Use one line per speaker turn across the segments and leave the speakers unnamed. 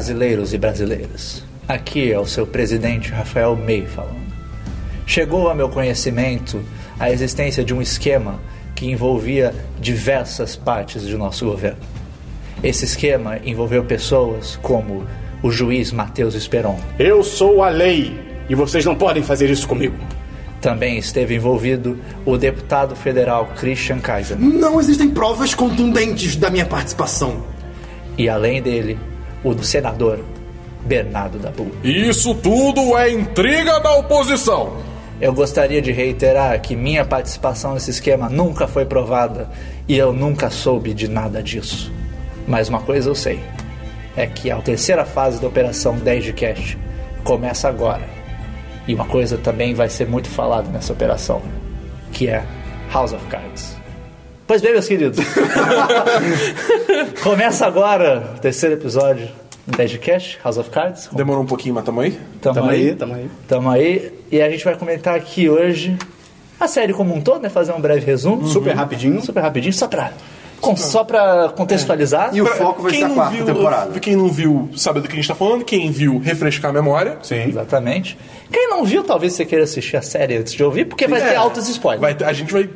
Brasileiros e brasileiras, aqui é o seu presidente Rafael May falando. Chegou a meu conhecimento a existência de um esquema que envolvia diversas partes de nosso governo. Esse esquema envolveu pessoas como o juiz Matheus Esperon.
Eu sou a lei e vocês não podem fazer isso comigo.
Também esteve envolvido o deputado federal Christian Kaiser.
Não existem provas contundentes da minha participação.
E além dele, o do senador Bernardo Dabu.
Isso tudo é intriga da oposição.
Eu gostaria de reiterar que minha participação nesse esquema nunca foi provada e eu nunca soube de nada disso. Mas uma coisa eu sei: é que a terceira fase da Operação 10 de Cash começa agora. E uma coisa também vai ser muito falada nessa operação, que é House of Cards. Pois bem, meus queridos, começa agora o terceiro episódio do 10 de Cash, House of Cards.
Demorou um pouquinho, mas tamo aí?
Tamo,
Tamo
aí,
aí, tamo aí.
Tamo aí. E a gente vai comentar aqui hoje a série como um todo, né? Fazer um breve resumo.
Super rapidinho.
Super rapidinho, só pra, com- só pra contextualizar.
E o foco vai
Quem
ser a quarta
viu,
temporada.
Quem não viu sabe do que a gente tá falando. Quem viu, refrescar a memória.
Sim.
Exatamente. Quem não viu, talvez você queira assistir a série antes de ouvir, porque vai ter
É,
altos spoilers.
vai ter- a gente vai,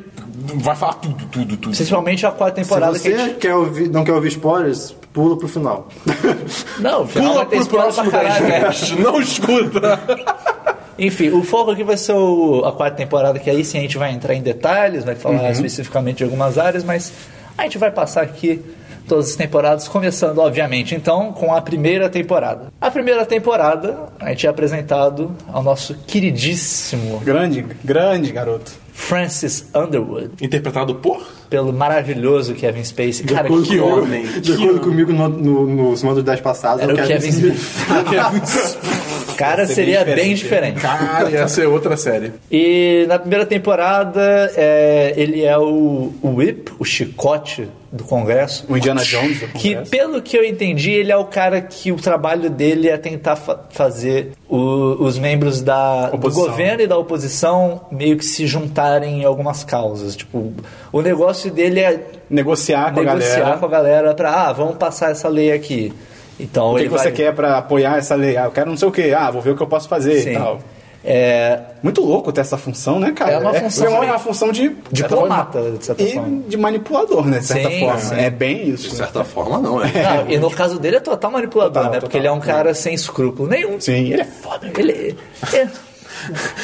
vai falar tudo, tudo, tudo.
Principalmente a quarta
Se
temporada que a
você
gente...
quer ouvir, não quer ouvir spoilers, pula pro final.
Não, final
Pula pro próximo
caralho. né?
10 Não escuta.
Enfim, o foco aqui vai ser o- a quarta temporada, que aí sim a gente vai entrar em detalhes, vai falar especificamente de algumas áreas, mas a gente vai passar aqui todas as temporadas, começando, obviamente, então, com a primeira temporada. A primeira temporada, a gente é apresentado ao nosso queridíssimo
Grande, grande garoto.
Francis Underwood,
Interpretado por?
pelo maravilhoso Kevin Spacey. Cara,
acordo
que homem!
De acordo comigo, no, no, nos mandos 10 passados,
Era o
quero
Kevin Spacey. Cara, seria bem diferente.
Cara, ia ser outra série.
E na primeira temporada, é, ele é o, o whip, o chicote do Congresso.
O Indiana Jones. do
Que,
Congresso.
pelo que eu entendi, ele é o cara que o trabalho dele é tentar fa- fazer o- os membros da, do governo e da oposição meio que se juntarem em algumas causas. Tipo, o negócio dele é
Negociar com a
negociar
galera.
com a galera pra, ah, vamos passar essa lei aqui. Então,
O que, que você
vai...
quer pra apoiar essa lei? Ah, eu quero não sei o quê. Ah, vou ver o que eu posso fazer
Sim.
e tal.
É,
Muito louco ter essa função, né, cara?
É uma função-
é uma função de
Diplomata, de certa
e
forma.
de manipulador, né? De certa
Sim,
forma.
sim.
É bem isso.
De certa forma, não, é.
Não, e no caso dele é total manipulador,
Total,
né?
total.
Porque ele é um cara sem escrúpulo nenhum.
Sim, ele é foda.
Ele é.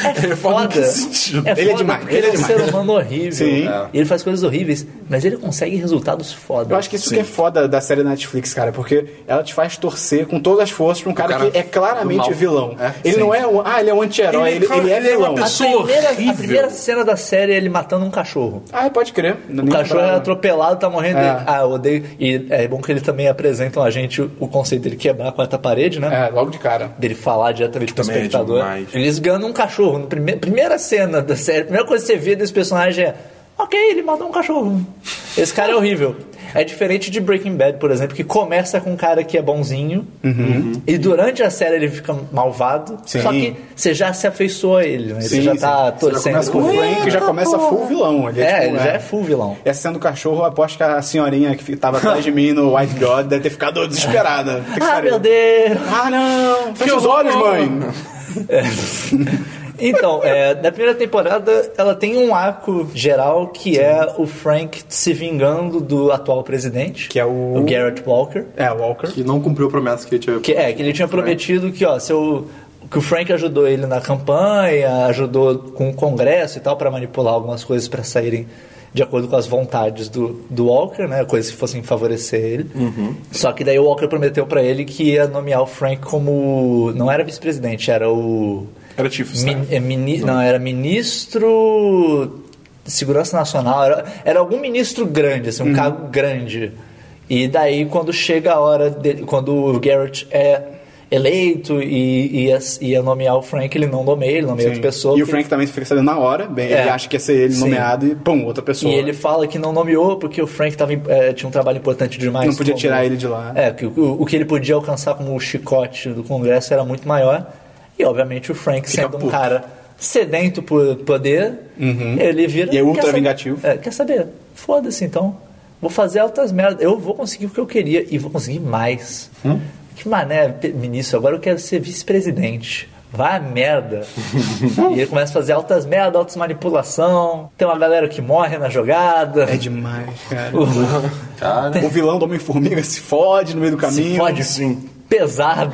É, é foda.
que sentido?
É
Ele é
foda
demais, ele é
Ele é um
demais.
ser humano horrível.
Sim.
E ele faz coisas horríveis, mas ele consegue resultados foda.
Eu acho que isso que é foda da série Netflix, cara, porque ela te faz torcer com todas as forças pra um cara,
cara
que é claramente vilão.
É,
ele
sim.
não é um, ah, ele é um anti-herói, ele, ele, é
ele é uma
vilão.
a,
pessoa
primeira, a primeira cena da série é ele matando um cachorro.
Ah, pode crer.
O cachorro é atropelado, tá morrendo.
É.
ele- Ah, eu odeio. E é bom que eles também apresentam a gente o, conceito dele quebrar a quarta parede, né?
É, logo de cara.
dele falar diretamente pro
é
espectador. Eles ganham um cachorro. Prime- primeira cena da série, a primeira coisa que você vê desse personagem é: ok, ele matou um cachorro. Esse cara é horrível. É diferente de Breaking Bad, por exemplo, que começa com um cara que é bonzinho e durante a série ele fica malvado.
Uhum. Sim.
Só que você já se afeiçoa a ele, né? você
Sim,
já
sim.
tá
Você já
torcendo.
começa com o Frank, já
Eita
começa
porra.
full vilão. Ele
É,
tipo,
ele já é full vilão.
Essa cena do cachorro, aposto que a senhorinha que tava atrás de mim no White God deve ter ficado desesperada.
Ah, meu Deus!
Ah, não! Fecha os olhos, mãe!
Então, é, na primeira temporada, ela tem um arco geral que é o Frank se vingando do atual presidente,
Que é o-
Garrett Walker.
É, Walker.
Que não cumpriu a promessa que ele tinha.
Que é, que ele tinha prometido que, ó, seu, que o Frank ajudou ele na campanha, ajudou com o Congresso e tal, para manipular algumas coisas para saírem de acordo com as vontades do, do Walker, né? Coisas que fossem favorecer ele. Só que daí o Walker prometeu para ele que ia nomear o Frank como. Não era vice-presidente, era o.
Era Chief
Min- é, mini- não. era ministro de segurança nacional, era, era algum ministro grande, assim, um cargo grande. E daí quando chega a hora dele, quando o Garrett é eleito e ia, ia nomear o Frank, ele não nomeia, ele nomeia outra pessoa.
E o Frank também fica sabendo na hora, bem,
É.
ele acha que ia ser ele
Sim.
nomeado e pum, outra pessoa.
E ele fala que não nomeou porque o Frank tava, eh, tinha um trabalho importante demais.
Não podia
como-
tirar ele de lá.
É, que o, o que ele podia alcançar como o chicote do Congresso era muito maior. E, obviamente, o Frank,
Fica
sendo um
puto.
cara sedento por poder, ele vira...
E é ultra
"Quer saber-
vingativo."
É, quer saber? Foda-se, então. Vou fazer altas merdas. Eu vou conseguir o que eu queria e vou conseguir mais. Que mané, ministro, agora eu quero ser vice-presidente. Vai a merda. e ele começa a fazer altas merda, altas manipulação. Tem uma galera que morre na jogada.
É demais, cara.
Cara,
O vilão do Homem-Formiga se fode no meio do caminho.
Se fode
Sim.
pesado.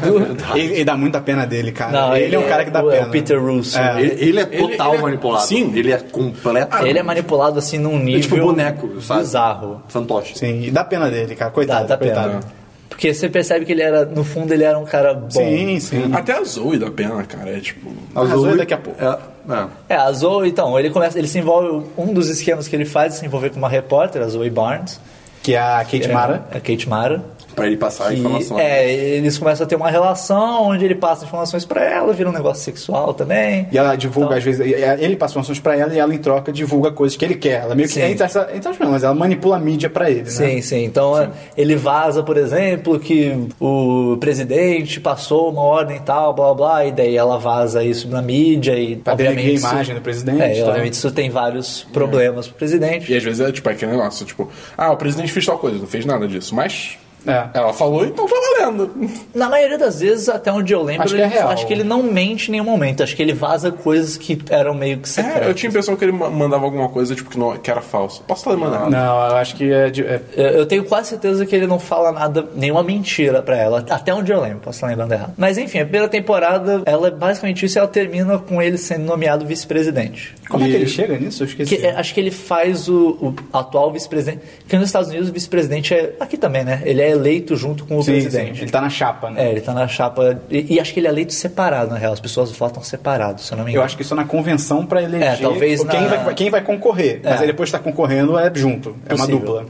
Ele, ele dá muita pena dele, cara.
Não,
ele, é um cara que dá
o- é
pena.
o Peter Russo.
É.
ele, ele é total
ele é-
manipulado.
sim.
Ele é completo.
Ele é manipulado assim num nível
tipo boneco, sabe?
bizarro.
Fantoche.
Sim, e dá pena dele, cara.
Dá,
Coitado,
dá
coitado.
pena. Porque você percebe que ele era, no fundo, ele era um cara bom.
Sim, sim.
Até a Zoe da pena, cara. É tipo.
A
Zoe
Zoe-
daqui a pouco.
É, é.
É, a Zoe, então, ele começa, ele se envolve, um dos esquemas que ele faz é se envolver com uma repórter, a Zoe Barnes.
Que é a Kate
é,
Mara.
A Kate Mara.
Pra ele passar a
Que,
informação.
é, eles começam a ter uma relação onde ele passa informações pra ela, vira um negócio sexual também.
E ela divulga,
Então-
às vezes, ele passa informações pra ela e ela, em troca, divulga coisas que ele quer. Ela meio que
Sim.
entra, essa, as mas ela manipula a mídia pra ele, né?
Sim, sim. Então é, ele vaza, por exemplo, que o presidente passou uma ordem e tal, blá blá, blá, e daí ela vaza isso na mídia e
Pra
obviamente
a
isso-
imagem do presidente
É,
tal.
obviamente isso tem vários problemas pro presidente.
E às vezes é tipo aquele negócio, tipo, ah, o presidente fez tal coisa, não fez nada disso. Mas
É.
ela falou, então tá valendo.
Na maioria das vezes, até onde eu lembro,
Acho que é
ele-
real.
acho que ele não mente em nenhum momento. Acho que ele vaza coisas que eram meio que secretas.
É, eu tinha a impressão que ele ma- mandava alguma coisa, tipo, que, não, que era falso. Posso estar mandando?
Não, eu acho que é. de- é-
Eu tenho quase certeza que ele não fala nada, nenhuma mentira pra ela, até onde eu lembro, posso estar lembrando errado. Mas enfim, a primeira temporada, ela é basicamente isso e ela termina com ele sendo nomeado vice-presidente.
Como é
E-
que ele chega nisso? Eu esqueci.
Que, é, acho que ele faz o, o atual vice-presidente. Porque nos Estados Unidos o vice-presidente é. Aqui também, né? Ele é eleito junto com o
Sim,
presidente.
sim, Ele tá na chapa, né?
É, ele tá na chapa. E, e acho que ele é eleito separado, na real. As pessoas votam separado, se eu não me
Eu
engano.
acho que isso é na convenção pra eleger
É, talvez
quem,
na-
vai, quem vai concorrer. Mas
É.
aí depois tá concorrendo é junto. É uma
Possível.
dupla.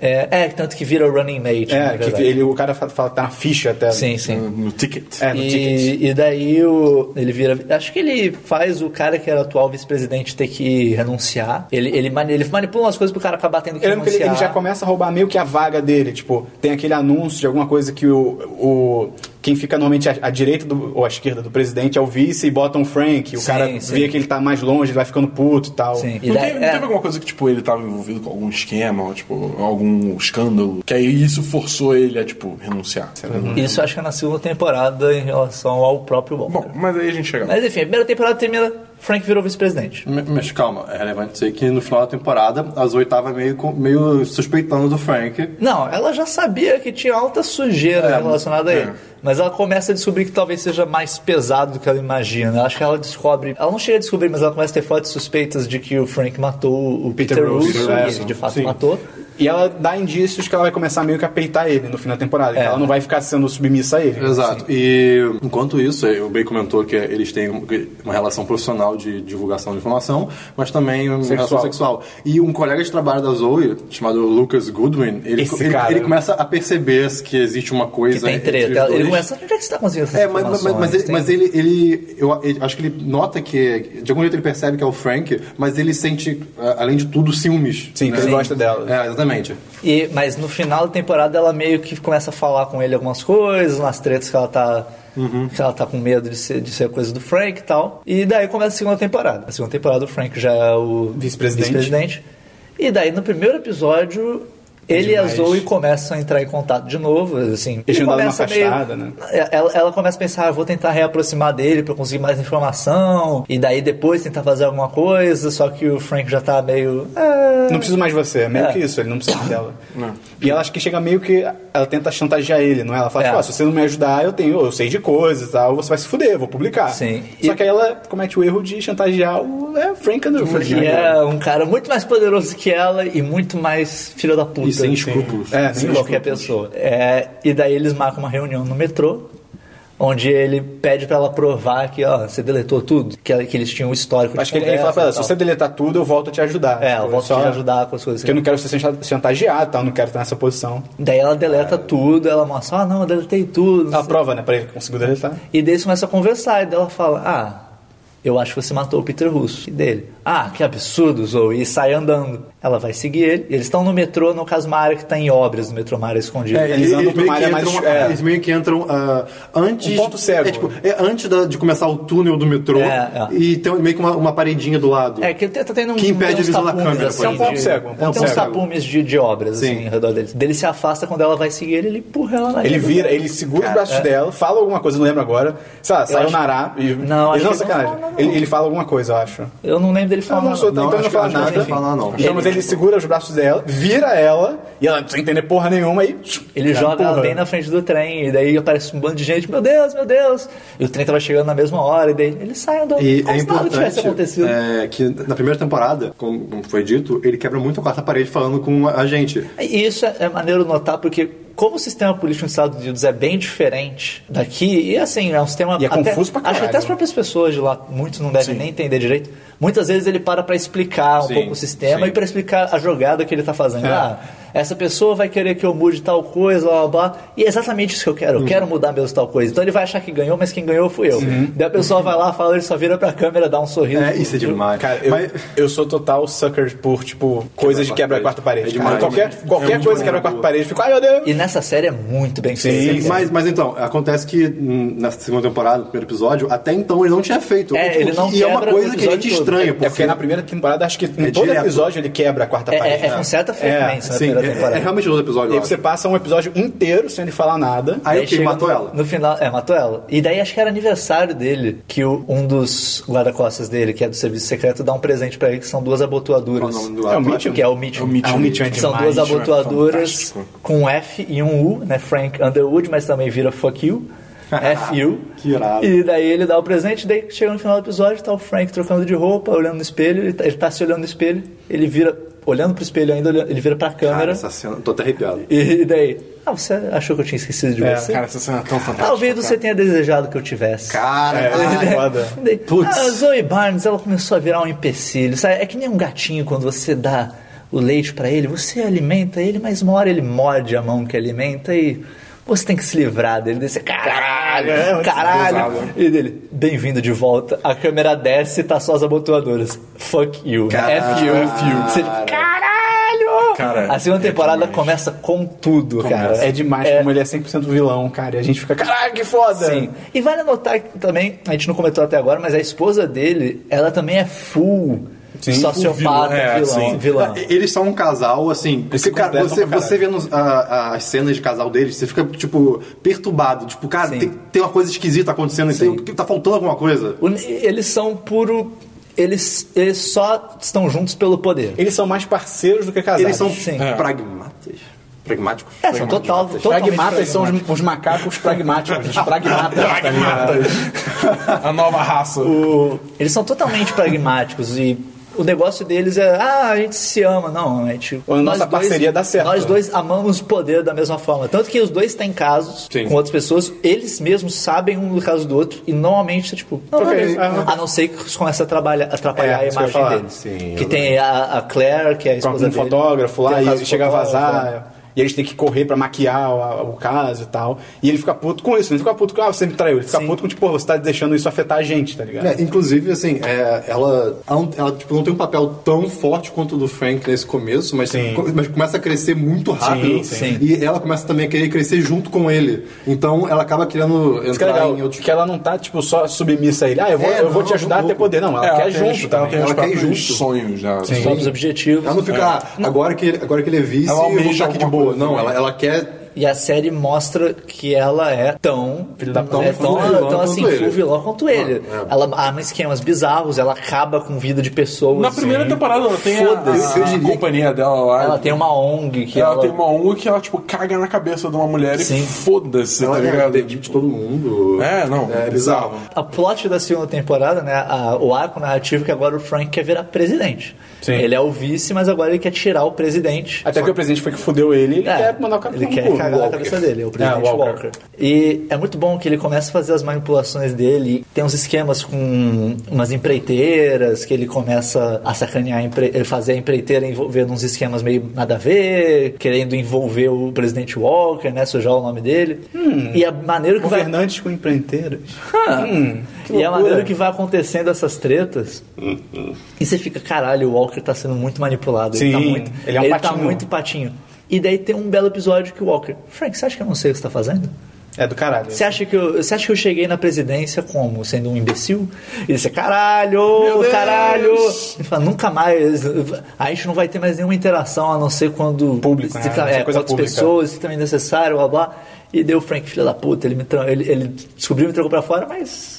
É, é, tanto que vira running mate.
É, que ele, o cara fala, que tá na ficha até.
Sim, sim.
No ticket.
É, no ticket.
E, e daí o, ele vira. Acho que ele faz o cara que era atual vice-presidente ter que renunciar. Ele, ele, ele manipula umas coisas pro cara acabar tendo que
Eu lembro que ele,
renunciar.
ele já começa a roubar meio que a vaga dele. Tipo, tem aquele anúncio de alguma coisa que o. o quem fica normalmente à, à direita do, ou à esquerda do presidente é o vice e bota um Frank. O
Sim,
cara
sim.
vê que ele tá mais longe, ele vai ficando puto e tal.
Sim. E
Não,
daí-
teve, não
é.
teve alguma coisa que, tipo, ele tava envolvido com algum esquema, ou, tipo, algum escândalo, que aí isso forçou ele a, tipo, renunciar.
Isso eu acho que é na segunda temporada em relação ao próprio Walker.
Bom, mas aí a gente chega.
Mas enfim, a primeira temporada termina, Frank virou vice-presidente.
Mas calma, é relevante dizer que no final da temporada a Zoe tava meio, meio suspeitando do Frank.
Não, ela já sabia que tinha alta sujeira
É,
relacionada a ele.
é.
Mas ela começa a descobrir que talvez seja mais pesado do que ela imagina. Eu Acho que ela descobre. Ela não chega a descobrir, mas ela começa a ter fortes suspeitas de que o Frank matou o Peter,
Peter
Russo.
Russo,
e
é,
ele de fato
sim.
matou.
E ela dá indícios que ela vai começar meio que a peitar ele no final da temporada. que
É.
ela não vai ficar sendo submissa a ele.
Exato. E enquanto isso, o Bey comentou que eles têm um- uma relação profissional de divulgação de informação, mas também uma
Sexual.
relação sexual. E um colega de trabalho da Zoe, chamado Lucas Goodwin, ele,
Esse
ele,
cara.
ele começa a perceber que existe uma
Que
coisa.
tem
entre
treta. Ele começa. Onde é que você tá conseguindo essas
É, mas, mas, mas ele,
Tem-
mas ele, ele- eu, eu acho que ele nota que, de algum jeito ele percebe que é o Frank, mas ele sente, além de tudo, ciúmes.
Sim, que
né?
ele gosta dela.
É, exatamente.
E, mas no final da temporada ela meio que começa a falar com ele algumas coisas, nas tretas que ela tá. Que ela tá com medo de ser, de ser coisa do Frank e tal. E daí começa a segunda temporada. A segunda temporada o Frank já é o
Vice-presidente.
vice-presidente. E daí no primeiro episódio. Ele
Demais.
e a Zoe começam a entrar em contato de novo, assim.
Eles uma
meio-
afastada, né?
Ela, ela começa a pensar, ah, vou tentar reaproximar dele pra conseguir mais informação. E daí depois tentar fazer alguma coisa, só que o Frank já tá meio... "Ah,
Não preciso mais de você, é meio
É.
que isso, ele não precisa dela. E ela acho que chega meio que. Ela tenta chantagear ele, não é? Ela fala,
É.
tipo, ah, se você não me ajudar, eu tenho, eu sei de coisas e tal, você vai se fuder, eu vou publicar.
Sim.
Só
E-
que aí ela comete o erro de chantagear o é, Frank Underwood.
Que
né?
é um cara muito mais poderoso que ela e muito mais filho da puta.
E sem escrúpulos.
É, sem
qualquer pessoa. É, e daí eles marcam uma reunião no metrô, onde ele pede pra ela provar que, ó, você deletou tudo, que, que eles tinham o histórico de
Acho que ele, fala pra ela, se você deletar tudo, eu volto a te ajudar.
É, volta
só-
a te ajudar com as coisas.
Porque eu não quero ser chanta- chantageado, tal, não quero estar nessa posição.
Daí ela deleta tudo, ela mostra, ah, não, eu deletei tudo.
Ela prova, né, pra ele que conseguiu deletar.
E daí eles começam a conversar, e daí ela fala, ah, Eu acho que você matou o Peter Russo. E dele. Ah, que absurdo, Zoe. E sai andando. Ela vai seguir ele. Eles estão no metrô, no caso, uma área que está em obras, no metrô, uma área escondida.
É, eles andam pra
meio
uma
que
área mais-
entram,
é.
eles meio que entram ah, antes.
Um ponto cego.
É, tipo, é antes da- de começar o túnel do metrô.
É, é.
E tem meio que uma, uma paredinha do lado.
É, que ele tá tendo um,
Que impede a visão da
tapumes,
câmera,
Assim,
por
É um ponto
de-
cego, um ponto
tem uns tapumes de, de obras,
Sim.
assim, ao redor dele. Dele se afasta quando ela vai seguir ele, ele empurra ela na
Ele vira, ele segura os braços dela, fala alguma coisa, não lembro agora. Sei lá, saiu Nará. E...
Não,
ele
acho
não,
que não
sacanagem.
não.
Ele, ele fala alguma coisa, eu acho.
Eu não lembro dele
Não,
falando.
não, sou, então
Não,
não fala nada.
não não.
Ele segura os braços dela, vira ela, e ela sem entender porra nenhuma, e.
Ele joga ela bem na frente do trem, e daí aparece um bando de gente, meu Deus, meu Deus! E o trem tava chegando na mesma hora, e daí ele sai andando
E
como
é
se nada tivesse acontecido.
é, que na primeira temporada, como foi dito, ele quebra muito a quarta parede falando com a gente.
E isso é maneiro notar, porque como o sistema político nos Estados Unidos é bem diferente daqui, e assim, é um sistema...
E é
até-
confuso pra
Acho que
caralho.
até as próprias pessoas de lá, muitos não devem nem entender direito. Muitas vezes ele para pra explicar um
Sim,
pouco o sistema
sim.
e pra explicar a jogada que ele tá fazendo.
É.
Ah, essa pessoa vai querer que eu mude tal coisa, blá blá blá. E é exatamente isso que eu quero. Eu quero mudar mesmo tal coisa. Então ele vai achar que ganhou, mas quem ganhou fui eu. Daí a pessoa vai lá, fala, ele só vira pra câmera, dá um sorriso.
É, isso é demais.
Cara, eu,
Mas-
eu sou total sucker por, tipo, coisas de quebra quarta parede.
É demais,
cara. Qualquer,
né?
qualquer
É
coisa que quebra quarta
maneiro.
parede, eu fico, ai meu Deus.
E nessa série é muito bem
Sim,
feito.
sim.
Mas, mas então, acontece que hum, na segunda temporada, no primeiro episódio, até então ele não tinha feito.
É,
Tipo,
ele não
E é uma coisa que a gente
episódio todo.
estranha.
É porque na primeira temporada, acho que em
É
todo
direto.
episódio ele quebra a quarta
É,
parede.
é, é com certa frequência
Sim,
primeira
é,
temporada.
é realmente todo episódio.
E aí você passa um episódio inteiro sem ele falar nada.
Aí o que? Matou
no,
ela.
No final, é, matou ela. E daí acho que era aniversário dele, que o- um dos guarda-costas dele, que é do serviço secreto, dá um presente pra ele, que são duas abotoaduras.
Qual o nome do
É o? Mitchell?
Que é o Mitchell.
É o Mitchell.
Ah, o Mitchell é
Que são duas
é
abotoaduras
fantástico.
com um F e um U, né? Frank Underwood, mas também vira fuck you. F-U.
Que irado.
E daí ele dá o presente, daí chega no final do episódio, tá o Frank trocando de roupa, olhando no espelho, ele tá, ele tá se olhando no espelho, ele vira, olhando pro espelho ainda, olhando- ele vira pra
Cara,
câmera.
essa cena, tô até arrepiado.
E daí, ah, você achou que eu tinha esquecido de
É,
você?
Cara, essa cena é tão fantástica.
Talvez você
cara.
tenha desejado que eu tivesse.
Cara,
É,
ai,
foda.
Daí,
Putz.
A Zoe Barnes, ela começou a virar um empecilho. Sabe? É que nem um gatinho quando você dá o leite pra ele, você alimenta ele, mas uma hora ele morde a mão que alimenta e você tem que se livrar dele. Você, caralho,
é, muito
caralho.
pesado.
E dele, bem-vindo de volta. A câmera desce e tá só as abotoadoras. Fuck you. F you. F you. Você, caralho!
Cara,
a segunda
é
temporada
demais.
começa com tudo, cara.
É demais como ele é 100% vilão, cara. E a gente fica, caralho, que foda!
Sim. E vale notar que também, a gente não comentou até agora, mas a esposa dele, ela também é full
Sim,
sociopata,
vilão, é,
vilão.
Eles são um casal, assim. Porque, cara, você, você vendo a- as cenas de casal deles, você fica, tipo, perturbado. Tipo, cara, tem, tem uma coisa esquisita acontecendo, tem, tá faltando alguma coisa.
O- Eles são puro. Eles, eles só estão juntos pelo poder.
Eles são mais parceiros do que casados.
Eles são
Sim.
pragmatas. Pragmáticos?
É, são total, totalmente
Pragmatas são os, os macacos pragmáticos. Os pragmatas. tá ligado?
A nova raça.
O- eles são totalmente pragmáticos e o negócio deles é, ah, a gente se ama. Não, a gente.
A nossa
nós
parceria dá certo.
Nós dois amamos o poder da mesma forma. Tanto que os dois têm casos
Sim.
com outras pessoas, eles mesmos sabem um do caso do outro e normalmente, tipo, não,
Ok,
beleza.
aham.
a não ser que começa a atrapalhar, atrapalhar
É,
a imagem deles.
Sim,
que tem a, a Claire, que é a
Com
esposa
um
dele.
fotógrafo lá e chega a vazar. E eles têm que correr pra maquiar o, o caso e tal. E ele fica puto com isso. Ele fica puto com, ah, você me traiu. Ele fica
Sim.
puto com, tipo, pô, você tá deixando isso afetar a gente, tá ligado?
É, inclusive, assim, é, ela, ela, não- ela, tipo, não tem um papel tão forte quanto o do Frank nesse começo, mas,
Sim.
mas começa a crescer muito rápido.
sim.
E ela começa também a querer crescer junto com ele. Então ela acaba querendo
Isso que é
entrar
legal,
em outros.
que ela não tá, tipo, só submissa a ele. Ah, eu vou,
É,
eu vou
não,
te ajudar a
não
ter
vou.
poder. Não, ela
É,
quer
tem
junto
os- ela
também.
tem os
Ela quer junto.
sonhos já.
Os próprios objetivos.
Ela não fica, ah, agora, que ele, agora que ele é vice,
Ela
eu vou ficar aqui de
alguma
boa. Não, ela, ela quer.
E a série mostra que ela é tão.
Filho da
é
puta,
tão,
vilão
tão assim, full vilão quanto ele.
Ah, é.
Ela arma esquemas bizarros, ela acaba com vida de pessoas.
Na primeira
Sim.
temporada ela tem a,
Foda-se.
a, a companhia dela lá.
Ela tem uma ONG que
ela,
ela.
tem uma ONG que ela, tipo, caga na cabeça de uma mulher
Sim.
e foda-se, tá
Ela é
ligado?
detective de todo mundo.
É, não,
É bizarro.
A plot da segunda temporada, né? a- o arco narrativo que agora o Frank quer virar presidente.
Sim.
Ele é o vice, mas agora ele quer tirar o presidente.
Até que o presidente foi que fudeu ele, ele
É,
quer mandar o cara
ele quer na
Walker.
cabeça dele, é o presidente
É, Walker.
Walker. E é muito bom que ele começa a fazer as manipulações dele. Tem uns esquemas com umas empreiteiras, que ele começa a sacanear, a empre- ele fazer a empreiteira envolvendo uns esquemas meio nada a ver, querendo envolver o presidente Walker, né? Sujar o nome dele. e a maneira que vai.
Governantes com empreiteiras.
Ah,
Hum,
e a maneira que vai acontecendo essas tretas. e você fica, caralho, o Walker tá sendo muito manipulado. ele tá
Sim,
muito,
ele é um
tá
patinho.
muito patinho. E daí tem um belo episódio que o Walker. Frank, você acha que eu não sei o que você tá fazendo?
É do caralho.
Você acha, que eu, você acha que eu cheguei na presidência como? Sendo um imbecil? E você, caralho,
Deus!
caralho! Ele fala, nunca mais. A gente não vai ter mais nenhuma interação, a não ser quando.
Público,
se
né?
é,
coisa
com outras pessoas, se também necessário, blá blá. E deu o Frank, filho da puta, ele, me ele, ele descobriu e me trocou pra fora, mas.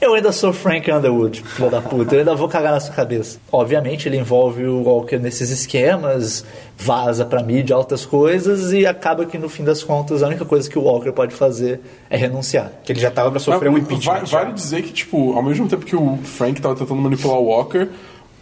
Eu ainda sou Frank Underwood, filho da puta. Eu ainda vou cagar na sua cabeça. Obviamente, ele envolve o Walker nesses esquemas, vaza pra mídia altas coisas e acaba que, no fim das contas, a única coisa que o Walker pode fazer é renunciar.
Que ele já tava pra sofrer um
Mas
impeachment.
vai- Vale dizer que, tipo, ao mesmo tempo que o Frank tava tentando manipular o Walker,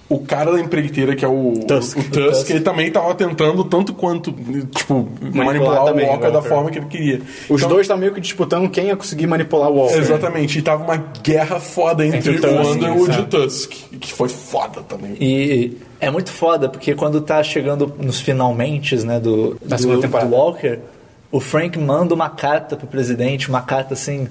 o cara da empreiteira, que é o
Tusk.
o, Tusk,
O Tusk.
ele também tava tentando tanto quanto, tipo, manipular,
também
o Walker da forma que ele queria.
Os
Então,
dois estavam meio que disputando quem ia conseguir manipular o Walker.
Exatamente, e tava uma guerra foda entre,
Entre o
o Underwood e o? Tusk, que foi foda também.
E é muito foda, porque quando tá chegando nos finalmente né, do,
Da
do, do Walker, o Frank manda uma carta pro presidente, uma carta assim,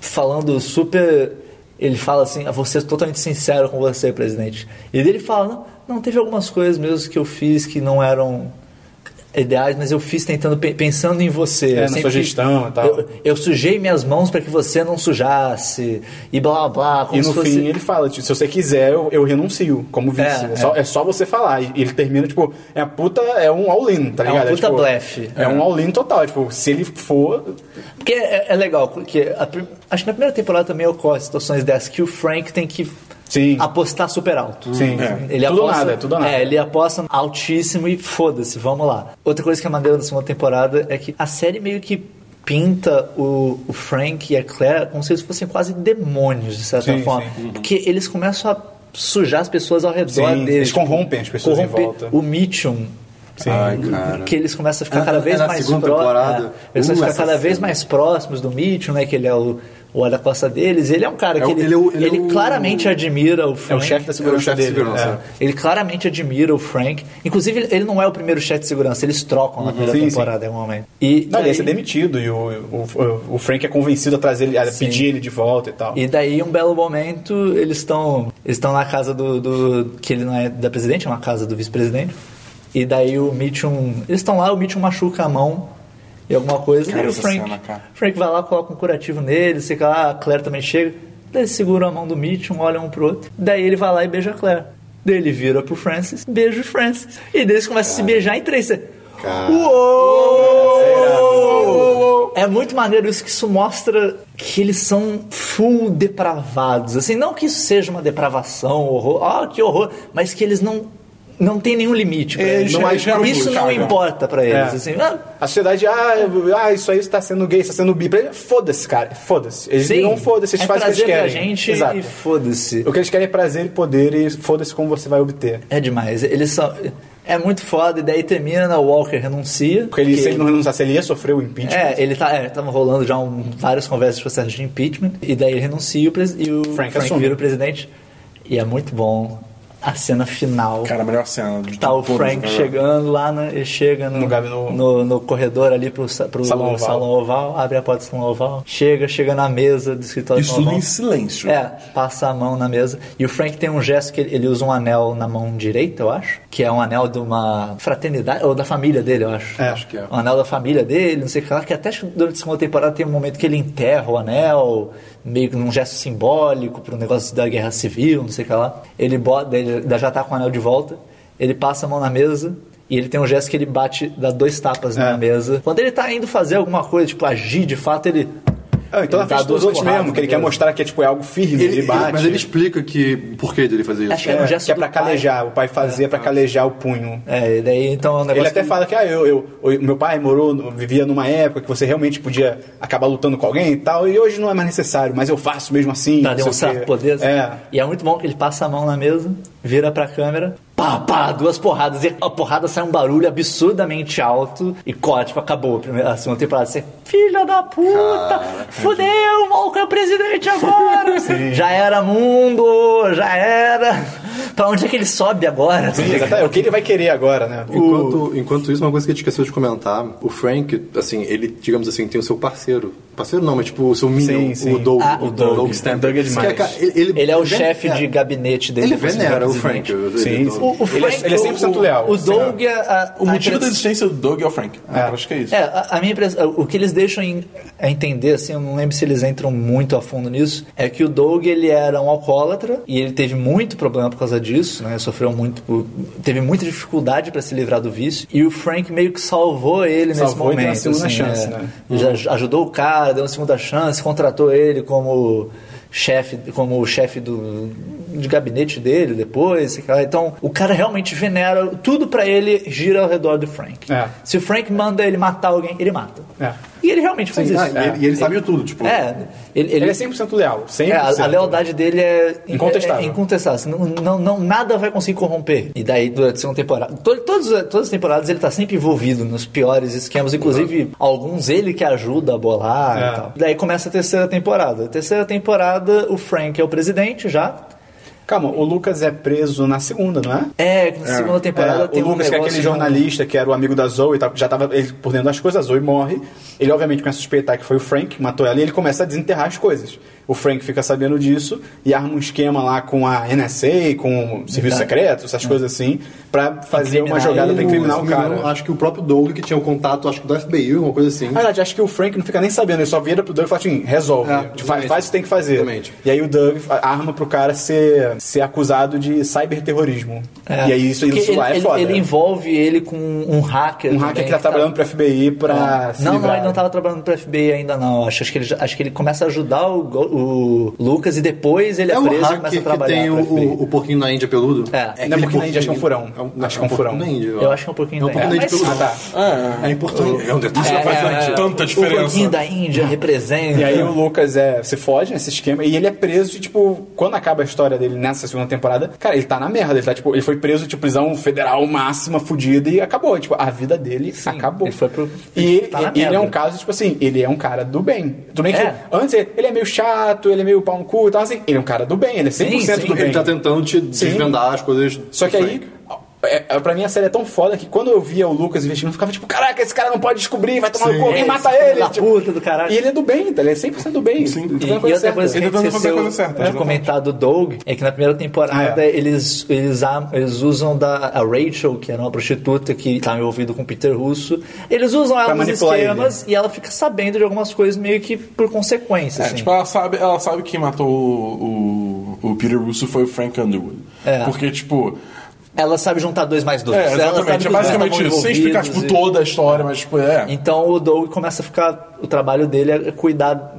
falando super. Ele fala assim, a vou ser totalmente sincero com você, presidente. E ele fala, não, não, teve algumas coisas mesmo que eu fiz que não eram ideais, mas eu fiz tentando pe- pensando em você.
É,
Eu
na sua
fiz-
gestão e tal.
Eu, eu sujei minhas mãos para que você não sujasse e blá blá blá. como
E no
fosse-
fim ele fala, tipo, se você quiser, eu, eu renuncio como vice.
É,
É, só, é só você falar. E ele termina, tipo, é a puta, é um all-in, tá
É um
ligado?
puta
tipo,
blefe.
É um all-in total. é, Tipo, se ele for.
Porque é, é legal, porque a acho que na primeira temporada também ocorre situações dessas que o Frank tem que
Sim.
apostar super alto.
Sim.
Ele
Tudo
aposta,
nada, tudo ou nada.
É, ele aposta altíssimo e foda-se, vamos lá. Outra coisa que é maneira da segunda temporada é que a série meio que pinta o, o Frank e a Claire como se eles fossem quase demônios, de certa
Sim,
forma.
sim.
Porque eles começam a sujar as pessoas ao redor
Sim,
deles.
eles corrompem as pessoas em
corromper
volta.
O Mitchum
Sim.
Ai, cara.
que eles começam a ficar
É-
cada
é
vez
na
mais
segunda
pró-
temporada.
é, eles
Uh,
começam a ficar
essa
cada vez
cena.
mais próximos do Mitchell, né? Que ele é o, o guarda-costa deles. Ele é um cara
É
que
o-
ele,
ele é o- ele é
ele
o-
claramente admira o Frank.
É o chefe da segurança
de
dele.
segurança.
é.
Ele claramente admira o Frank. Inclusive, ele- ele não é o primeiro chefe de segurança. Eles trocam na primeira
Sim, sim.
temporada em um momento. E
Não, ele
daí,
ia ser demitido e o, o, o Frank é convencido a trazer ele, a
Sim.
pedir ele de volta e tal.
e daí, um belo momento, eles estão eles estão na casa do, do- Que ele não é da presidente, é uma casa do vice-presidente. E daí o Mitchum... Eles estão lá, o Mitchum machuca a mão e alguma coisa.
Cara,
e o Frank,
cena, cara.
Frank vai lá, coloca um curativo nele, sei lá, a Claire também chega. Daí eles seguram a mão do Mitchum, olham um pro outro. Daí ele vai lá e beija a Claire. Daí ele vira pro Francis, beija o Francis. E daí eles começam a se beijar em três. Você- Uou! É muito maneiro isso, que isso mostra que eles são full depravados. Assim, não que isso seja uma depravação, horror, ah, que horror, mas que eles não, não tem nenhum limite.
É,
eles. Não
já é
isso não importa pra eles.
É.
Assim, ah,
A sociedade, ah, ah, isso aí está sendo gay, está sendo bi. Foda-se, cara. Foda-se. Eles
sim,
não foda-se, eles
é
fazem o que eles
pra
querem.
gente
Exato.
e foda-se.
O que eles querem é prazer e poder e foda-se como você vai obter.
É demais. Eles são. É muito foda, e daí termina, o Walker renuncia.
Porque ele, se ele não renunciasse, ele ia sofrer o impeachment.
É, ele tá, é, tava rolando já um, várias conversas de processo de impeachment, e daí ele renuncia e o, e o
Frank
Frank, vira o presidente. E é muito bom a cena final.
Cara, a melhor cena de
Tá o Frank
cara.
chegando lá, né? Ele chega no,
No gabi- no-
no, no corredor ali pro, pro
Salão oval.
salão oval, abre a porta do salão oval, chega, chega na mesa do escritório
Isso
do
tudo em silêncio.
é, passa a mão na mesa. E o Frank tem um gesto que ele, ele usa um anel na mão direita, eu acho. Que é um anel de uma fraternidade, ou da família dele, eu acho.
É,
acho que é.
Um anel da família dele, não sei o que lá. Que até durante a segunda temporada tem um momento que ele enterra o anel, meio que num gesto simbólico pro negócio da guerra civil, não sei o que lá. Ele bota, ele já tá com o anel de volta, ele passa a mão na mesa. E ele tem um gesto que ele bate, dá dois tapas
É.
na mesa. Quando ele tá indo fazer alguma coisa, tipo agir de fato, ele.
Ah, então na
ele dá
frente dos outros mesmo, que ele
na
quer mostrar que é, tipo, é algo firme, ele,
Ele,
bate.
mas ele explica que por que dele fazer isso.
Acho que é um
É,
gesto
que é pra
pai.
calejar, o pai fazia pra calejar o punho.
É, e daí então é um negócio
Ele até
que-
fala que ah, eu, eu, o meu pai morou, vivia numa época que você realmente podia acabar lutando com alguém e tal, e hoje não é mais necessário, mas eu faço mesmo assim.
Pra
o
demonstrar poder.
É.
E é muito bom que ele passa a mão na mesa, vira pra câmera. Pá, pá, duas porradas. E a porrada sai um barulho absurdamente alto. E corte, tipo, acabou a, primeira, a segunda temporada. Você, filha da puta! fudeu, o maluco é o presidente agora! já era mundo, já era. Pra onde é que ele sobe agora?
Sim, exatamente. É o que ele vai querer agora, né?
Enquanto, enquanto isso, uma coisa que a gente esqueceu de comentar, o Frank, assim, ele, digamos assim, tem o seu parceiro. Parceiro não, mas tipo, o seu minion,
Sim, sim.
o Doug.
Ah, o Doug.
Doug Stamper.
Doug é
Que
demais.
cara, ele,
Ele é o
ven-
chefe de gabinete dele.
Ele venera o Frank.
Sim, sim.
O, o
Ele é-
Frank,
ele é 100%
o-
leal.
O Doug, a,
O
a
motivo da
imprensa-
existência do Doug é o Frank. Eu acho que é isso.
É, a, a minha impressão, o que eles deixam em- a entender, assim, eu não lembro se eles entram muito a fundo nisso, é que o Doug ele era um alcoólatra e ele teve muito problema por causa disso, né? Sofreu muito, teve muita dificuldade para se livrar do vício e o Frank meio que salvou ele nesse
Salvou e
momento.
deu uma segunda
assim,
chance,
é.
né?
Já ajudou o cara, deu uma segunda chance, contratou ele como chefe, como chefe do de gabinete dele depois, então o cara realmente venera tudo pra ele gira ao redor do Frank.
É.
Se o Frank manda ele matar alguém, ele mata.
É.
E ele realmente faz
Sim,
isso.
ah, e ele, e de tudo, tipo.
É, ele, ele,
Ele é 100% leal. 100%.
é, a, a lealdade dele é
Incontestável.
É, é incontestável. Não, não, não- nada vai conseguir corromper. E daí, durante a segunda temporada. to- todos, todas as temporadas ele tá sempre envolvido nos piores esquemas, inclusive alguns ele que ajuda a bolar
É.
e tal. Daí começa a terceira temporada. A terceira temporada, o Frank é o presidente já.
Calma, o Lucas é preso na segunda, não é?
É, na segunda temporada
É,
tem
o
um
Lucas, que é aquele
um-
jornalista que era o amigo da Zoe, já tava ele por dentro das coisas, a Zoe morre. Ele, obviamente, começa a suspeitar que foi o Frank que matou ela e ele começa a desenterrar as coisas. O Frank fica sabendo disso e arma um esquema lá com a NSA, com o Serviço. Secreto, essas coisas assim, pra fazer uma jogada pra
ele.
incriminar o cara.
Acho que o próprio Doug, que tinha o contato, acho que do FBI, alguma coisa assim.
Na verdade, acho que o Frank não fica nem sabendo, ele só vira pro Doug e fala assim, resolve,
É,
faz, faz o que tem que fazer.
Exatamente.
E aí o Doug arma pro cara ser, ser acusado de cyberterrorismo.
É.
E aí isso,
Porque
isso
ele,
lá é
ele-
foda.
ele envolve ele com um hacker.
Um hacker
também,
que tá trabalhando pro FBI pra se
Não, não, ele não tava trabalhando pro FBI ainda não. Acho, acho, que, ele, acho que ele começa a ajudar o, o Lucas e depois ele é,
É o
preso e começa a
que
trabalhar
tem
pro
o, o, o porquinho na Índia peludo?
É.
Não é
aquele
porquinho na Índia, acho que é um furão.
É
Acho que é um furão.
porquinho na Índia.
Eu acho que é um pouquinho
É um
da
pouquinho da Índia
Índia.
peludo.
Ah, tá.
É importante. É um detalhe.
É,
faz
é, é.
tanta
O
diferença.
pouquinho da Índia representa.
E aí o Lucas é, se foge nesse esquema e ele é preso e, tipo, quando acaba a história dele nessa segunda temporada, cara, ele tá na merda. Ele tá, tipo, ele foi preso, tipo, prisão federal máxima, fudida, e acabou. Tipo, a vida dele acabou.
ele foi pro-
E ele,
tá
ele é um caso, tipo assim, ele é um cara do bem. Tudo bem que
É.
antes ele, ele é meio chato, ele é meio pau no cu e tal, assim, ele é um cara do bem, ele é 100%
sim,
do bem.
Ele tá tentando te desvendar as coisas.
Só que aí. É, é, pra mim a série é tão foda que quando eu via o Lucas investigando, eu ficava tipo, caraca, esse cara não pode descobrir, vai tomar no cu, alguém
É,
mata ele.
da
tipo,
puta do caralho.
E ele é do bem, tá? Ele é 100% do bem. Sim.
E, e outra coisa que a
Ele
gente
tá tentando fazer a
esqueceu
coisa certa,
de
exatamente.
comentar do Doug é que na primeira temporada
Ah, é.
eles, eles, eles usam da a Rachel, que era uma prostituta que estava envolvida com o Peter Russo, eles usam ela nos
manipular
esquemas e ela fica sabendo de algumas coisas meio que por consequência.
É,
assim.
tipo, ela sabe, ela sabe que quem matou o, o, o Peter Russo foi o Frank Underwood.
É.
Porque, tipo.
Ela sabe juntar dois mais dois.
É,
Ela sabe
exatamente. É basicamente isso. Sem explicar, tipo,
e-
toda a história, mas, tipo, é.
Então o Doug começa a ficar. O trabalho dele é cuidar.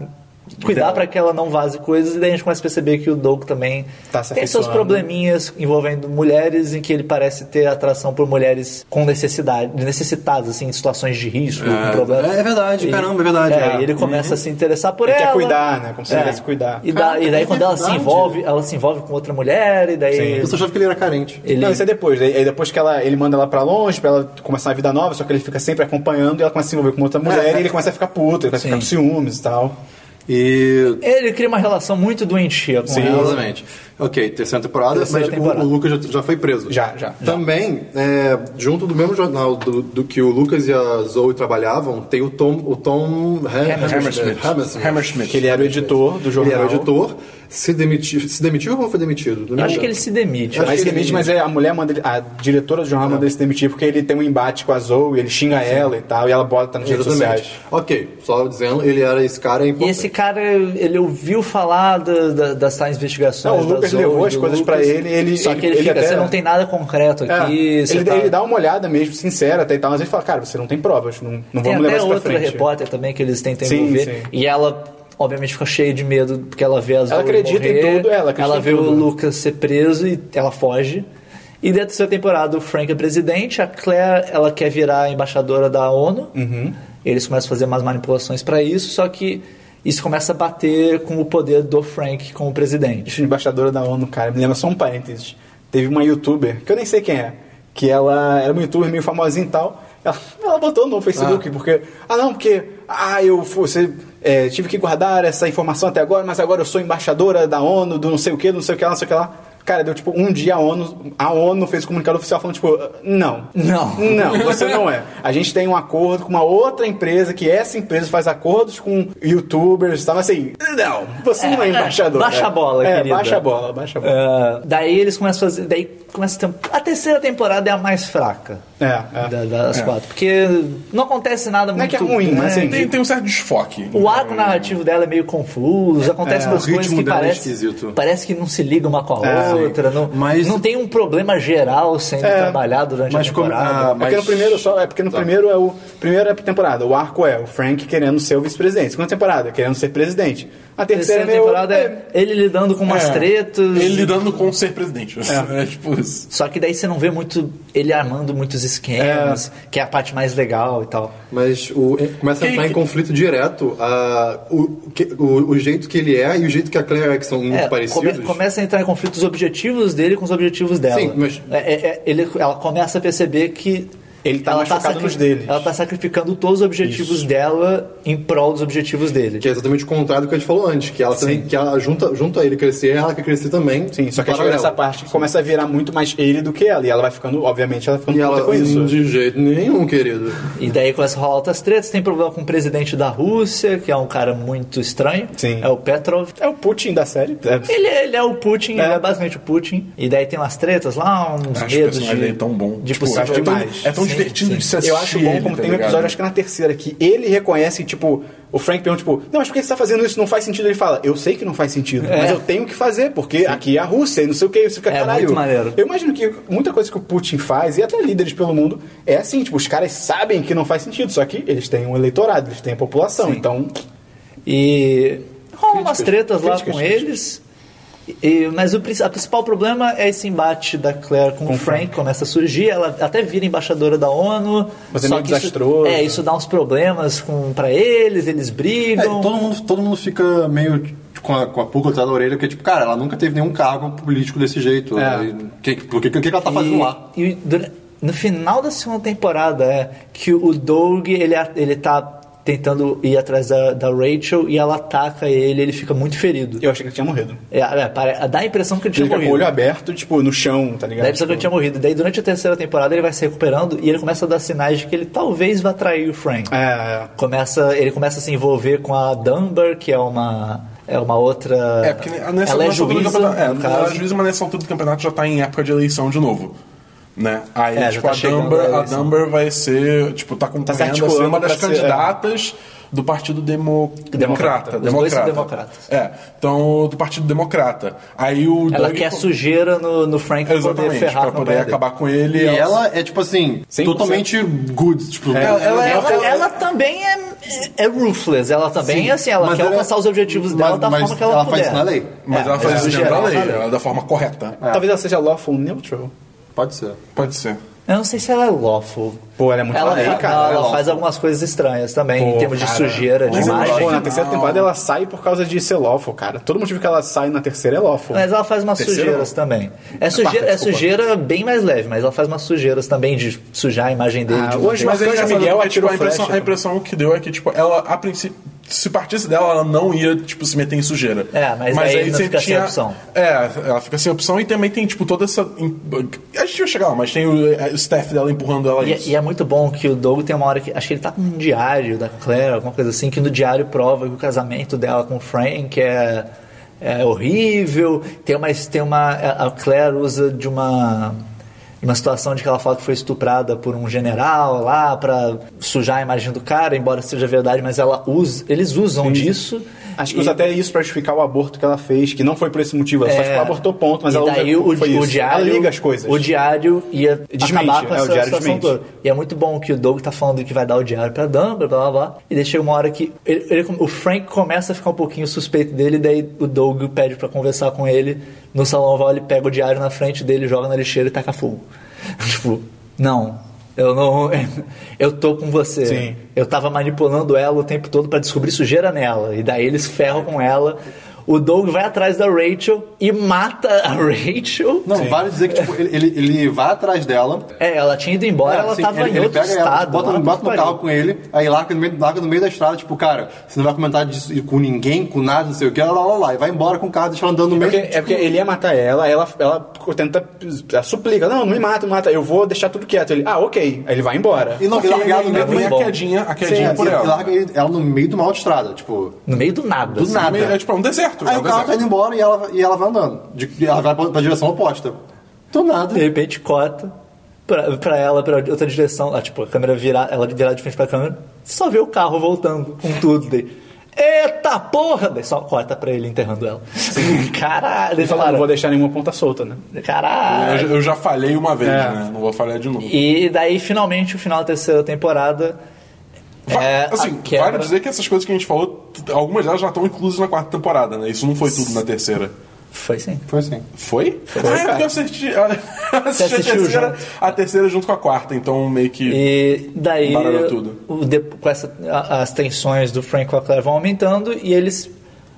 Cuidar
Dela.
para que ela não vaze coisas, e daí a gente começa a perceber que o Doug também
Tá se
tem seus probleminhas envolvendo mulheres, em que ele parece ter atração por mulheres com necessidade, necessitadas, assim, em situações de risco, com problemas.
é verdade,
E-
caramba, é verdade,
É,
é.
e ele começa a se interessar por
Ele
ela.
quer cuidar, né? Como se ele
É.
quisesse cuidar.
E, da- e daí
é
quando ela se envolve, ela se envolve com outra mulher, e daí.
Eu só achava que ele era carente.
Ele,
Não, isso é depois. Aí depois que ela, ele manda ela pra longe, pra ela começar uma vida nova, só que ele fica sempre acompanhando e ela começa a se envolver com outra mulher
É.
e ele começa a ficar puto, ele começa a ficar com ciúmes e tal.
E.
ele cria uma relação muito doentia com
Sim,
ela.
exatamente. Ok, terceira temporada,
Terceira
mas o-
temporada.
O, Lucas já, já foi preso.
Já, já.
Também, é, junto do mesmo jornal do, do que o Lucas e a Zoe trabalhavam, tem o Tom, o Tom
Hammersmith.
Hammersmith.
Hammersmith.
Que ele era o editor do jornal.
Ele era o editor, se demitiu, se demitiu ou foi demitido? Não
acho que ele se demite.
Mas
que
demite,
ele-
mas é, a mulher manda ele, a diretora do jornal manda ele se demitir porque ele tem um embate com a Zoe, ele xinga ela e tal, e ela bota nas redes sociais.
Ok, só dizendo, ele era esse cara é
E
importante.
esse cara, ele ouviu falar da- da- das tais investigações.
Não, o Lucas levou as coisas pra ele, ele-
Só
ele-
que ele,
ele
fica,
até-
você não tem nada concreto
É,
aqui.
ele,
tá-
ele dá uma olhada mesmo, sincera até e tal, mas ele fala, cara, você não tem provas, não, não
Tem
vamos levar isso pra
outra
frente.
repórter também que eles tentam
Sim,
envolver.
sim.
E ela, obviamente, fica cheia de medo porque ela vê as
Ela acredita em tudo, ela acredita em
vê o
tudo.
Lucas ser preso e ela foge. E dentro da terceira temporada, o Frank é presidente, a Claire, ela quer virar embaixadora da ONU.
Uhum.
Eles começam a fazer umas manipulações pra isso, só que isso começa a bater com o poder do Frank como presidente.
Isso, embaixadora da ONU, cara, me lembra só um parênteses. teve uma youtuber, que eu nem sei quem é, que ela era uma youtuber meio famosinha e tal. Ela, ela botou no Facebook, porque. Ah, não, porque. Ah, eu você, é, tive que guardar essa informação até agora, mas agora eu sou embaixadora da ONU, do não sei o que, do não sei o que lá, não sei o que lá. Cara, deu tipo um dia a ONU, a ONU fez um comunicado oficial falando, tipo, não.
Não.
Não, você não é. A gente tem um acordo com uma outra empresa, que essa empresa faz acordos com youtubers e tal, mas assim, não, você não é embaixador.
baixa a bola,
é,
querida.
Baixa a bola, baixa a bola.
Ah, daí eles começam a fazer. Daí começa a, ter, a terceira temporada é a mais fraca
É, é.
da- das quatro. Porque não acontece nada
Não é
muito.
que é ruim, mas assim,
Tem, tem um certo desfoque.
O arco narrativo dela é meio confuso, acontecem
É,
umas coisas que
é
parece,
esquisito.
parece que não se liga uma com a
É,
outra, não,
Mas-
não tem um problema geral sendo
É,
trabalhado durante
mas
a
como-
temporada.
ah,
É porque no
mas-
primeiro só, é porque no primeiro é o primeiro é a temporada. O arco é o Frank querendo ser o vice-presidente. Segunda temporada, querendo ser presidente. A terceira,
terceira
é meio,
temporada é ele lidando com umas
É,
tretas.
Ele lidando com ser presidente. É, tipo isso.
Só que daí você não vê muito ele armando muitos esquemas, que é a parte mais legal e tal.
Mas o, começa a
Que-
entrar em conflito direto a, o, que- o, o jeito que ele é e o jeito que a Claire é, que são muito
É,
parecidos.
come- começa a entrar em conflito os objetivos dele com os objetivos dela.
Sim, mas-
É, é, é, ele, ela começa a perceber que
Ele tá
ela
mais focado
sacri-
nos deles.
Ela tá sacrificando todos os objetivos dela em prol dos objetivos dele.
Que é exatamente o contrário do que a gente falou antes, que ela também, que ela junta, junto a ele crescer, ela quer crescer também.
Sim, só que chega nessa parte que começa a virar muito mais ele do que ela. E ela vai ficando, obviamente, ela vai ficando
E ela,
com isso.
de jeito nenhum, querido.
E daí começa a rolar outras tretas. Tem problema com o presidente da Rússia, que é um cara muito estranho.
Sim.
É o Petrov.
É o Putin da série. É.
Ele, ele é o Putin, ele
É.
é basicamente o Putin. E daí tem umas tretas lá, uns
Acho personagem
de.
dele é tão bom.
De
Tipo,
possível-
acho
é tão,
demais.
é tão
Sim,
divertido
sim.
de se assistir.
Eu acho bom como
ele, tá
tem um
ligado?
episódio, acho que na terceira, que ele reconhece, tipo, o Frank pergunta, tipo, não, mas por que você tá fazendo isso? Não faz sentido. Ele fala, eu sei que não faz sentido,
É.
mas eu tenho que fazer, porque aqui é a Rússia e não sei o que. Você fica,
É
caralho.
muito maneiro.
Eu imagino que muita coisa que o Putin faz, e até líderes pelo mundo, é assim, tipo, os caras sabem que não faz sentido, só que eles têm um eleitorado, eles têm a população,
Sim.
então...
E rolam umas tretas lá com eles. E- mas o, a principal problema é esse embate da Claire com, o Frank, começa a surgir, ela até vira embaixadora da ONU.
Mas é meio
que isso-
desastroso.
é, isso dá uns problemas com, pra eles, eles
É,
brigam.
todo, mundo, todo mundo fica meio com a, com a pulga atrás da orelha, porque, tipo, cara, ela nunca teve nenhum cargo político desse jeito.
É.
E Que, por que, que, que ela tá fazendo
E-
lá?
E no final da segunda temporada é que o Doug ele, ele tá tentando ir atrás da, da Rachel e ela ataca ele, ele fica muito ferido.
Eu achei que ele tinha morrido.
É, é, pare- dá a impressão que ele tinha
Ele fica com o
morrido.
olho aberto, tipo, no chão, tá ligado?
Daí ele que ele tinha morrido. Daí durante a terceira temporada ele vai se recuperando e ele começa a dar sinais de que ele talvez vá trair o Frank.
É, é.
Começa, ele começa a se envolver com a Dunbar, que é uma é uma outra.
É, porque nessa,
ela é
nessa altura do
juíza,
campeonato. É,
no
ela é juíza, mas nessa altura do campeonato já tá em época de eleição de novo. Né? Aí,
É,
tipo,
tá
a, Dumber, a. Dumber vai ser. Tipo, tá concorrendo a ser
articulando
uma das
é.
candidatas do Partido Demo... Democrata.
Os dois são democratas.
É, então, do Partido Democrata. Aí o
Ela
Doug-
quer sujeira no, no Frank pra poder
Exatamente,
ferrar
pra poder acabar com ele.
E ela é, tipo assim,
100%.
totalmente good. Tipo,
Ela, ela,
Ela-
ela- ela também é, é ruthless, ela também
Sim,
é assim, ela quer
ela-
alcançar os objetivos
mas-
dela da
mas
forma que ela,
ela
puder.
faz isso na lei.
Mas
É,
ela faz
é,
isso dentro da lei,
na lei.
ela- da forma correta.
Talvez ela seja lawful neutral.
Pode ser.
Pode ser.
Eu não sei se ela é lawful.
Pô, ela é muito
ela,
maneira,
fa-
cara. Ela é
ela faz algumas coisas estranhas também, em
Pô,
termos de
cara.
sujeira, de
Mas ela-
imagem.
pô, na terceira temporada ela sai por causa de ser lawful, cara. Todo motivo que ela sai na terceira é lawful.
Mas ela faz umas
Terceira,
sujeiras também. É, sujeira,
quarta,
é sujeira bem mais leve, mas ela faz umas sujeiras também de sujar a imagem dele.
Ah,
de
hoje Mas
Mas é
Miguel
porque, tipo,
atirou
a, impressão,
flecha.
a impressão que deu é que, tipo, ela, a princípio, se partisse dela, ela não ia, tipo, se meter em sujeira.
É, mas aí não
você
fica sem opção.
É, ela fica sem opção e também tem, tipo, toda essa... A gente vai chegar lá, mas tem o, o staff dela empurrando ela
E,
isso.
e é muito bom que o Doug tem uma hora que. Acho que ele tá com um diário da Claire, alguma coisa assim, que no diário prova que o casamento dela com o Frank é, é horrível. Tem uma. Tem uma a Claire usa de uma. Uma situação de que ela fala que foi estuprada por um general lá pra sujar a imagem do cara, embora seja verdade, mas ela usa, eles usam disso.
Acho que
E-
usa até isso pra justificar o aborto que ela fez, que não foi por esse motivo, ela só tipo, abortou ponto, mas
É. e
ela
daí
usa,
o,
foi
o
isso.
diário,
Ela liga as coisas.
O diário ia
Desmente,
acabar com
é, o
essa
diário
situação
desmente.
toda. E é muito bom que o Doug tá falando que vai dar o diário pra Dumbledore, blá blá blá. E chega uma hora que ele- ele- o Frank começa a ficar um pouquinho suspeito dele, daí o Doug pede pra conversar com ele. No salão oval ele pega o diário na frente dele, joga na lixeira e taca fogo. tipo, não. Eu não. Eu tô com você.
Sim.
Eu tava manipulando ela o tempo todo pra descobrir sujeira nela. E daí eles ferram com ela. O Doug vai atrás da Rachel e mata a Rachel.
Não, vale dizer que tipo, ele, ele, ele vai atrás dela.
É, ela tinha ido embora, ela
assim,
tava
ele,
em
ele
outro
pega
estado.
ela, tipo, bota, bota no carro com ele, aí larga no, meio, larga no meio da estrada, tipo, cara, você não vai comentar disso com ninguém, com nada, não sei o que, lá, lá, lá, lá, e vai embora com o carro, deixa ela andando no
É
meio.
porque, é porque ele ia matar ela, ela, ela tenta, ela suplica, não, não me mata, não me mata, eu vou deixar tudo quieto. Ele, ah, ok. Aí ele vai embora.
E não,
Porque
e larga ela no meio do
a quedinha, a quedinha
Sim,
por
e-
ela.
E larga ele- ela no meio de uma autoestrada, tipo.
No meio do nada.
Do
assim.
nada.
É tipo um deserto.
Aí
é
o carro tá indo embora e ela, e ela vai andando. De- e ela vai pra, pra direção oposta. Do nada.
De repente corta pra, pra ela, pra outra direção. Ah, tipo, a câmera virar, ela virar de frente pra câmera, só vê o carro voltando com tudo. Daí, Eita porra! Daí só corta pra ele enterrando ela. Caralho,
Ele
eles
fala, não vou deixar nenhuma ponta solta, né?
Eu,
Caralho.
já- eu já falhei uma vez,
É.
né? Não vou falhar de novo.
E daí, finalmente, o final da terceira temporada.
Va-
é
assim,
quebra-
vale dizer que essas coisas que a gente falou, algumas delas já estão inclusas na quarta temporada, né? Isso não foi tudo na terceira.
Foi sim.
Foi assim.
Foi? ah, é porque eu assisti, eu assisti a, terceira,
junto.
a terceira junto com a quarta, então meio que.
E daí,
Baralhou tudo.
o de- com essa, a- as tensões do Frank com a Claire vão aumentando e eles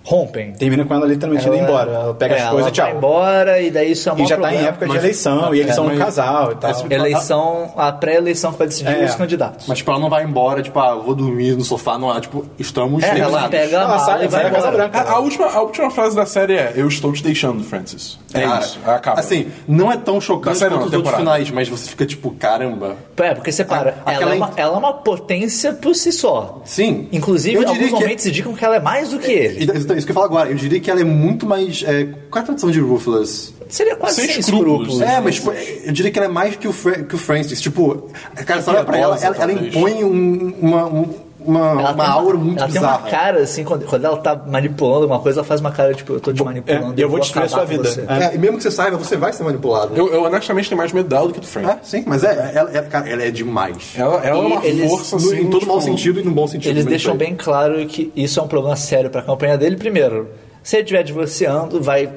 rompem.
Termina com ela literalmente indo embora. Ela pega
é,
as coisas
ela
e tchau.
vai embora e daí isso é um
E já tá
problema.
em época de
Mas-
eleição, e eles
é,
são um casal e tal.
Eleição, a pré-eleição que vai decidir
É.
os candidatos.
Mas tipo, ela não vai embora, tipo, ah, vou dormir no sofá, não é, tipo, estamos
é, ela pega a
Ela
mala
sai-
e vai
sai Casa
embora.
Branca.
A, a última, a última frase da série é: Eu estou te deixando, Francis. É
Cara,
isso. Acaba.
Assim, não é tão chocante
série
quanto
não,
os outros finais, mas você fica tipo, caramba.
É, porque você para.
A-
ela, é uma, ela é uma potência por si só.
Sim.
Inclusive, alguns momentos indicam que ela é mais do que ele.
Então, Isso que eu falo agora, eu diria que ela é muito mais. É, qual é a tradução de Ruthless?
Seria quase
Sem
sem,
escrúpulos.
escrúpulos.
É, mas tipo, eu diria que ela é mais que o, Fra que o Francis. Tipo, cara, você olha pra ela, ela, ela impõe um- uma, um- uma,
Ela
uma
tem
aura muito
ela
bizarra.
tem uma cara, assim, quando, quando ela tá manipulando alguma coisa, ela faz uma cara, tipo, eu tô te manipulando.
É, eu vou destruir a sua vida. É.
É, e mesmo que você saiba, você vai ser manipulado.
Eu, eu honestamente tenho mais medo dela do que do Frank.
É, sim, mas é, ela, ela- cara, ela é demais.
Ela, ela é uma
eles-
força
No-
assim.
em todo
tipo,
mau sentido e no bom sentido.
Eles deixam bem claro que isso é um problema sério pra campanha dele. Primeiro, se ele estiver divorciando, vai,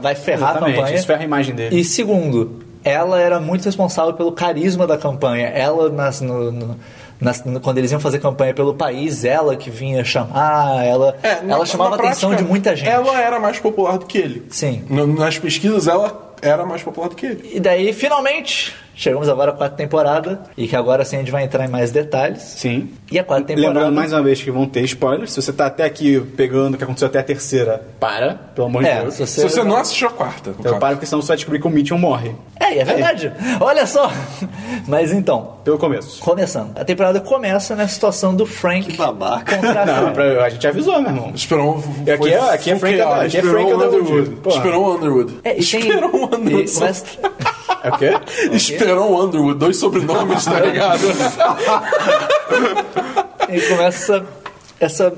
vai ferrar a
Exatamente,
campanha.
isso ferra a imagem dele.
E segundo, ela era muito responsável pelo carisma da campanha. Ela, nas, no- no- quando eles iam fazer campanha pelo país, ela que vinha chamar, ela,
É, na-
ela chamava
na
a atenção
prática,
de muita gente.
Ela era mais popular do que ele.
Sim.
Nas pesquisas, ela era mais popular do que ele.
E daí, finalmente, chegamos agora à quarta temporada. E que agora sim a gente vai entrar em mais detalhes.
Sim.
E a quarta temporada.
Lembrando mais uma vez que vão ter spoilers. Se você tá até aqui pegando o que aconteceu até a terceira, para, pelo amor de
É,
Deus.
se
Se você não assistiu a quarta,
Então
caso.
para, porque senão você vai descobrir que o Mitchell morre.
É, é verdade. Olha só. Mas então,
Pelo começo.
começando. A temporada começa na situação do Frank
Que babaca.
contra a
Não,
Claire.
pra- a gente avisou, meu irmão.
Esperou.
E aqui é, aqui é Frank, aqui é Frank
o
Underwood.
Underwood.
Esperou o Underwood.
É, e tem,
Esperou o
e
Underwood.
É o quê?
Esperou o Underwood. Dois sobrenomes, tá ligado?
e começa essa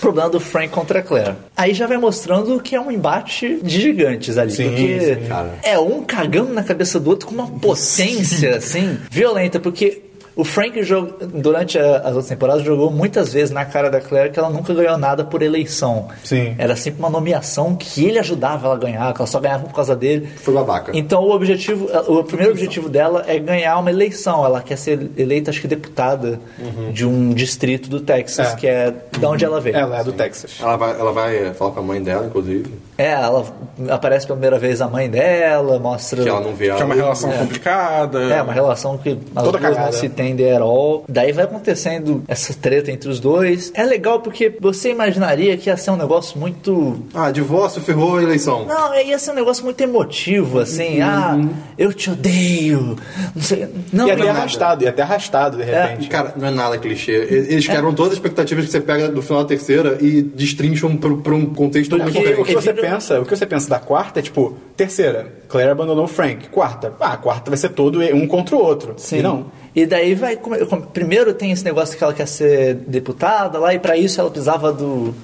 problema do Frank contra a Claire. Aí já vai mostrando que é um embate de gigantes ali.
Sim,
porque
sim,
cara.
é um cagando na cabeça do outro com uma potência, assim, violenta. Porque o Frank, jog- durante a- as outras temporadas, jogou muitas vezes na cara da Claire que ela nunca ganhou nada por eleição.
Sim.
Era sempre uma nomeação que ele ajudava ela a ganhar, que ela só ganhava por causa dele.
Foi babaca.
Então o objetivo, o primeiro objetivo dela é ganhar uma eleição. Ela quer ser eleita, acho que deputada de um distrito do Texas,
É.
que é de onde ela veio.
Ela é do Texas.
Ela vai, ela vai falar com a mãe dela, inclusive.
É, ela aparece pela primeira vez a mãe dela, mostra.
Que ela não vê ela.
Que é uma relação complicada.
É, uma relação que as
Toda
duas não se entendem at all. Daí vai acontecendo essa treta entre os dois. É legal porque você imaginaria que ia ser um negócio muito
Ah, divórcio ferrou a eleição.
Não, ia ser um negócio muito emotivo, assim. Ah, eu te odeio. Não sei. Não,
E até
não,
arrastado, e até arrastado de repente.
Cara, não é nada clichê. Eles quebram todas as expectativas que você pega do final da terceira e destrincham pra, pra um contexto
É
muito
porque o que
diferente.
você
vira-
pensa, o que você pensa da quarta é tipo, terceira, Claire abandonou o Frank. Quarta, ah, a quarta vai ser todo um contra o outro.
Sim.
E não.
E daí vai. Primeiro tem esse negócio que ela quer ser deputada lá, e pra isso ela precisava do,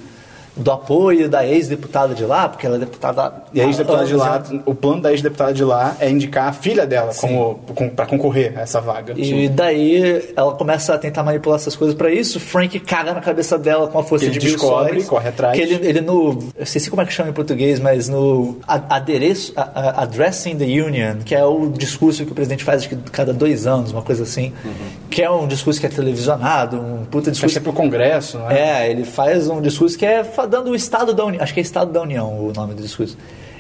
do apoio da ex-deputada de lá, porque ela é deputada.
E a ex-deputada de lá,
anos,
o plano da ex-deputada de lá é indicar a filha dela como, com, pra concorrer a essa vaga.
E daí ela começa a tentar manipular essas coisas pra isso. Frank caga na cabeça dela com a força
Ele
de mil
descobre,
sóis.
corre atrás.
Que ele, ele no. Eu esqueci como é que chama em português, mas no a- adereço. a- a- Addressing the Union, que é o discurso que o presidente faz acho que cada dois anos, uma coisa assim.
Uhum.
Que é um discurso que é televisionado, um puta
Acho
discurso.
que é pro Congresso, não é?
É, ele faz um discurso que é dando o Estado da União. Acho que é Estado da União o nome do discurso.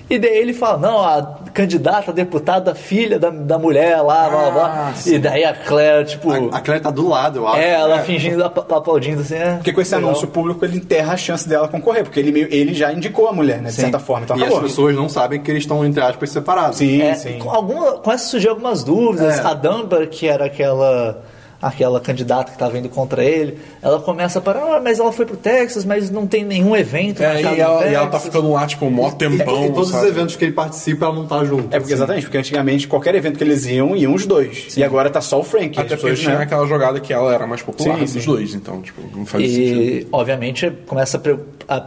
E daí ele fala, não, a candidata a deputada, filha da, da mulher lá, blá blá blá. E daí a Claire, tipo.
A, a Claire tá do lado, eu acho.
é, ela fingindo, ap- aplaudindo assim. É,
Porque com esse
legal.
anúncio público ele enterra a chance dela concorrer, porque ele, meio- ele já indicou a mulher, né? De
Sim.
certa forma. Então
E as
acabou.
pessoas não sabem que eles estão, entre aspas, separados.
Sim,
É,
sim.
com alguma, começa a surgir algumas dúvidas.
É.
A Dunbar, que era aquela aquela candidata que estava indo contra ele, ela começa a parar, ah, mas ela foi pro Texas, mas não tem nenhum evento
É, e ela, e ela tá ficando lá, tipo, mó
E,
tempão.
e todos
sabe?
os eventos que ele participa, ela não tá junto.
É porque, exatamente, porque antigamente qualquer evento que eles iam, iam os dois. E agora tá só o Frank.
Até
as
porque
pessoas,
tinha
né?
aquela jogada que ela era mais popular
Sim,
dos
sim.
dois, então, tipo, não faz sentido.
E, obviamente, começa a,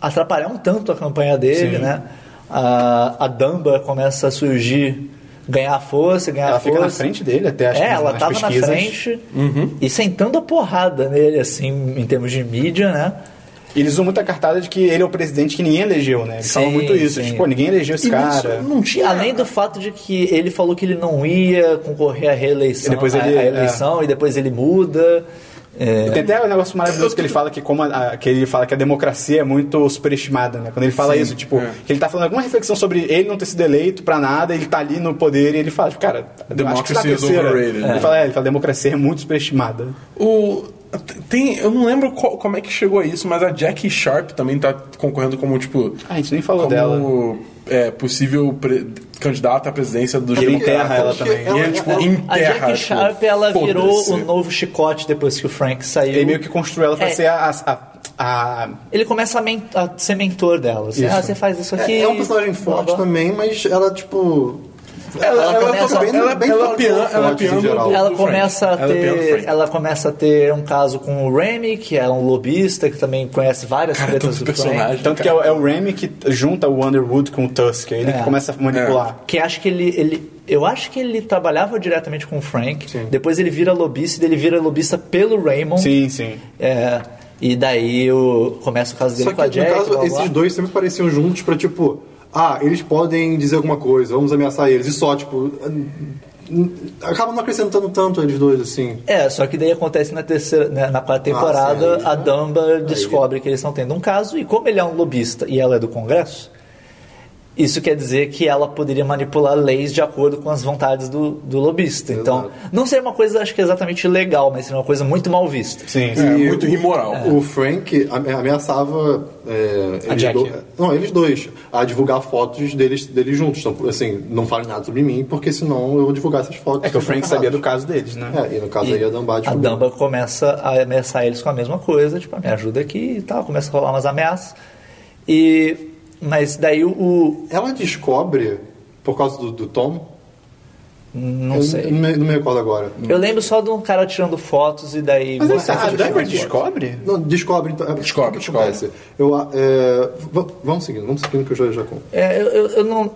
atrapalhar um tanto a campanha dele,
Sim.
né? A, a começa a surgir, ganhar força, ganhar
Ela
força.
fica na frente dele até, acho
É,
que
ela tava na
pesquisas.
frente e sentando a porrada nele, assim, em termos de mídia, né?
Eles usam muita cartada de que ele é o presidente que ninguém elegeu, né? Eles
Sim,
falam muito isso.
sim.
Tipo, pô, ninguém elegeu esse
E
cara.
não tinha.
Além do fato de que ele falou que ele não ia concorrer à reeleição,
E depois
à-
ele-
à eleição, e depois ele muda. É,
Tem até um negócio maravilhoso que ele fala que como a, a- que ele fala que a democracia é muito superestimada, né? Quando ele fala isso, tipo,
é.
que ele tá falando alguma reflexão sobre ele não ter sido eleito pra nada, ele tá ali no poder e ele fala, tipo, cara, acho que tá
is
terceira.
overrated.
Ele fala, é, ele fala, democracia é muito superestimada.
O. Tem. Eu não lembro qual- como é que chegou a isso, mas a Jackie Sharp também tá concorrendo como, tipo.
Ah, a gente nem falou
como,
dela.
É, possível pre- candidata à presidência do
Ele enterra ela também.
ela-
E ele, tipo,
ela-
enterra.
a Jackie
tipo,
Sharp, ela virou o novo chicote depois que o Frank saiu.
Ele meio que construiu ela pra
É.
ser a, a, a-
Ele começa a, men- a ser mentor dela. Assim, ah, você faz isso aqui.
É, é um personagem
blá,
forte
blá.
também, mas ela, tipo.
Ela, ela,
começa-
fica bem, ela,
bem
ela,
fora de
pian-
holofotes,
ela do-
Ela
do
começa, a
Frank. Ela
ter, ela começa a ter um caso com o Remy, que é um lobista, que também conhece várias
Cara,
tretas do
personagens.
Frank.
Tanto que é, o- é o Remy que junta o Underwood com o Tusk. É ele
É.
que começa a manipular.
Que acho que ele, ele. Eu acho que ele trabalhava diretamente com o Frank. Depois ele vira lobista e ele vira lobista pelo Raymond.
Sim, sim.
É, e daí o, começa o caso dele
Só
com a
que,
Jack.
no caso,
blá, blá.
esses dois sempre pareciam juntos pra, tipo, ah, eles podem dizer alguma coisa, vamos ameaçar eles. E só, tipo. Acaba não acrescentando tanto eles dois, assim.
É, só que daí acontece na terceira, né, na quarta
Ah,
temporada,
sim,
a
aí-
Dumba descobre que eles estão tendo um caso e como ele é um lobista e ela é do Congresso, isso quer dizer que ela poderia manipular leis de acordo com as vontades do, do lobista. Então, não seria uma coisa, acho que exatamente legal, mas seria uma coisa muito mal vista.
Sim,
É,
sim.
muito imoral.
O Frank ame- ameaçava. é, eles
Jack.
do- não, eles dois. A divulgar fotos deles, deles juntos. Então, assim, não fale nada sobre mim, porque senão eu vou divulgar essas fotos.
É que o Frank sabia do
caso.
caso deles, né?
É, e no caso aí a Dumba
A. Dumba começa a ameaçar eles com a mesma coisa, tipo, "Ah, me ajuda aqui e tal, começa a rolar umas ameaças. E mas daí o, o-
Ela descobre, por causa do, do Tom.
não
eu,
sei.
eu não, me, não me recordo agora.
Eu lembro só de um cara tirando fotos e daí
Mas
você
a Dumber descobre?
Não, descobre então.
Descobre,
o que acontece? Eu, ah, é, vamos seguindo, vamos seguindo que eu já, já conto.
É, eu, eu, eu não.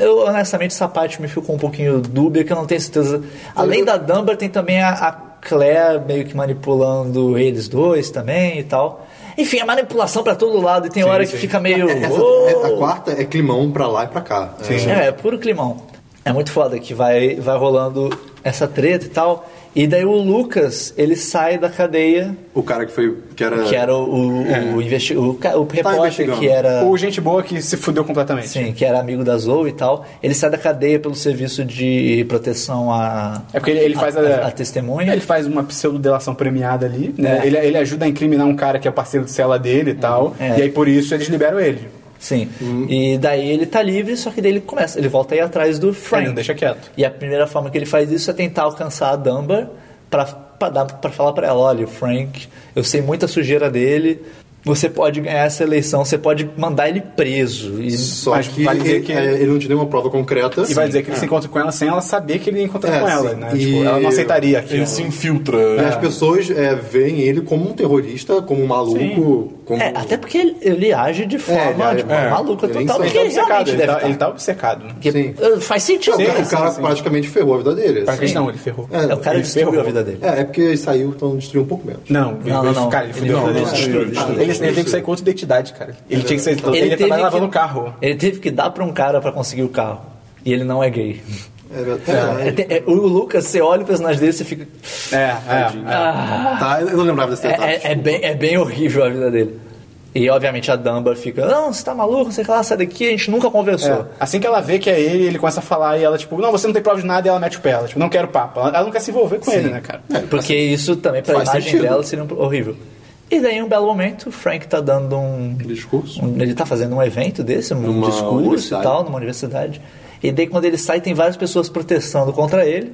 Eu, honestamente, essa parte me ficou um pouquinho dúbia, que eu não tenho certeza. Além da Dumber, tem também a, a Claire meio que manipulando eles dois também e tal. Enfim, a manipulação pra todo lado e tem hora que fica meio.
Essa-
"Oh".
é- a quarta é climão pra lá e pra cá. É,
É, é puro climão. É muito foda que vai, vai rolando essa treta e tal. E daí o Lucas, ele sai da cadeia,
o cara que foi. que era.
que era o, o, o, investi- o, o repórter
É. investigando.
que era.
Ou gente boa que se fudeu completamente.
Sim, que era amigo da Zoe e tal. Ele sai da cadeia pelo serviço de proteção a,
É porque ele, ele faz a,
a, a testemunha.
Ele faz uma pseudo-delação premiada ali, né?
É.
Ele, ele ajuda a incriminar um cara que é parceiro de cela dele e tal.
É.
E aí por isso eles liberam ele.
Sim. E daí ele tá livre, só que daí ele começa, ele volta a ir atrás do Frank.
Ele não deixa quieto.
E a primeira forma que ele faz isso é tentar alcançar a Dumber dar, pra falar pra ela, olha, o Frank, eu sei muita sujeira dele, você pode ganhar essa eleição, você pode mandar ele preso. E
Só
Mas
que,
vai dizer
ele,
que-
é, ele não te deu uma prova concreta.
E vai dizer que ele se encontra com ela sem ela saber que ele ia encontrar
É,
com ela,
sim.
né?
E-
Tipo, ela não aceitaria aquilo.
Ele se infiltra.
E as pessoas é, veem ele como um terrorista, como um maluco. Como...
É, até porque ele, ele age de forma
ele-
tipo,
é.
maluca
Ele é
total.
Ele
Porque
tá obcecado,
realmente
ele
deve
tá, ele tá obcecado.
Porque,
Sim.
uh, Faz sentido.
o cara,
cara.
o cara
sim.
praticamente ferrou a vida dele.
Pra
assim.
não, ele ferrou.
É, o cara
Ele
destruiu
ferrou.
a vida dele.
É, é porque ele saiu, então destruiu um pouco menos.
Não,
Não,
ele,
não,
cara, ele
Ele
fudeu
não,
a vida
não,
dele.
destruiu,
Ele, ele tem que sair com outra identidade, cara. Ele tinha que ser. Ele,
teve
trabalhar
que-
lavando o carro.
Ele teve que dar pra um cara pra conseguir o carro. E ele não é gay.
É, verdade.
É, é, o Lucas, você olha o personagem dele e você fica.
É, é.
Tá, eu não lembrava desse
É,
detalhe.
é- é bem, é bem horrível a vida dele. E obviamente a Dumba fica, não, você tá maluco, não sei o que lá, sai daqui, a gente nunca conversou.
É. Assim que ela vê que é ele, ele começa a falar e ela, tipo, não, você não tem prova de nada e ela mete o pé. Ela, tipo, não quero papo. Ela, ela não quer se envolver com ele, né, cara?
Porque isso também, pra imagem
sentido.
dela, seria horrível. E daí, em um belo momento, o Frank tá dando um.
Discurso?
um- ele tá fazendo um evento desse, um
Numa
discurso e tal, numa universidade. E daí, quando ele sai, tem várias pessoas protestando contra ele.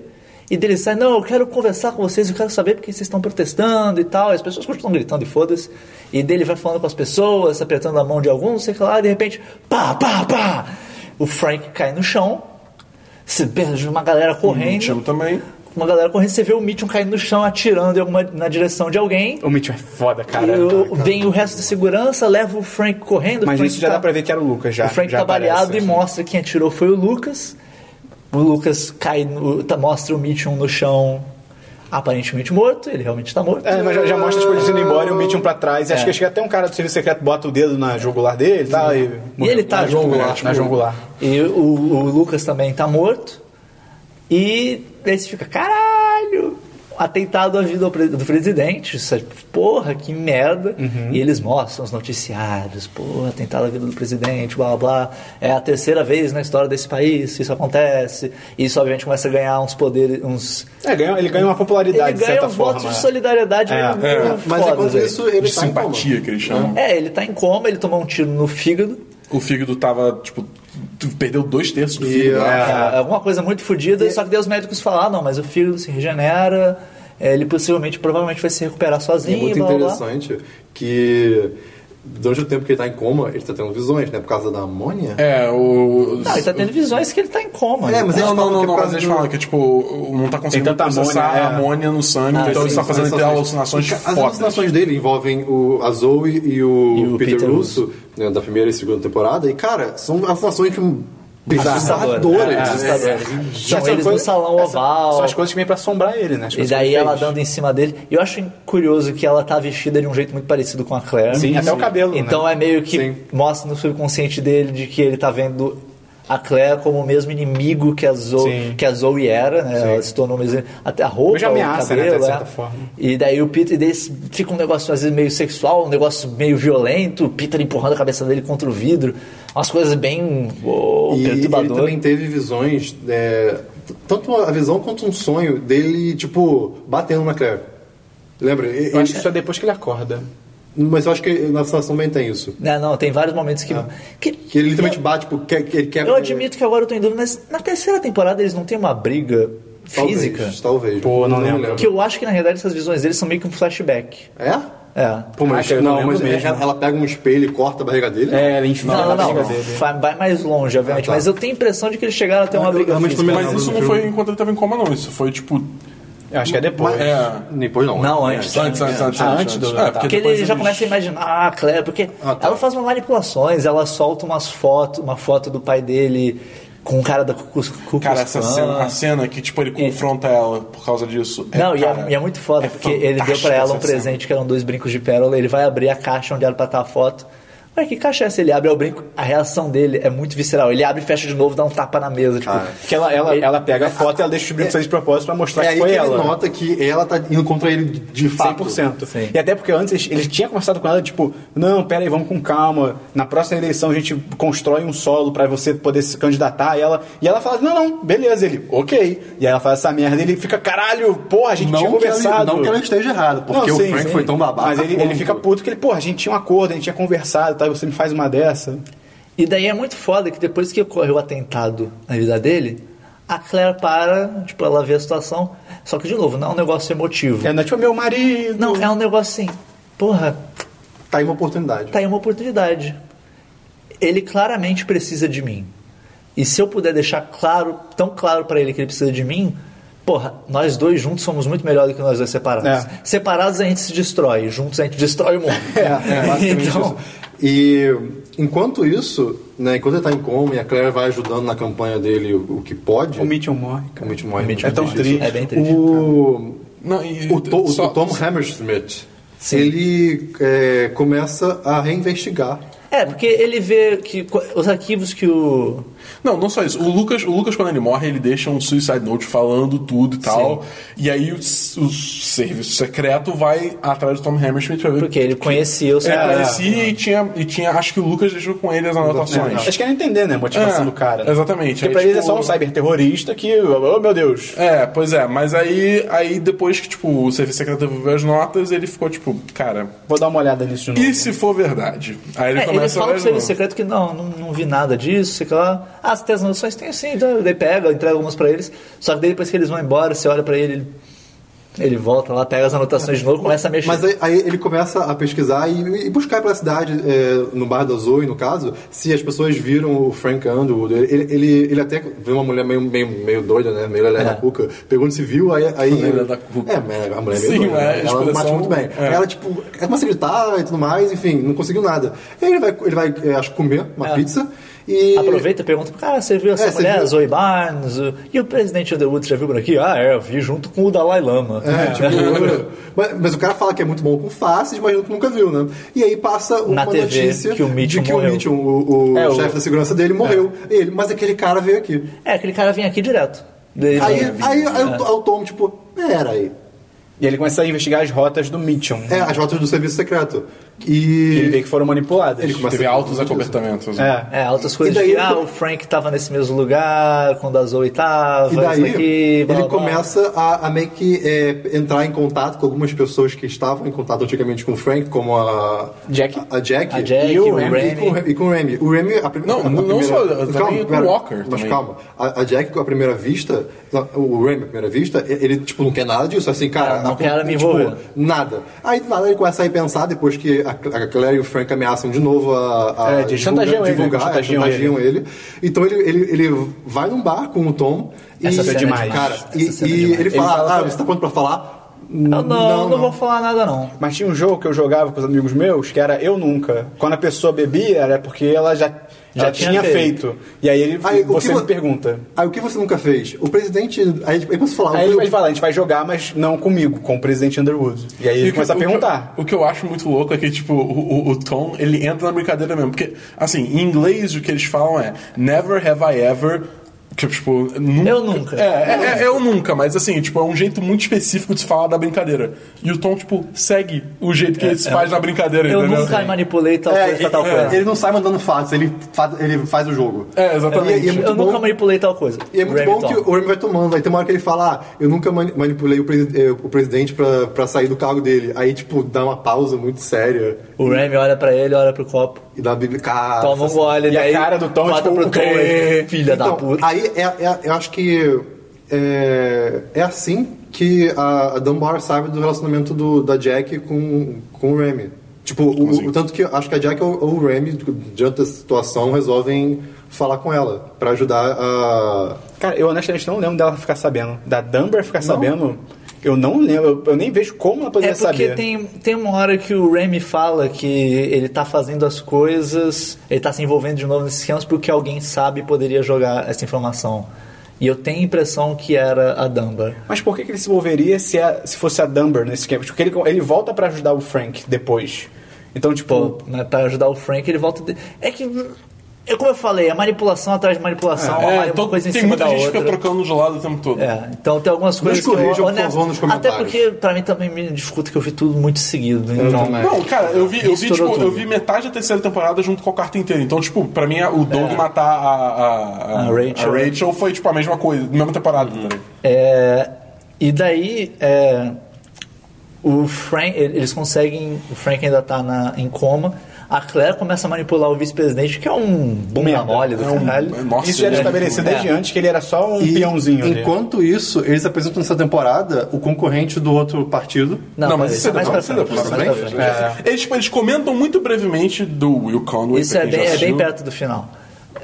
E daí ele sai, não, eu quero conversar com vocês, eu quero saber porque vocês estão protestando e tal. E as pessoas continuam gritando e foda-se. E daí ele vai falando com as pessoas, apertando a mão de alguns, não sei o que lá, e de repente, pá, pá, pá! O Frank cai no chão, se perde uma galera correndo.
Chamo também.
Uma galera correndo, você vê o Mitchum caindo no chão, atirando em alguma, na direção de alguém.
O Mitchell é foda, cara.
E o- vem o resto da segurança, leva o Frank correndo. o
Mas
Frank
isso já
tá-
dá pra ver que era o Lucas já.
O Frank
já
tá baleado
aparece,
e
assim.
mostra quem atirou foi o Lucas. O Lucas cai, no, tá- mostra o Mitchum no chão, aparentemente morto. Ele realmente tá morto.
É, mas já, já mostra tipo, eles indo embora e o Mitchell pra trás. E acho
É.
que chega até um cara do serviço secreto, bota o dedo na jugular dele tá, e
E ele tá
na jugular.
tipo,
na jugular.
E o, o Lucas também tá morto. E aí você fica, caralho! Atentado à vida do pre- do presidente. Isso é, porra, que merda.
Uhum.
E eles mostram os noticiários. Porra, atentado à vida do presidente, blá blá blá. É a terceira vez na história desse país que isso acontece. E isso, obviamente, começa a ganhar uns poderes. Uns...
É, ganha, ele ganha uma popularidade,
Ele
de
ganha
forma.
votos de solidariedade
É.
meio-
É.
meio
Mas
fodas
enquanto isso, ele
De
tá em coma.
simpatia que eles chamam.
É, ele tá em coma, ele tomou um tiro no fígado.
O fígado tava, tipo, tu perdeu dois terços do fígado. né?
É, alguma coisa muito fodida, só que daí os médicos falaram, ah, não, mas o fígado se regenera, é, ele possivelmente, provavelmente vai se recuperar
E é
sozinho,
muito
blá, blá, blá.
interessante que durante o tempo que ele tá em coma, ele tá tendo visões, né? Por causa da amônia.
É, o.
Não, ele tá tendo visões que ele tá em coma.
É, mas eles
Não, não,
falam
não,
que é
não,
por
mas
causa
eles falam que, tipo, não tá conseguindo
tanta
processar
amônia, é.
a amônia no sangue,
Ah,
então
sim,
ele tá fazendo ter alucinações
As
fodas.
alucinações dele envolvem o, a Zoe e o,
E o
Peter,
Peter
Russo, né, da primeira e segunda temporada. E, cara, são alucinações
Bizarras.
assustadoras.
É, assustador.
São
São eles no
coisas-
salão oval.
São as coisas que vêm pra assombrar ele, né? As
E daí ela dando em cima dele. E eu acho curioso que ela tá vestida de um jeito muito parecido com a Claire.
Sim, até o cabelo,
Então
né?
é meio que
Sim.
mostra no subconsciente dele de que ele tá vendo a Claire como o mesmo inimigo que a Zoe,
Sim.
que a Zoe era, né? Ela se tornou mesmo. Até a roupa,
Hoje ameaça,
o
né,
cabelo,
de
é.
certa forma.
E daí o Peter, daí fica um negócio às vezes meio sexual, um negócio meio violento, o Peter empurrando a cabeça dele contra o vidro. Umas coisas bem oh,
E ele
perturbadoras.
também teve visões, é, tanto a visão quanto um sonho dele, tipo, batendo na Claire. Lembra?
Eu acho que isso é depois que ele acorda.
Mas eu acho que na situação também tem isso.
Não, não, tem vários momentos que. que,
Que ele literalmente bate, tipo, que ele quer.
Eu admito que agora eu tô em dúvida, mas na terceira temporada eles não têm uma briga
Talvez,
física?
Talvez.
Pô, não
me
lembro.
Que eu acho que na realidade essas visões deles são meio que um flashback.
É?
É.
Pô, mas
Ah, cara, eu não
não,
lembro
mas
mesmo.
ela, ela pega um espelho e corta a barriga dele?
É, ele enfia
Não, não, não.
dele.
Vai, vai mais longe, obviamente.
Ah, tá.
Mas eu tenho a impressão de que eles chegaram até uma
Eu
briga
realmente
física.
não me
Mas
lembro
isso não foi enquanto ele tava em coma, não. Isso foi, tipo.
Eu acho que é depois.
É.
Depois não.
Não,
É.
antes.
Antes, antes, antes.
Ah, antes do-
É,
tá.
Porque
depois
ele já
eles-
começa a imaginar, ah, Claire, porque
Ah, tá.
ela faz umas manipulações, ela solta umas fotos, uma foto do pai dele com o cara da Ku
Cara, essa cena, a cena que, tipo, ele confronta ela por causa disso. é,
Não, e,
cara,
é, e é muito foda,
é
porque ele deu pra ela um
essa cena.
presente que eram dois brincos de pérola, ele vai abrir a caixa onde era pra estar a foto. Olha que caixa é essa? Ele abre o brinco, a reação dele é muito visceral. Ele abre e fecha de novo, dá um tapa na mesa. Tipo,
Que ela, ela,
Ele-
ela pega a foto e ela deixa os brincos ali de propósito pra mostrar
É
que
aí
foi
que
ela.
ele nota que ela tá indo contra ele de- de fato.
100%.
Sim.
E até porque antes eles- ele tinha conversado com ela, tipo, não, pera aí, vamos com calma. Na próxima eleição a gente constrói um solo pra você poder se candidatar. E ela, e ela fala, não, não, beleza. Ele, ok. E aí ela faz essa merda e ele fica, caralho, porra, a gente tinha
Não ela,
conversado.
não que ela esteja errada, porque
Não,
o
sim,
Frank
sim.
foi tão babaca.
Mas ele, ele fica puto que ele, porra, a gente tinha um acordo, a gente tinha conversado, tá? E você me faz uma dessa.
E daí é muito foda que depois que ocorreu o atentado na vida dele, a Claire para, tipo, ela vê a situação. Só que, de novo, não é um negócio emotivo.
É, não é tipo, meu marido.
Não, é um negócio assim, porra,
Tá aí uma oportunidade.
tá aí uma oportunidade. Ele claramente precisa de mim. E se eu puder deixar claro, tão claro pra ele que ele precisa de mim, porra, nós dois juntos somos muito melhor do que nós dois separados.
É.
Separados a gente se destrói, juntos a gente destrói o mundo.
É, basicamente
então,
isso. E enquanto isso, né, enquanto ele tá em coma e a Claire vai ajudando na campanha dele o, o que pode.
O Mitchell morre,
o
cara.
Mitch morre,
O Mitch
muito
é tão
triste.
triste.
é bem triste.
O,
Não, e-
o, To- o
só-
Tom Hammersmith, ele é, começa a reinvestigar.
É, porque ele vê que os arquivos que o.
Não, não só isso. O Lucas, o Lucas, quando ele morre, ele deixa um suicide note falando tudo e tal. E aí o, o serviço secreto vai atrás do Tom Hammerschmidt pra ver.
Porque ele conhecia o
É,
seu
conhecia e tinha, e tinha. Acho que o Lucas deixou com ele as anotações.
Acho que era entender, né? A motivação
É,
do cara.
exatamente.
Porque
Aí,
pra é
tipo-
só um cyberterrorista que, oh meu Deus.
É, pois é, mas aí, aí depois que, tipo, o serviço secreto devolveu as notas, ele ficou, tipo, cara,
Vou dar uma olhada nisso de novo.
e se for verdade? Aí ele
É, ele
começa
fala
a
pro
ver.
serviço secreto que não, não, não vi nada disso, sei lá. Ah, você tem as noções? Tenho sim, então daí pega, entrega algumas pra eles. Só que daí depois que eles vão embora, você olha pra ele, ele, ele volta lá, pega as anotações de novo, começa a mexer.
Mas aí, aí ele começa a pesquisar e, e buscar pela cidade, é, no bar da Zoe, no caso, se as pessoas viram o Frank Underwood. Ele, ele, ele até viu uma mulher meio, meio, meio doida, né? Meio lelé
É.
da cuca. Pergunta se viu, aí... aí
Lelé da cuca.
É, a mulher é meio
Sim,
doida.
é,
né?
a
Ela
expressão-
mate muito bem.
é.
Aí ela, tipo, começa a gritar e tudo mais, enfim, não conseguiu nada. Aí ele vai, ele vai é, acho comer uma
É.
pizza e...
Aproveita e pergunta cara, você viu essa
É,
mulher,
viu?
Zoe Barnes? E o presidente Underwood já viu por aqui? Ah, é, eu vi junto com o Dalai Lama.
É, tipo, mas, mas o cara fala que é muito bom com faces, mas nunca viu, né? E aí passa uma
Na TV
notícia
que o
de que
morreu.
o Mitchell, o, o
É, o-
chefe da segurança dele, morreu. E ele, mas aquele cara veio aqui.
É, aquele cara vinha aqui direto.
Aí,
É.
aí, aí, o, aí o Tom, tipo, pera aí.
E ele começa a investigar as rotas do Mitchum.
É, as rotas do serviço secreto.
Ele vê
E.
que foram manipuladas.
Ele começa
Teve
a-
altos acobertamentos.
É.
É, altas coisas
E daí
que, ah, o Frank tava nesse mesmo lugar, quando a Zoe tava,
E daí
daqui, blá,
ele
blá, blá.
começa a, a meio que é, entrar em contato com algumas pessoas que estavam em contato antigamente com o Frank, como a
Jack.
a, a Jack,
A Jack,
e o
o
Remy. E com, o Remy- e com o Remy. O Remy, a, prim-
Não,
a, a
não
primeira,
só, também com o Walker
Mas
também.
calma, a, a Jack, à primeira vista, o Remy, à primeira vista, ele, tipo, não quer nada disso, assim, cara...
É,
a-
quero me
tipo,
envolver.
Nada. Aí, do nada, ele começa a ir pensar, depois que a, a Claire e o Frank ameaçam de novo a... a
É, de chantageiam ele,
divulgar,
né?
é,
Chantageiam
chantageiam ele. Então ele, ele, ele vai num bar com o Tom e,
Essa cena é
demais.
Cara,
Essa
e,
cena é
e
demais.
ele fala,
Ele fala
ah,
pra-
você tá pronto pra falar?
Eu não, não, vou falar nada não.
Mas tinha um jogo que eu jogava com os amigos meus que era Eu Nunca. Quando a pessoa bebia, era porque ela já, já tinha,
tinha
feito.
feito.
E aí ele,
Aí, o
você
que
me
vo-
pergunta.
Aí o que você nunca fez? O presidente. Aí ele começa a falar.
Aí
o-
ele vai falar, a gente vai jogar, mas não comigo, com o presidente Underwood. E aí ele
que-
começa a
o que eu-
perguntar.
O que, eu acho muito louco é que, tipo, o, o- o Tom, ele entra na brincadeira mesmo. Porque, assim, em inglês o que eles falam é Never have I ever. Que, tipo, nunca.
Eu nunca.
É, é, é, eu nunca, mas assim, tipo, é um jeito muito específico de se falar da brincadeira. E o Tom, tipo, segue o jeito que ele se faz na brincadeira,
Eu
entendeu?
nunca manipulei tal
É,
coisa pra tal
é,
coisa.
ele não sai mandando fatos, ele faz, ele faz o jogo.
É, exatamente.
E, e é
eu
bom,
nunca manipulei tal coisa.
e é muito
Remy
bom
Tom.
que o Remy vai tomando. Aí tem uma hora que ele fala: Ah, eu nunca mani- manipulei o, eh, o presidente pra, pra sair do cargo dele. Aí, tipo, dá uma pausa muito séria
O Remy olha pra ele, olha pro copo,
e dá uma bíblia. Cara,
toma um gole,
E a cara do Tom é tipo,
pro Tom, filha da
Então,
puta.
Aí é, é- eu acho que é, é assim que a, a Dunbar sabe do relacionamento do, da Jack com, com o Remy. Tipo, o,
assim?
o tanto que acho que a Jack ou, ou o Remy, diante da situação, resolvem falar com ela pra ajudar a.
Cara, eu honestamente não lembro dela ficar sabendo. Da Dumber ficar sabendo, eu não lembro. Eu, nem vejo como ela poderia
É porque
saber.
tem, tem uma hora que o Remy fala que ele tá fazendo as coisas, ele tá se envolvendo de novo nesses esquemas porque alguém sabe e poderia jogar essa informação. E eu tenho a impressão que era a Dunbar.
Mas por que, que ele se envolveria se, a- se fosse a Dumber nesse esquema? Porque ele, ele volta pra ajudar o Frank depois. Então, tipo.
Pô, né, pra ajudar o Frank, ele volta. De... É que. É como eu falei, é manipulação atrás de manipulação, uma,
É,
uma coisa em
tem
cima
muita
da
gente que
outra.
fica trocando de lado o tempo todo.
É, então tem algumas coisas que
corrijam,
eu,
por
honesto-
favor, nos
Até porque pra mim também me dificulta que eu vi tudo muito seguido. Então,
também.
Não, cara, eu vi, eu vi, tipo, eu vi metade da terceira temporada junto com a quarta inteira. Então, tipo, pra mim, o Doug matar a, a,
A Rachel.
a Rachel foi, tipo, a mesma coisa, mesma temporada. ligado?
É, e daí é, o Frank, eles conseguem. O Frank ainda tá na, em coma. A Claire começa a manipular o vice-presidente, que é um bunda mole do
É um-
caralho.
nossa,
isso já era
é
estabelecido
é.
desde antes que ele era só um
E,
peãozinho ali.
Enquanto isso, eles apresentam nessa temporada o concorrente do outro partido.
Não,
mas
mas
isso é
mais pra
é
frente.
depois,
mais pra frente.
Eles, tipo, eles comentam muito brevemente do Will Conway.
Isso é
já
bem, é bem perto do final.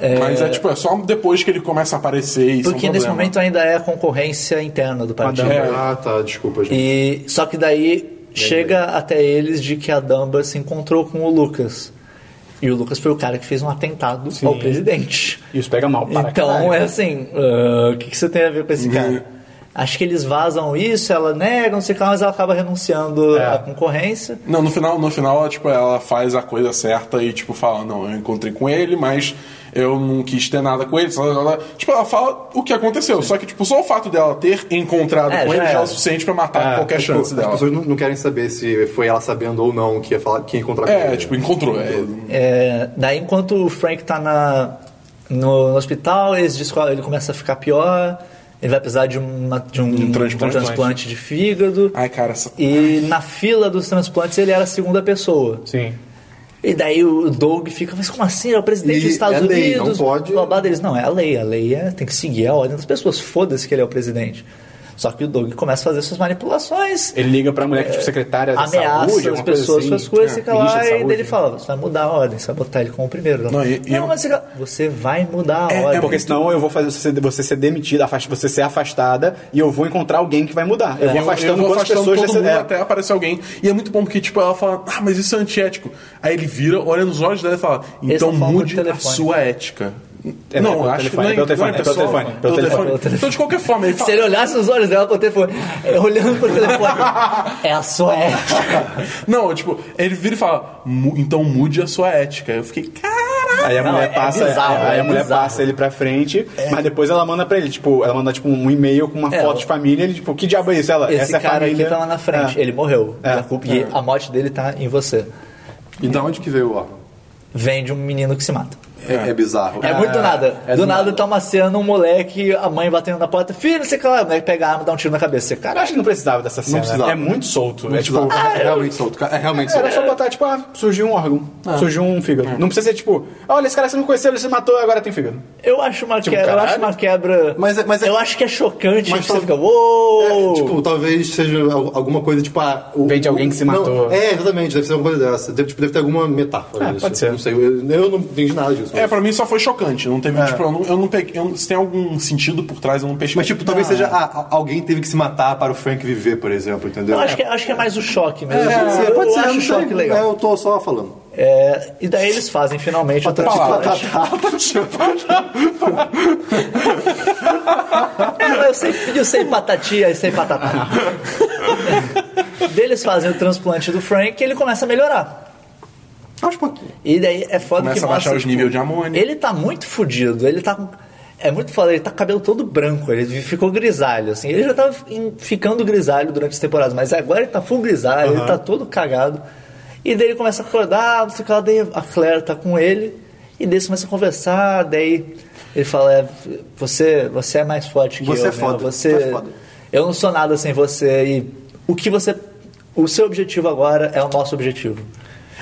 É,
Mas é tipo, é só depois que ele começa a aparecer e isso é um
porque nesse momento ainda é a concorrência interna do partido.
É.
Ah, tá, desculpa, gente.
E só que daí chega até eles de que a Dumba se encontrou com o Lucas. E o Lucas foi o cara que fez um atentado ao presidente.
Isso pega mal para
Então
caralho.
é assim, ah, o que, que você tem a ver com esse
Uhum.
cara? Acho que eles vazam isso, ela nega, não sei o que, lá, mas ela acaba renunciando
É.
à concorrência.
Não, no final, no final, ela, tipo, ela faz a coisa certa e, tipo, fala, não, eu encontrei com ele, mas eu não quis ter nada com ele. Ela, ela- tipo, ela fala o que aconteceu. Só que, tipo, só o fato dela ter encontrado
É,
com
já
ele já é o suficiente pra matar
É,
qualquer
Tipo,
chance
as
dela.
pessoas não, não querem saber se foi ela sabendo ou não que ia falar que ia encontrar com
É,
ele.
tipo, encontrou. É,
É, daí, enquanto o Frank tá na, no, no hospital, ele começa a ficar pior, ele vai precisar de, uma, de um,
um transplante.
transplante de fígado.
Ai, cara, essa...
E na fila dos transplantes ele era a segunda pessoa.
Sim.
E daí o Doug fica, mas como assim? É o presidente
E
dos Estados
é lei,
Unidos.
não pode-
blá, blá, deles. Não, é a lei. A lei é, tem que seguir a ordem das pessoas. Foda-se que ele é o presidente. Só que o Doug começa a fazer suas manipulações.
Ele liga pra mulher que é tipo secretária da
ameaça
saúde,
as pessoas,
assim.
suas coisas,
É,
fica lá e daí ele fala, você vai mudar a ordem, você vai botar ele como primeiro.
Não, e- e
não
eu-
mas você, você vai mudar a
É, é
ordem.
Porque senão eu vou fazer você, você ser demitida, você ser afastada e eu vou encontrar alguém que vai mudar. Eu vou
Eu,
afastando
eu vou afastando
pessoas
todo mundo
é.
até aparecer alguém. E é muito bom porque, tipo, ela fala, ah, mas isso é antiético. Aí ele vira, olha nos olhos dela e fala, então mude a sua ética.
É,
não,
é pelo
acho
telefone,
que não
é pelo telefone, é pelo
pessoal,
telefone, pelo telefone.
Então, de qualquer forma, ele
Se
fala,
ele olhasse nos olhos dela com o telefone, é, olhando pro telefone, é a sua ética.
Não, tipo, ele vira e fala, "Mu- então mude a sua ética. Eu fiquei, caralho.
Aí a
Não,
mulher
é
passa,
bizarro,
aí
é
a mulher
bizarro.
passa ele pra frente, mas depois ela manda pra ele, tipo, ela manda tipo um e-mail com uma
É,
foto de família, ele tipo, que diabo é isso? Ela,
Esse
essa é
cara
família.
aqui tá lá na frente,
É.
ele morreu.
É.
E a culpa- E a morte dele tá em você.
E da onde que veio o órgão?
Vem de um menino que se mata.
É, é bizarro.
É, muito do nada.
é
do
do
nada
nada.
tá uma cena, um moleque, a mãe batendo na porta, filho, não sei o que lá, o moleque pega a arma, dá um tiro na cabeça. Você,
Eu acho que não precisava dessa cena.
precisava.
É muito solto.
Não
é tipo,
precisava. é realmente solto. cara, É realmente solto.
Era só botar, tipo, ah, surgiu um órgão. Surgiu um fígado. Não precisa ser, tipo, olha, esse cara você não conheceu, ele se matou, agora tem fígado.
eu acho uma,
Tipo,
quebra, eu acho uma quebra.
Mas é- mas é-
eu acho que é chocante,
Mas
você fica, uou!
É, tipo, talvez seja al- alguma coisa, tipo, ah, o,
Vem de alguém que se
não,
matou.
é, exatamente, deve ser alguma coisa dessa. Deve, tipo, deve ter alguma metáfora.
É,
disso.
pode ser.
Não sei, eu, eu não entendi nada disso.
É, pra mim só foi chocante. Não teve,
É.
tipo, eu não, eu não peguei. eu não- se tem algum sentido por trás, eu não pesquei.
Mas, tipo, talvez seja, ah, alguém teve que se matar para o Frank viver, por exemplo, entendeu?
eu acho que, acho que é mais o choque mesmo.
É, pode ser,
eu
pode ser,
acho
não
o choque legal.
É, eu tô só falando.
É, e daí eles fazem finalmente o transplante. É, eu sei, eu sei patatia e sei patatá. Deles fazem o transplante do Frank e ele começa a melhorar.
Acho pouquinho.
E daí é foda
Começa
que
a baixar os
tipo,
níveis de amônia.
Ele tá muito fudido, ele tá com. É muito foda, ele tá com o cabelo todo branco, ele ficou grisalho, assim. Ele já tava em- ficando grisalho durante as temporadas, mas agora ele tá full grisalho, ele tá todo cagado. E daí ele começa a acordar, não sei o que lá, daí a Claire tá com ele, e daí eles começam a conversar, daí ele fala, é, você, você é mais forte que
Você
eu.
é foda,
meu,
você é foda."
Eu não sou nada sem você, e o que você. O seu objetivo agora é o nosso objetivo.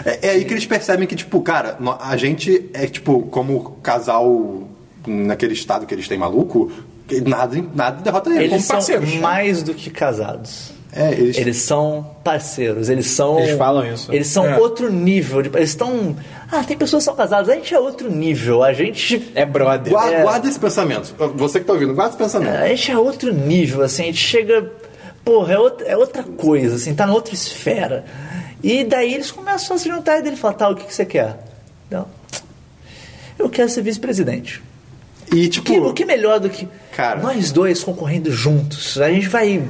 É, é aí que eles percebem que, tipo, cara, no- a gente é, tipo, como casal naquele estado que eles têm maluco, que nada, nada derrota eles.
Eles
como
são
parceiros.
mais do que casados.
É, eles-
Eles são parceiros, eles são.
Eles falam isso.
Eles são
É.
outro nível. de- eles estão. Ah, tem pessoas que são casadas, a gente é outro nível. A gente.
É brother.
Guarda,
É.
guarda esse pensamento. Você que tá ouvindo, guarda esse pensamento.
A gente é outro nível, assim, a gente chega. Porra, é outra, é outra coisa, assim, tá na outra esfera. E daí eles começam a se juntar e dele fala, tá, o que, que você quer? Não. Eu quero ser vice-presidente.
E,
O
tipo,
que, o que melhor do que
Cara.
nós dois concorrendo juntos? A gente vai.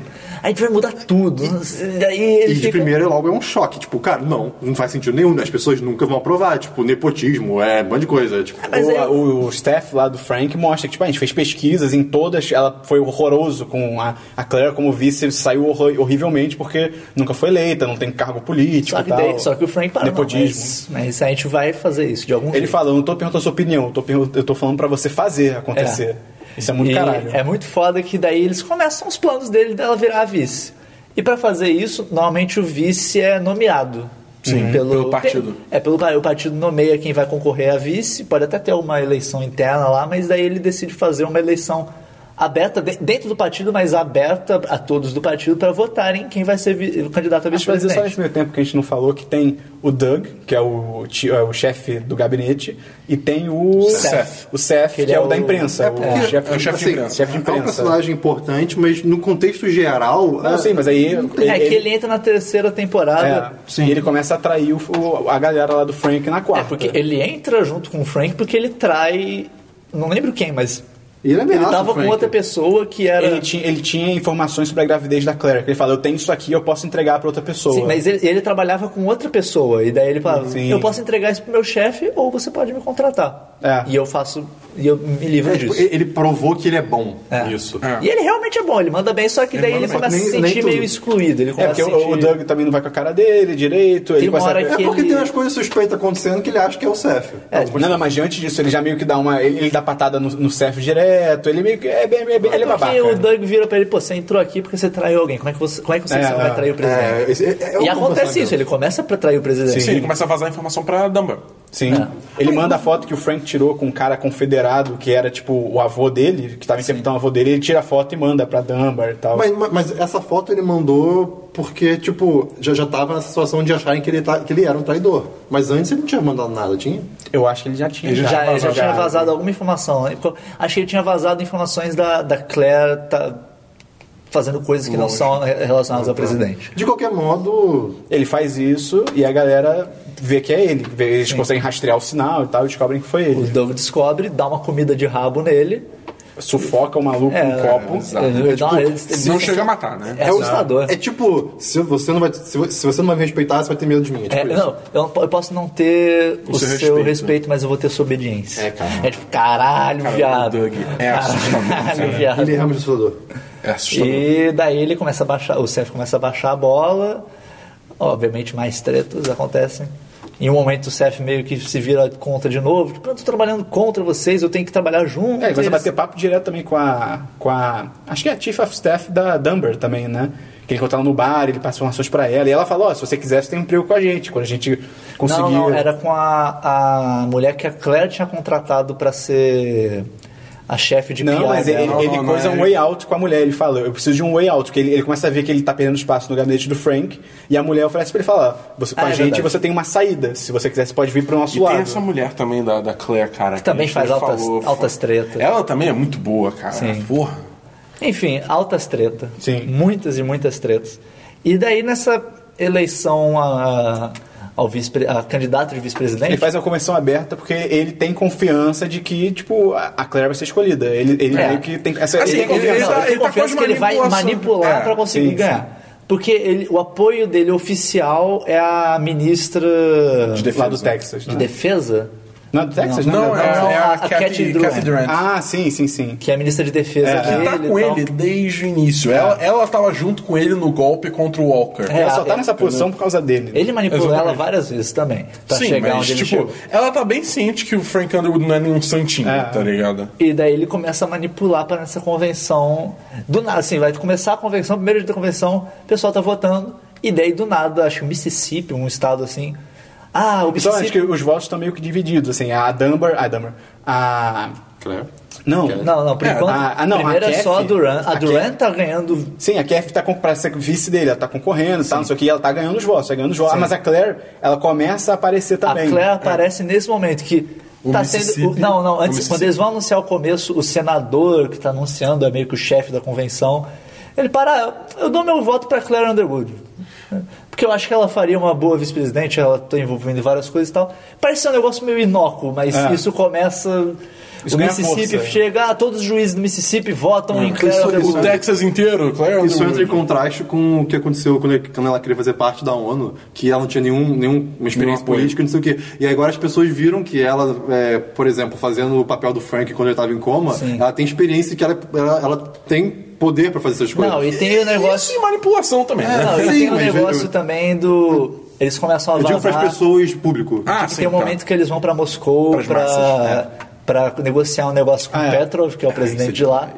A gente vai mudar tudo. Daí ele
E de
fica-
primeira logo é um choque, tipo, cara, não, não faz sentido nenhum, as pessoas nunca vão aprovar, tipo, nepotismo, é um monte de coisa, tipo,
Mas
o,
é-
o, o staff lá do Frank mostra que tipo, a gente fez pesquisas em todas, ela foi horroroso com a, a Claire como vice, saiu horror- horrivelmente porque nunca foi eleita, não tem cargo político
Só
e
que,
tal.
daí, só que o Frank para. não,
Nepotismo.
mas, mas a gente vai fazer isso de algum
Ele
jeito.
fala, eu não tô perguntando a sua opinião, eu tô, eu tô falando pra você fazer acontecer. Isso é muito
E
caralho.
É muito foda que daí eles começam os planos dele dela virar a vice. E pra fazer isso, normalmente o vice é nomeado. Sim, pelo,
pelo partido.
É, pelo o partido nomeia quem vai concorrer a vice, pode até ter uma eleição interna lá, mas daí ele decide fazer uma eleição aberta de- dentro do partido, mas aberta a todos do partido para votarem quem vai ser o candidato a
que dizer só
vice-presidente.
nesse meio tempo que a gente não falou que tem o Doug, que é o, é o chefe do gabinete, e tem o
Seth.
o Seth, que,
ele
é,
é
o da imprensa,
É
o chefe,
é o chefe de
assim,
imprensa.
chefe de
É um
imprensa.
personagem importante, mas no contexto geral.
Não,
é-
sim, mas aí
É que ele entra na terceira temporada.
É, e ele começa a atrair o, o- a galera lá do Frank na
É,
quarta.
porque ele entra junto com o Frank porque ele trai. Não lembro quem, mas
E ele
Ele
ameaça
tava
o
com
Frank.
outra pessoa que era.
Ele tinha, ele tinha informações sobre a gravidez da Claire. que Ele falou, eu tenho isso aqui, eu posso entregar pra outra pessoa.
Sim, mas ele, ele trabalhava com outra pessoa. E daí ele falava:
Sim.
Eu posso entregar isso pro meu chefe ou você pode me contratar.
É.
E eu faço. E eu me livro
É, tipo,
disso.
ele ele provou que ele é bom
É.
nisso.
É.
E ele realmente é bom, ele manda bem, só que daí ele,
bem.
começa a se sentir meio excluído. Ele
É,
começa
porque
a
o,
sentir...
o Doug também não vai com a cara dele direito.
Tem
ele
uma
começa
É
que
porque
ele-
tem umas coisas suspeitas acontecendo que ele acha que é o Seth.
É,
Não, não, mas diante disso, ele já meio que dá uma. Ele, ele dá patada no, no Seth direto, ele meio que. É bem, é bem- ele é babaca.
Porque o Doug vira pra ele, pô, você entrou aqui porque você traiu alguém. Como é que você, como é que você,
É,
vai
é.
trair o presidente?
É, é- é
e acontece isso, ele começa pra trair o presidente.
Sim, ele começa a vazar informação pra Dumber.
Sim.
É.
Ele manda a foto que o Frank tirou com um cara confederado, que era tipo o avô dele, que tava interpretando o avô dele, ele tira a foto e manda pra Dunbar e tal.
Mas, mas- essa foto ele mandou porque, tipo, já, já tava nessa situação de acharem que ele, tá- que ele era um traidor. Mas antes ele não tinha mandado nada, tinha?
Eu acho que ele já tinha.
Já,
já,
ele já
vazado.
tinha vazado alguma informação. né? Acho que ele tinha vazado informações da, da Claire tá fazendo coisas que não são relacionadas ao presidente.
De qualquer modo,
Ele faz isso e a galera vê que é ele. Eles conseguem rastrear o sinal e tal e descobrem que foi
O
ele.
Doug descobre, dá uma comida de rabo nele.
Sufoca o maluco
É,
com um copo.
exato.
Ele dá uma- ele-
Não chega a matar, né?
É assustador.
é tipo, se você, não vai, se se você não vai me respeitar, você vai ter medo de mim. É tipo
É,
isso.
não, eu, eu posso não ter o,
seu
seu,
respeito.
respeito. mas eu vou ter sua obediência.
É, cara.
É tipo, caralho,
Cara,
viado.
o Doug é assustador,
Caralho,
cara.
viado.
Ele é realmente assustador.
É assustador.
E daí ele começa a baixar, o Seth começa a baixar a bola. Obviamente mais tretas acontecem. Em um momento o Seth meio que se vira contra de novo. Tipo, eu tô trabalhando contra vocês, eu tenho que trabalhar junto.
É, começa a
Eles-
bater papo direto também com a, com a. Acho que é a Chief of Staff da Dunbar também, né? Que ele encontra ela no bar, ele passa informações pra ela. E ela fala: Ó, se você quiser, você tem um emprego com a gente. Quando a gente conseguir.
Não, não, era com a, a mulher que a Claire tinha contratado pra ser a chefe de
Não,
PR
mas ele,
dela.
Não,
ele
não,
coisa
não é
um way out com a mulher. Ele fala, eu preciso de um way out. Porque ele, ele começa a ver que ele tá perdendo espaço no gabinete do Frank. E a mulher oferece pra ele falar, você, com
Ah,
a
é
gente
verdade.
você tem uma saída. Se você quiser, você pode vir pro nosso
E
lado.
tem essa mulher também da, da Claire, cara. Que
também
a gente
faz altas- altas tretas.
Ela também é muito boa, cara.
Sim.
Porra.
Enfim, altas tretas.
Sim.
Muitas e muitas tretas. E daí nessa eleição a, ao vice, a candidato de vice-presidente.
Ele faz uma convenção aberta porque ele tem confiança de que, tipo, a Claire vai ser escolhida. Ele, ele
É.
meio que tem essa
Assim,
ele tem
ele-
confiança.
ele
Não,
tá-
ele
tá
confiança
com
que ele vai manipular
É,
pra conseguir
sim,
ganhar. Porque ele, o apoio dele oficial é a ministra
de defesa. lá do Texas.
de
né?
defesa,
Não, é do Texas,
Não,
não?
é,
não,
é
a-
a,
a
Cathy,
Cathy Durant.
Cathy Durant.
Ah, sim, sim, sim.
que é a ministra de defesa
É.
dele.
que tá com
tal.
ele desde o início. Ela, ela tava junto com ele no golpe contra o Walker.
É,
Ela só tá
é,
nessa posição por causa dele.
Ele manipulou
Exatamente.
ela várias vezes também. Pra
Sim,
chegar
mas
onde ele
tipo,
chegou.
ela tá bem ciente que o Frank Underwood não é nenhum santinho,
É.
tá ligado?
E daí ele começa a manipular para nessa convenção. Do nada, assim, vai começar a convenção, primeiro dia da convenção, o pessoal tá votando, e daí do nada, acho que o Mississippi, um estado assim. Ah, o
Só acho que os votos estão meio que divididos, assim. A Dunbar... A Dunbar... A...
Claire.
Não.
Não, não, por
É,
enquanto.
a- ah, não,
primeiro
a
é só a Durant. A
a
Durant
Kathy-
tá ganhando.
Sim, a Kathy tá com, pra ser vice dele, ela tá concorrendo, tá, não sei o que, e ela tá ganhando os votos, tá ganhando os votos. Ah, mas a Claire, ela começa a aparecer também.
A Claire aparece nesse momento que.
O
tá sendo. o- não, não, antes, quando eles vão anunciar o começo, o senador que tá anunciando é meio que o chefe da convenção. Ele para. Eu dou meu voto pra Claire Underwood. Porque eu acho que ela faria uma boa vice-presidente, ela tá envolvendo em várias coisas e tal. Parece ser um negócio meio inócuo, mas
É.
isso começa.
Isso
o Mississippi
força.
chega, ah, todos os juízes do Mississippi votam em Claire
Isso-
Underwood.
O Texas inteiro, Claire
Isso
Underwood.
entra em contraste com o que aconteceu quando, ele- quando ela queria fazer parte da ONU, que ela não tinha nenhum, nenhuma experiência
apoio.
política, não sei o quê. E agora as pessoas viram que ela, é, por exemplo, fazendo o papel do Frank quando ele estava em coma,
Sim.
ela tem experiência que ela, ela, ela tem poder pra fazer essas coisas.
Não, e tem o negócio.
Isso e manipulação também,
É,
né?
não, e
Sim,
tem o negócio
eu-
também do. Eles começam a
Eu digo
vazar.
pras pessoas público.
Ah,
que
sim,
tem um
tá.
momento que eles vão pra Moscou pra,
massas,
pra negociar um negócio com
Ah,
o
é.
Petrov, que é o presidente de lá.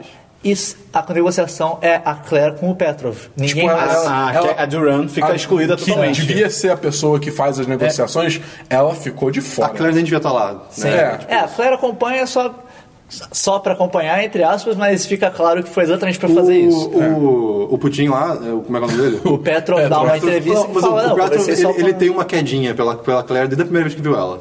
E s- a negociação é a Claire com o Petrov. Ninguém
Tipo,
mais.
A,
ela-
a Durant fica
A-
excluída
que
totalmente.
devia ser a pessoa que faz as negociações, ela ficou de
A
fora.
Claire nem devia estar lá.
Sim.
Né?
É, a Claire acompanha só, só pra acompanhar, entre aspas, mas fica claro que foi exatamente pra fazer
o,
isso.
O, o Putin lá, é, o- como é que é o nome dele?
O Petrov dá uma entrevista
Não,
e fala,
o,
não,
o Petrov, ele,
só
ele
pra-
tem uma quedinha pela, pela Claire desde a primeira vez que viu ela.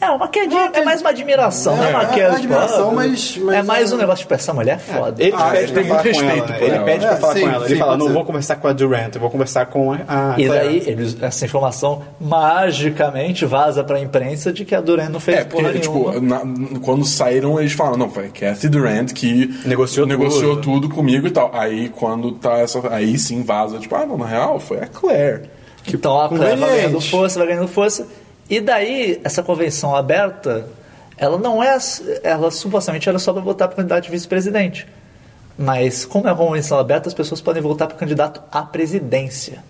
É uma quedinha, é mais uma admiração, não é uma
É,
queda.
é admiração, mas- mas
É mais
é-
um negócio, tipo, essa mulher é foda.
Ele
Ah,
pede
ele
pra
tem
falar
muito
com
respeito
ela. Ele
ela.
pede pra
É,
falar
sim,
com ela. Ele
sim,
fala, não
ser.
vou conversar com a Durant, eu vou conversar com a, a
E daí, eles, essa informação magicamente vaza pra imprensa de que a Duran não fez
É,
porra
porque, tipo, na- quando saíram, eles falaram, não, foi a Kathy Durant que
Negociou
negociou
tudo.
tudo. comigo e tal. Aí quando tá essa. Aí sim vaza, tipo, ah, não, na real, foi a Claire.
Então a Claire vai ganhando força, vai ganhando força. E daí, essa convenção aberta, ela não é. Ela supostamente era só para votar para candidato de vice-presidente. Mas, como é uma convenção aberta, as pessoas podem votar para candidato à presidência.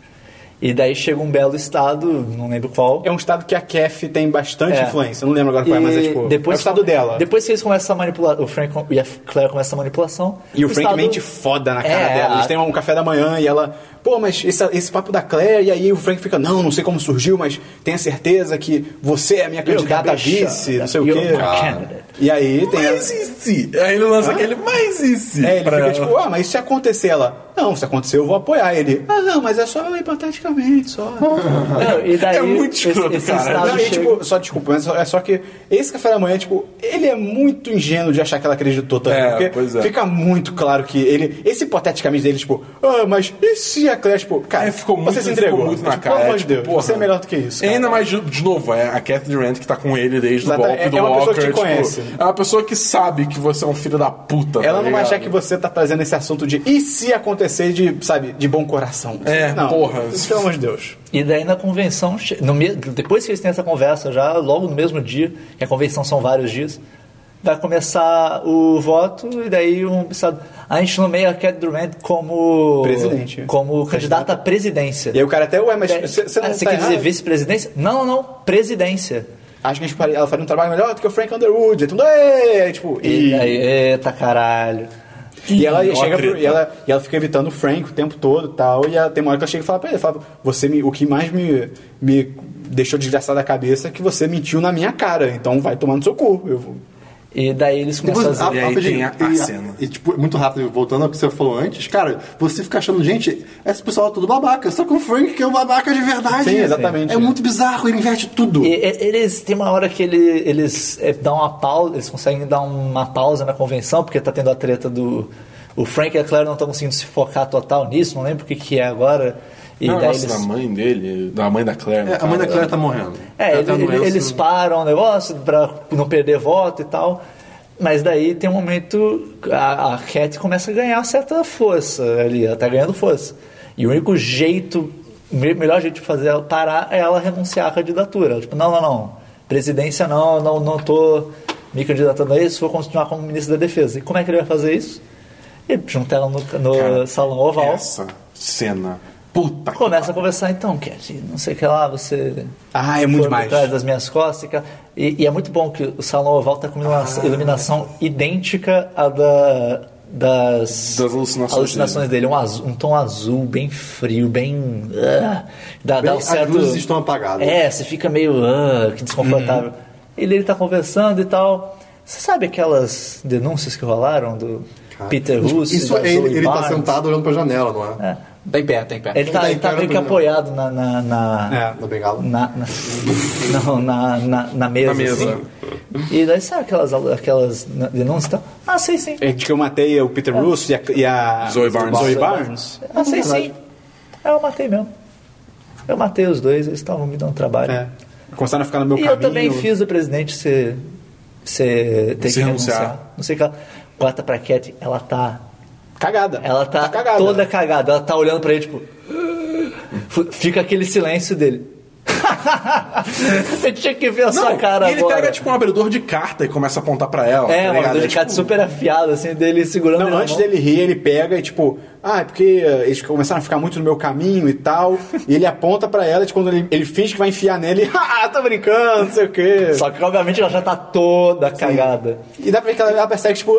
E daí chega um belo estado, não lembro qual.
É um estado que a Kef tem bastante
É.
influência. Eu não lembro agora qual é, mas é tipo.
depois
é o estado dela.
Depois que eles começam a manipular, o Frank e a Claire começam a manipulação.
E o Frank
estado-
mente foda na cara
É,
dela. Eles
a-
têm um café da manhã e ela. Pô, mas esse, esse papo da Claire, e aí o Frank fica, não, não sei como surgiu, mas tenha certeza que você é a minha candidata a vice, não sei o quê.
candidate.
E aí tem a,
Mas e se? Aí ele lança aquele, mas e se?
É, ele
Pra
fica
ela.
tipo, ah, mas se acontecer, ela, não, se acontecer eu vou apoiar ele. Ah, não, mas é só hipoteticamente, só.
Não, e daí,
É muito escroto,
esse
cara.
Não, e, tipo, só desculpa, mas é só que esse café da manhã, tipo, ele é muito ingênuo de achar que ela acreditou também.
É,
porque
pois é.
fica muito claro que ele. Esse hipoteticamente dele, tipo, ah, mas e se a Claire, tipo, cara,
É, ficou muito,
você se entregou.
ficou muito na
Tipo,
cara.
Pelo amor de
tipo,
Deus,
porra.
você é melhor do que isso. Cara.
ainda mais, de, de novo, é a Kathy Durant que tá com ele desde o
Exato,
golpe
é-
do
é uma
Walker.
pessoa que te
tipo,
conhece.
É uma pessoa que sabe que você é um filho da puta.
Ela
tá
não vai achar que você tá trazendo esse assunto de e se acontecer de, sabe, de bom coração.
É,
não,
porra.
Pelo amor de Deus.
E daí na convenção, no depois que eles têm essa conversa, já logo no mesmo dia, que a convenção são vários dias, vai começar o voto e daí um sabe, a gente nomeia a Cat Durant como
Presidente.
como candidata à presidência.
E aí o cara até, ué, mas
É,
você você não
ah, você
tá
quer dizer
errado?
vice-presidência? Não, não, não, presidência.
Acho que a gente faria, ela faria um trabalho melhor do que o Frank Underwood. Aí, tipo,
E
e,
eita caralho.
e ela chega pro- e ela, e ela fica evitando o Frank o tempo todo e tal. E ela, tem uma hora que ela chega e fala pra ele, fala, você me, o que mais me, me deixou desgraçado da cabeça é que você mentiu na minha cara. Então vai tomar no seu cu. Eu vou-
E daí eles começam
Depois,
a.
E aí tem a- a
e,
cena.
E, tipo, muito rápido, voltando ao que você falou antes, cara, você fica achando, gente, esse pessoal é tudo babaca, só que o Frank que é um babaca de verdade.
Sim, exatamente.
É muito bizarro, ele inverte tudo.
E, e- eles tem uma hora que ele- eles é, dão uma pausa, eles conseguem dar uma pausa na convenção, porque tá tendo a treta do. O Frank e a Claire não estão conseguindo se focar total nisso, não lembro o que, que é agora. E
Não,
daí
nossa,
eles.
da mãe dele, da mãe da Claire.
É, a mãe da. Claire tá morrendo.
É,
tá
ele-
doença.
eles param o negócio pra não perder voto e tal. Mas daí tem um momento. A, a Cat começa a ganhar certa força ali, ela tá ganhando força. E o único jeito, melhor jeito de fazer ela parar é ela renunciar à candidatura. Tipo, não, não, não. Presidência não, não, não tô me candidatando a isso, vou continuar como ministro da defesa. E como é que ele vai fazer isso? Ele junta ela no, no
Cara,
salão oval.
Essa cena. Puta
Começa a conversar, então, Cat, não sei o que lá, você.
Ah, é muito
foi
demais.
por trás das minhas costas. e E, é muito bom que o salão oval tá com uma
Ah.
iluminação idêntica à da, das,
Das alucinações
alucinações dele. Um, azul- um tom azul, bem frio, bem. ah, dá, dá
Bem,
um certo.
As luzes estão apagadas.
É, você fica meio. ah, que desconfortável. E daí ele tá conversando e tal. Você sabe aquelas denúncias que rolaram do Peter Russo?
Isso é ele, tá
Barnes?
sentado olhando pra janela, não é?
É.
Tá em pé, tá em pé.
Ele tá,
Ele
tá meio que apoiado na. na, na,
É.
Na bengala.
na, na, não, na, na, na mesa.
Na mesa.
assim. E daí sabe aquelas, aquelas denúncias? e tal? Ah, sei sim.
É de que eu matei o Peter Russo e a, e a
Zoe Barnes.
Zoe Barnes.
Ah, sei sim. É, eu matei mesmo. Eu matei os dois, eles estavam me dando trabalho.
É. Começaram a ficar no meu
e
caminho.
eu também fiz o presidente ser. ser ter
Se
que
renunciar.
renunciar. Não sei o que ela. Corta pra Cat, ela tá.
Cagada.
Ela tá,
cagada.
toda cagada. Ela tá olhando pra ele, tipo. Fica aquele silêncio dele. Você tinha que ver a sua
Não,
cara
e ele
agora.
pega tipo um abridor de carta e começa a apontar pra ela.
É,
tá
uma
ligado?
dor de
É,
carta
tipo,
super afiado, assim, dele segurando
Não, antes
mão.
dele rir, ele pega e tipo, ah, é porque eh, eles começaram a ficar muito no meu caminho e tal. e ele aponta pra ela, e quando ele, ele finge que vai enfiar nela, e ah, tá brincando, não sei o quê.
Só que, obviamente, ela já tá toda cagada.
E dá pra ver que ela, ela percebe, tipo,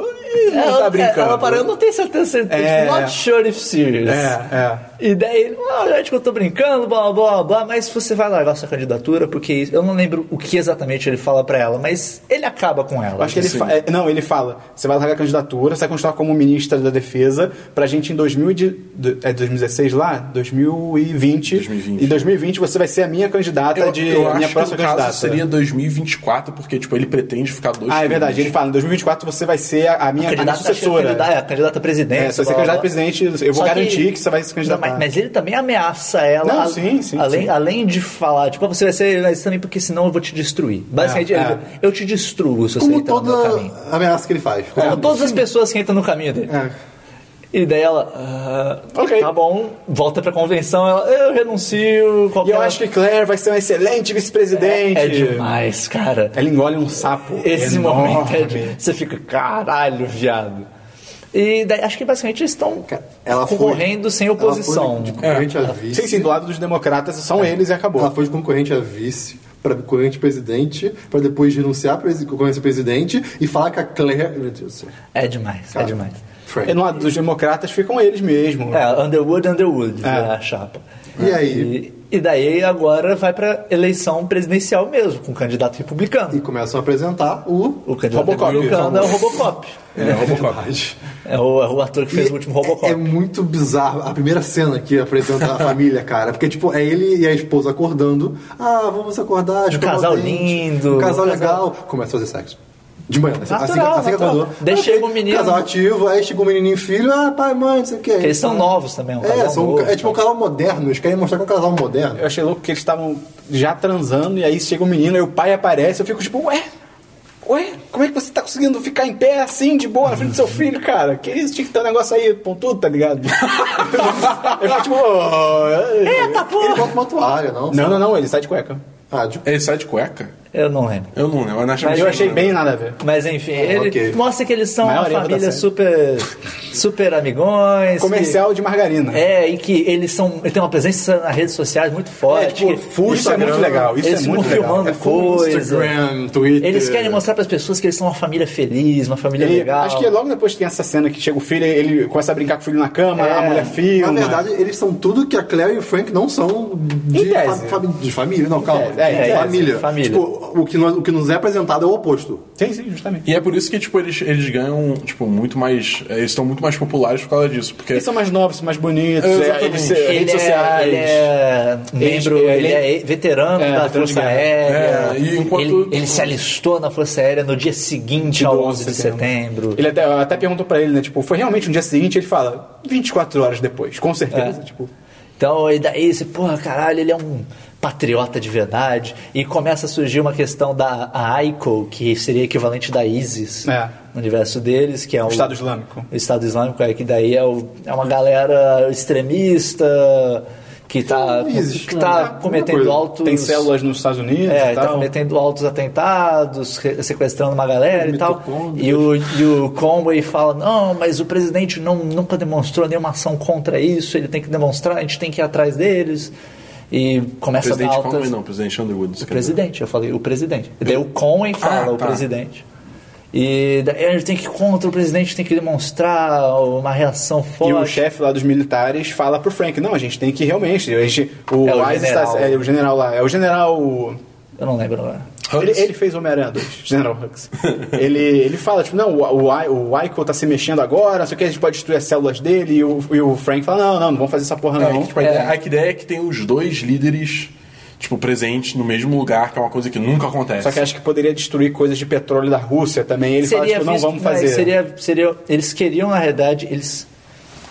não tá brincando.
Ela parou, eu não tenho certeza. certeza
É.
Not sure if serious.
É, é.
E daí, ele, ah, gente, que eu tô brincando, blá, blá, blá, mas você vai largar sua candidatura, porque eu não lembro o que exatamente ele fala pra ela, mas ele acaba com ela.
Acho que ele fa- é, não, ele fala, você vai largar a candidatura, você vai continuar como ministra da defesa pra gente em 2000 e de, de- é 2016 lá, 2020.
2020.
Em 2020 você vai ser a minha candidata
Eu,
de
eu
a minha
acho que
próxima
no caso
candidata.
seria 2024, porque tipo, ele pretende ficar dois
Ah, é verdade. Ele fala, em 2024 você vai ser a, a minha, a
candidata, que é
sucessora.
candidata, é, a candidata a presidente.
É, se você é
blá,
candidato a presidente, eu vou
Só
garantir que, você vai se candidatar.
Não, mas, mas ele também ameaça ela.
Não,
a-
sim, sim,
além,
sim.
além de falar, tipo, você vai ser, mas também porque senão eu vou te destruir. Basicamente,
É, é.
eu te destruo se você
Como
entrar no meu
toda
caminho.
ameaça que ele faz.
Como todas as pessoas que entram no caminho dele.
É.
E daí ela, ah,
Ok.
tá bom, volta pra convenção, ela, eu renuncio.
E
Qualquer...
eu acho que Claire vai ser uma excelente vice-presidente.
é demais, cara.
Ela engole um sapo.
Esse
enorme.
momento é de, você fica, caralho, viado. E daí acho que basicamente eles estão
Ela foi-
concorrendo sem oposição.
Ela foi de concorrente a
Sim,
vice.
sim, do lado dos democratas são eles e acabou.
Ela foi de concorrente a vice para concorrente presidente, para depois renunciar para concorrente a presidente e falar que a Claire. Meu Deus do céu.
É demais, é
Cara.
demais.
Frank.
E no lado dos democratas ficam eles mesmo.
É, Underwood, Underwood,
É.
é. a chapa.
E aí?
E, e daí agora vai pra eleição presidencial mesmo, com o candidato
E
republicano.
começam a apresentar o.
O candidato
Robocop,
republicano é o Robocop.
É, Robocop.
É o, é o ator que fez o último Robocop.
É, é muito bizarro a primeira cena que apresenta a família, cara. Porque, tipo, é ele e a esposa acordando. Ah, vamos acordar. escovar
casal
o dente.
lindo,
Um casal
um casal-
legal. Começa a fazer sexo. De manhã, assim, assim,
Natural,
assim que
natural.
acordou.
Daí chega um menino-
Casal ativo, aí chega um menininho e filho. Ah, pai, mãe, não sei o que.
Eles são novos também, um
É,
casal
são,
novo,
é tipo um casal moderno. Eles querem mostrar que é um casal moderno.
Eu achei louco que eles estavam já transando e aí chega um menino e o pai aparece. Eu fico tipo, ué? Ué? Como é que você tá conseguindo ficar em pé assim, de boa, na frente do seu filho, cara? Que isso? Tinha que ter um negócio aí, pontudo, tá ligado? eu fico tipo, oh,
Eita
Ele
porra!
bota uma toalha, não?
Não, não, não, ele sai de cueca.
Ah, de...
Ele sai de cueca?
Eu não lembro.
Eu não lembro.
Mas
Eu achei bem nada a ver.
Mas enfim, ele
ok.
mostra que eles são uma família super, super amigões. que-
Comercial de margarina.
É, e que eles são. Ele tem uma presença nas redes sociais muito forte.
tipo,
que
full Isso é muito legal, isso
eles
é muito legal.
filmando
É
coisa.
Instagram, Twitter.
Eles querem mostrar para as pessoas que eles são uma família feliz, uma família
E
legal.
acho que logo depois tem essa cena que chega o filho, ele começa a brincar com o filho na cama,
É.
a mulher filma.
Na verdade, eles são tudo que a Claire e o Frank não são de, fa- fami- de família. Não, calma.
É, é,
de família.
família.
Tipo, o que, nós- o que nos é apresentado é o oposto.
Sim, sim, justamente.
E é por isso que, tipo, eles, eles ganham, tipo, muito mais. é, Eles estão muito mais populares por causa disso. Porque
Eles são mais novos, são mais bonitos,
É,
é,
exatamente.
eles,
ele
redes
é,
sociais.
ele é membro,
Ele-
ele, é veterano
É,
da Força. Aérea.
É, e enquanto-
ele, ele se alistou na Força Aérea no dia seguinte ao
do
11 de setembro.
Ele até, até perguntou pra ele, né? Tipo, foi realmente no dia seguinte? Ele fala, 24 horas depois, com certeza.
É.
Tipo,
Então, e daí você, porra, caralho, ele é um patriota de verdade. E começa a surgir uma questão da a Aiko, que seria equivalente da ISIS
É.
no universo deles, que é o,
Estado Islâmico.
O Estado Islâmico, é que daí é, o- é uma galera extremista que tá,
ISIS,
que tá
né?
cometendo altos.
tem células nos Estados Unidos
É,
e
tá
tal.
cometendo altos atentados, sequestrando uma galera e tal. E o, e o Conway fala: não, mas o presidente não, nunca demonstrou nenhuma ação contra isso, ele tem que demonstrar, a gente tem que ir atrás deles. E começa a dar
presidente
altas.
Conway não, presidente Underwood.
O
quer dizer.
presidente, eu falei o presidente. E daí o Conway fala,
Ah,
o
tá.
presidente. E daí a gente tem que ir contra o presidente, tem que demonstrar uma reação
E
forte.
o chefe lá dos militares fala pro Frank, não, a gente tem que realmente, a gente, o,
É o
Wise
general.
está- é o general lá, é o general...
Eu não lembro agora.
Ele, ele fez Homem-Aranha 2, General Hux. ele, ele fala, tipo, não, o, o, o Ico tá se mexendo agora, não sei o que, a gente pode destruir as células dele, e o, e o Frank fala, não, não, não vamos fazer essa porra
É,
não.
que, tipo, a, ideia, a ideia é que tem os dois líderes, tipo, presentes no mesmo lugar, que é uma coisa que nunca acontece.
Só que acho que poderia destruir coisas de petróleo da Rússia também. Ele fala, tipo, não,
visto-
vamos fazer.
Seria, seria, eles queriam, na realidade, eles.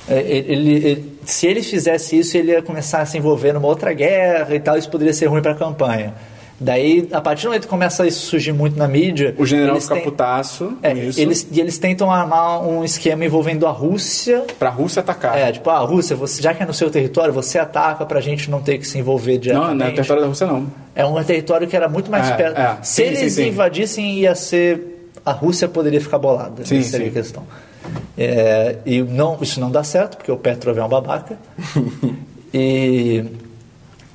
é, Ele, ele- se ele fizesse isso, ele ia começar a se envolver numa outra guerra e tal, isso poderia ser ruim para a campanha. Daí, a partir do momento que começa a surgir muito na mídia.
O general fica putaço
É, eles, e eles tentam armar um esquema envolvendo a Rússia.
pra Rússia atacar.
É, tipo, a Rússia, você, já que é no seu território, você ataca pra gente não ter que se envolver
não,
diretamente.
não é território da Rússia não.
É um território que era muito mais
É,
perto.
é.
Se
Sim,
eles
sim, sim.
invadissem, ia ser. A Rússia poderia ficar bolada.
Sim,
essa seria
sim.
a questão. É, e não, isso não dá certo, porque o Petrov é um babaca. e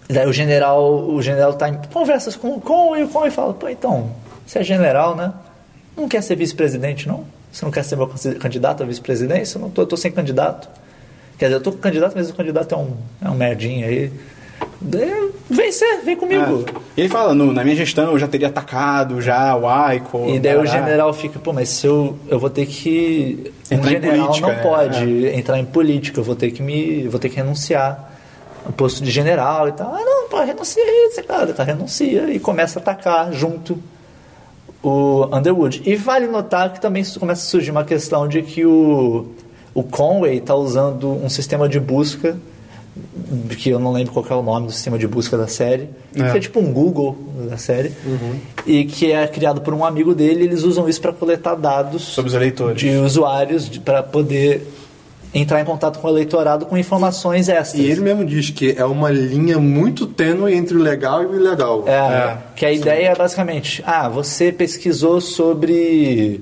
daí o general, o general tá em conversas com, com e o Conway fala, pô, então, você é general, né? Não quer ser vice-presidente, não? Você não quer ser meu candidato à vice-presidência? Eu não tô, eu tô sem candidato. Quer dizer, eu tô com candidato, mas o candidato é um, é um merdinha aí. Vem ser, vem comigo.
É. E ele fala, no- na minha gestão eu já teria atacado já o Aiko.
E daí o
barará.
general fica, pô, mas se eu, eu vou ter que.
Entrar
um
em
general
política,
não
né?
pode entrar em política, eu vou ter que me. vou ter que renunciar ao posto de general e tal. Ah, não, pô, renuncia aí, você cara, tá, renuncia e começa a atacar junto o Underwood. E vale notar que também começa a surgir uma questão de que o, o Conway está usando um sistema de busca, que eu não lembro qual é o nome do sistema de busca da série,
É.
que é tipo um Google da série, e que é criado por um amigo dele, eles usam isso para coletar dados
Sobre os eleitores.
de usuários para poder entrar em contato com o eleitorado com informações extras.
E ele mesmo diz que é uma linha muito tênue entre o legal e o ilegal.
É,
É,
que a ideia é basicamente, ah, você pesquisou sobre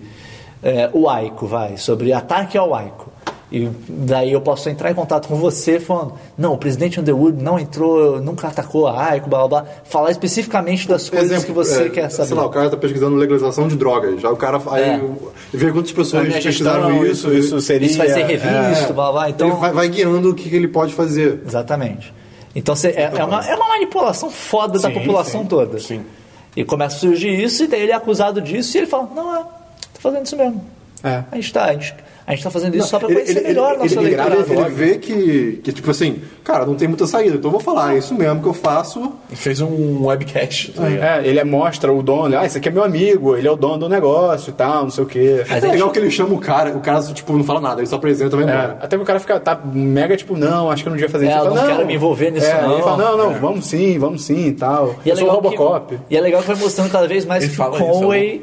é, o Aiko, vai, sobre ataque ao Aiko. E daí eu posso entrar em contato com você falando, não, o presidente Underwood não entrou, nunca atacou a Aiko, blá blá blá. Falar especificamente das coisas
Exemplo,
que você
é,
quer saber.
Sei lá, o cara tá pesquisando legalização de drogas. Já o cara aí
É.
vê quantas
Na
pessoas pesquisaram
gestão,
isso.
isso, isso seria...
Isso vai ser revisto,
é,
blá blá. Então,
Ele vai, vai guiando o que, que ele pode fazer.
Exatamente. Então cê- é, é uma, é uma manipulação foda da
Sim,
população
sim,
toda.
sim.
E começa a surgir isso, e daí ele é acusado disso, e ele fala, não, é, tô fazendo isso mesmo.
É.
A gente tá, a gente, a gente tá fazendo isso só pra
Ele-
conhecer
ele-
melhor
ele-
nosso
ele,
eleitorado.
ele, ele vê que, que, tipo assim, cara, não tem muita saída, então eu vou falar, é isso mesmo que eu faço.
Ele fez um webcast. tá ligado?
É, ele é- mostra o dono, ah, esse aqui é meu amigo, ele é o dono do negócio e tal, não sei o quê.
Mas
é legal
gente-
que ele chama o cara, o cara, tipo, não fala nada, ele só apresenta vai
É, até que o cara fica tá mega tipo, não, acho que eu não devia fazer
É,
isso.
eu não
fala,
quero me envolver nisso,
É,
não.
Ele fala, não, não, vamos sim, vamos sim e tal.
E é
eu sou o
legal que-
Robocop.
E é legal que vai mostrando cada vez mais
Ele
que o
isso,
Conway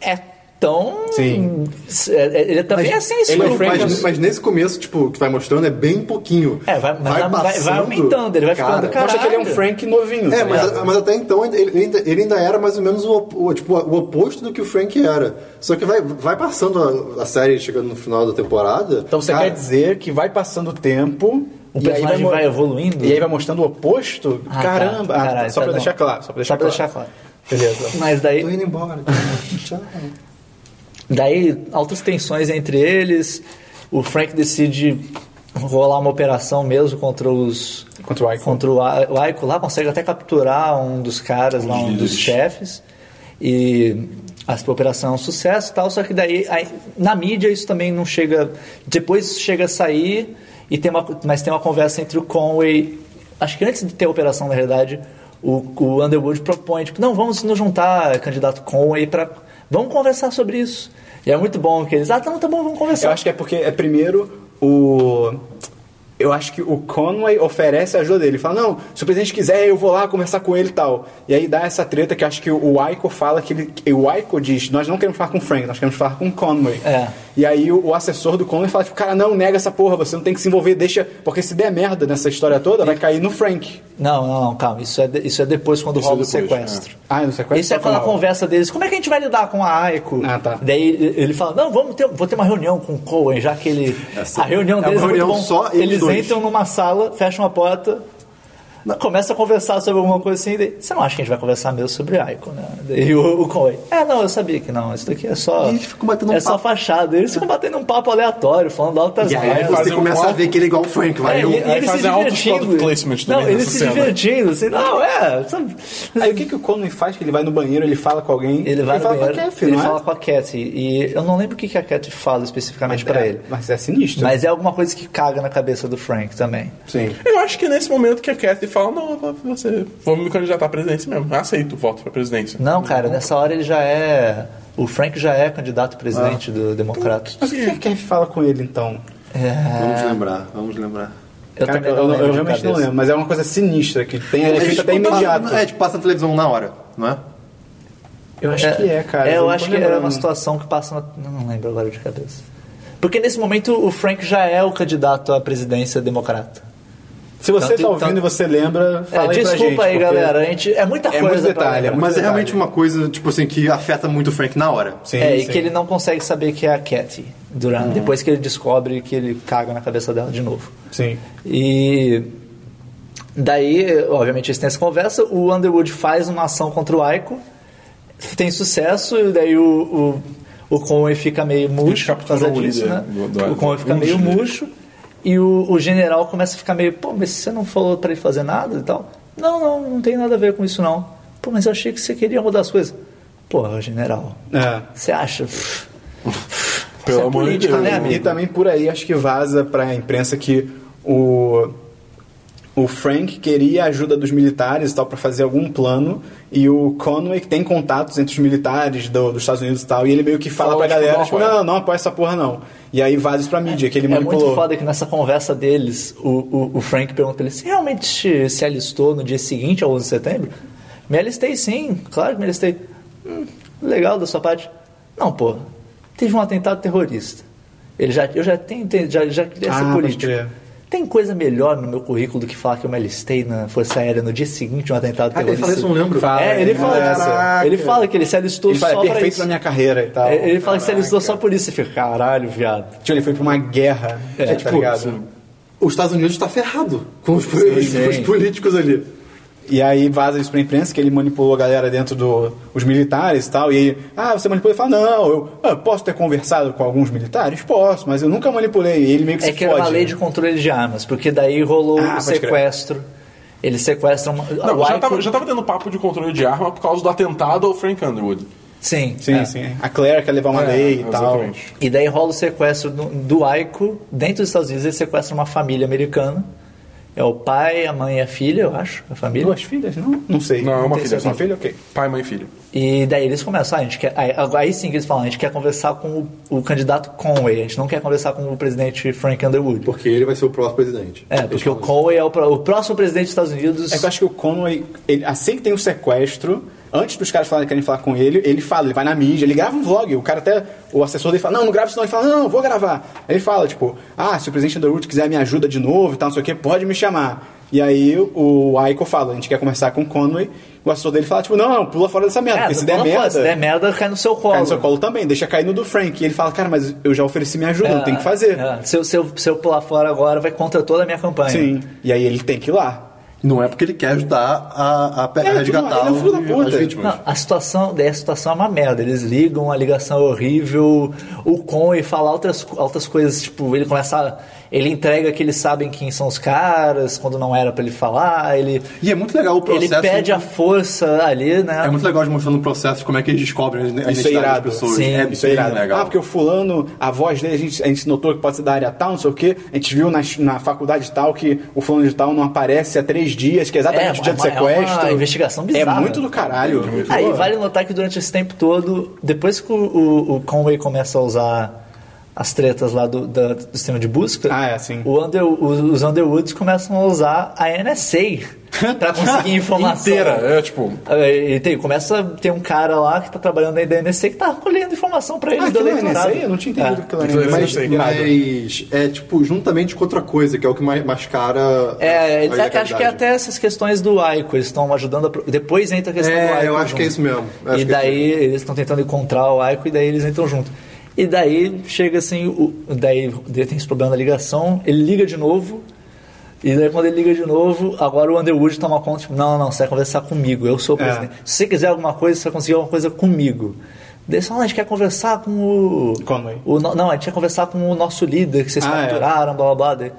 é tão...
Sim.
é- Ele também é assim,
ele é
escroto.
Frank-
Mas, mas nesse começo, tipo, que vai mostrando é bem pouquinho.
É, vai- mas vai- vai- vai aumentando, ele vai ficando, cara,
Mostra que ele é um
Caralho.
Frank novinho.
É,
tá
mas, mas até então ele, ele ainda, ele ainda era mais ou menos o, o- tipo, o oposto do que o Frank era. Só que vai, vai passando a, a série, chegando no final da temporada.
Então você
cara,
quer dizer que vai passando o tempo.
O
e aí
personagem
mo-
vai evoluindo?
E aí vai mostrando o oposto?
Ah, tá.
Caramba! Ah,
Caralho,
só
tá,
pra
não.
deixar claro. Só pra deixar
Só pra
claro.
deixar claro.
Beleza.
Mas daí...
Tô indo embora. Tchau.
Daí, altas tensões entre eles. O Frank decide rolar uma operação mesmo contra os.
Contra o Aiko.
Contra o Aiko lá, consegue até capturar um dos caras lá, um dos chefes. E a operação é um sucesso e tal, só que daí aí, na mídia isso também não chega. Depois chega a sair, e tem uma, mas tem uma conversa entre o Conway. Acho que antes de ter a operação, na verdade, o, o Underwood propõe, tipo, não, vamos nos juntar, candidato Conway, para vamos conversar sobre isso. E é muito bom que eles, ah, não, tá bom, vamos conversar.
Eu acho que é porque é primeiro o. Eu acho que o Conway oferece a ajuda dele. Ele fala, não, se o presidente quiser, eu vou lá conversar com ele e tal. E aí dá essa treta que eu acho que o Aiko fala que ele. que O Aiko diz, nós não queremos falar com o Frank, nós queremos falar com o Conway.
É.
E aí o, o assessor do Conway fala, tipo, cara, não, nega essa porra, você não tem que se envolver, deixa. Porque se der merda nessa história toda, vai cair no Frank.
Não, não, não, calma. Isso é, de- isso é depois quando
Isso é
rola o
depois,
sequestro.
Ah, no sequestro.
Isso é
só
quando a conversa deles, como é que a gente vai lidar com a Aiko?
Ah, tá.
Daí ele- fala, não, vamos ter, vou ter uma reunião com o Cohen, já que ele... a reunião
é uma
deles é, muito
reunião
bom.
só eles
Eles
dois.
numa sala, fecham a porta, começa a conversar sobre alguma coisa assim, daí, você não acha que a gente vai conversar mesmo sobre Aiko, né? Daí o, o é, não, eu sabia que não, isso daqui é só...
E eles ficam batendo um
É só
papo.
fachada. Eles ficam batendo um papo aleatório, falando altas
E aí você
um
começa a ver que ele é igual o Frank, vai.
É, e, e
aí
ele se
fazer altos
divertindo.
product placements
Não,
também
ele se
cena.
divertindo, assim, não, é. sabe?
Aí o que, que o Conway faz? Que ele vai no banheiro, ele fala com alguém.
Ele vai no
fala
banheiro,
com a Kathy,
ele
é?
fala com a Cat. E eu não lembro o que que a Cat fala especificamente pra
é,
ele.
Mas é sinistro.
Mas é alguma coisa que caga na cabeça do Frank também.
Sim.
Eu acho que é nesse momento que a Kathy fala, não, você, vou me candidatar à presidência mesmo. Eu aceito o voto pra presidência.
Não, cara, nessa hora ele já é. O Frank já é candidato a presidente do Democrata.
Mas o que que a Kathy fala com ele, então?
Vamos lembrar, vamos lembrar.
Eu
Cara,
também
eu,
não
eu
de
realmente não lembro, mas é uma coisa sinistra, que tem efeito até
passa-
imediato.
É, tipo, passa na televisão na hora, não é?
Eu acho que é, cara.
É, eu acho que é
lembrando.
uma situação que passa na... Não, não lembro agora de cabeça. Porque nesse momento o Frank já é o candidato à presidência democrata.
Se você
Tanto-
tá ouvindo
tanto-
e você lembra,
É,
fala aí pra
desculpa
gente,
aí, galera. A gente, é muita
É
coisa.
muito detalhe, é muito
Mas é realmente uma coisa, tipo assim, que afeta muito o Frank na hora.
Sim,
é, e
sim.
que ele não consegue saber que é a Cat durante, depois que ele descobre que ele caga na cabeça dela de novo.
Sim.
E daí, obviamente, eles têm essa conversa. O Underwood faz uma ação contra o Aiko, tem sucesso, e daí o, o, O Conway fica meio murcho por causa
o
disso, né?
do- do-
o Conway fica meio murcho. E o, o general começa a ficar meio, pô, mas você não falou pra ele fazer nada e tal? Não, não, não tem nada a ver com isso não. Pô, mas eu achei que você queria mudar as coisas. Pô, general,
É.
você acha?
Pelo
é
amor de
política,
Deus.
né,
E
amigo?
também por aí acho que vaza pra imprensa que o o Frank queria a ajuda dos militares e tal para fazer algum plano e o Conway que tem contatos entre os militares do- dos Estados Unidos e tal e ele meio que fala
Fala,
pra
tipo,
galera
não
tipo,
apoia.
não, não apoia essa porra não. E aí vaza isso pra mídia que ele
É
manipulou.
muito foda que nessa conversa deles, o, o, o Frank pergunta ele: Você realmente se, se alistou no dia seguinte ao 11 de setembro? Me alistei sim, claro que me alistei. Hum, legal da sua parte. Não, pô, teve um atentado terrorista. Ele já, eu já tenho, já, já queria
Ah,
ser político. Tem coisa melhor no meu currículo do que falar que eu me alistei na Força Aérea no dia seguinte de um atentado
Ah, ele
terrorista.
fala isso, eu não lembro.
Fala,
É, ele fala,
Caraca.
ele fala que ele se alistou
Ele fala,
só
é
pra
perfeito
isso.
pra minha carreira e tal.
É, Ele fala que se alistou só por isso. Você fica, caralho, viado.
Tipo, ele foi pra uma guerra,
É,
tá
tipo,
ligado?
Os Estados Unidos está ferrado com os,
sim.
os políticos ali.
E aí vaza isso pra imprensa que ele manipulou a galera dentro dos os militares e tal. E aí, ah, você manipulou? Ele fala, não, eu ah, posso ter conversado com alguns militares? Posso, mas eu nunca manipulei. E ele meio que
É
se
que era
fode.
uma lei de controle de armas, porque daí rolou
Ah,
o
crer.
sequestro. Eles sequestram. uma-
Não, já
Ico-
tava, já tava tendo papo de controle de arma por causa do atentado ao Frank Underwood.
Sim,
Sim,
é.
sim. A Claire quer levar uma
É,
lei e tal.
exatamente.
E daí rola o sequestro do, do Aiko dentro dos Estados Unidos. Ele sequestra uma família americana. É o pai, a mãe e a filha, eu acho. A família.
Duas filhas? Não, não sei.
Não, é uma filha
certeza. Uma filha? Ok.
Pai, mãe e filho.
E daí eles começam, ah, a gente quer. Aí, aí sim que eles falam, a gente quer conversar com o, o candidato Conway, a gente não quer conversar com o presidente Frank Underwood.
Porque ele vai ser o próximo presidente.
É, porque o Conway é o, o próximo presidente dos Estados Unidos.
É que eu acho que o Conway, ele, assim que tem o sequestro, antes dos caras falarem que querem falar com ele, ele fala, ele vai na mídia, ele grava um vlog. O cara até, o assessor dele fala, não, não grava isso não. Ele fala, não, vou gravar. Aí ele fala, tipo, ah, se o presidente Underwood quiser me ajuda de novo e tal, não sei o que, pode me chamar. E aí o Aiko fala, a gente quer conversar com o Conway. O assessor dele fala, tipo, não, não, pula fora dessa merda,
é,
porque se der merda...
se der merda, cai no seu colo.
Cai no seu colo também, deixa cair no do Frank. E ele fala, cara, mas eu já ofereci minha ajuda, não tem que fazer.
É, se, eu, se, eu, se eu pular fora agora, vai contra toda a minha campanha.
Sim. E aí ele tem que ir lá.
Não é porque ele quer ajudar a, a,
É,
a resgatar
ele é um filho da puta.
as vítimas.
Não, a situação, a situação é uma merda. Eles ligam, a ligação é horrível. O Conway fala outras, outras coisas, tipo, ele começa. a- ele entrega que eles sabem quem são os caras, quando não era pra ele falar. Ele,
E é muito legal o
ele
processo.
pede a força ali, né?
É muito legal de mostrando o processo de como é que eles descobrem a
Isso é
identidade
irado.
das pessoas.
Sim,
é
Isso é irado.
legal.
Ah, porque o fulano, a voz dele, a gente, a gente notou que pode ser da área tal, não sei o quê. A gente viu na, na faculdade tal que o fulano de tal não aparece há três dias, que é exatamente
É,
o dia do
uma- é uma
sequestro.
investigação bizarra.
É muito do caralho.
Aí vale notar que durante esse tempo todo, depois que o, o, o Conway começa a usar as tretas lá do, da- do sistema de busca,
Ah, é, sim.
o Under, os, os Underwoods começam a usar a NSA pra conseguir informação.
Inteira. É tipo.
Aí tem, começa a ter um cara lá que tá trabalhando aí da NSA que tá colhendo informação pra ele
Ah,
do
é
eleitorado.
NSA? Eu não tinha entendido
É.
que aquilo era
Mas-
NSA.
Mas, é tipo, juntamente com outra coisa, que é o que mais mascara.
É, eles, acho que é até essas questões do Aiko, eles estão ajudando a, pro- Depois entra a questão do
É,
Aiko.
eu acho que é
junto.
isso mesmo. Eu
E
que é
daí eles estão tentando encontrar o Aiko e daí eles entram junto. E daí chega assim, o, daí daí tem esse problema da ligação, ele liga de novo. E daí quando ele liga de novo, agora o Underwood toma conta, tipo, não, não, você vai conversar comigo, eu sou o
É.
presidente. Se você quiser alguma coisa, você vai conseguir alguma coisa comigo. Daí "Ah, a gente quer conversar com o...
Conway.
o não, a gente quer conversar com o nosso líder, que vocês
Ah, é.
capturaram, blá blá blá. Daí,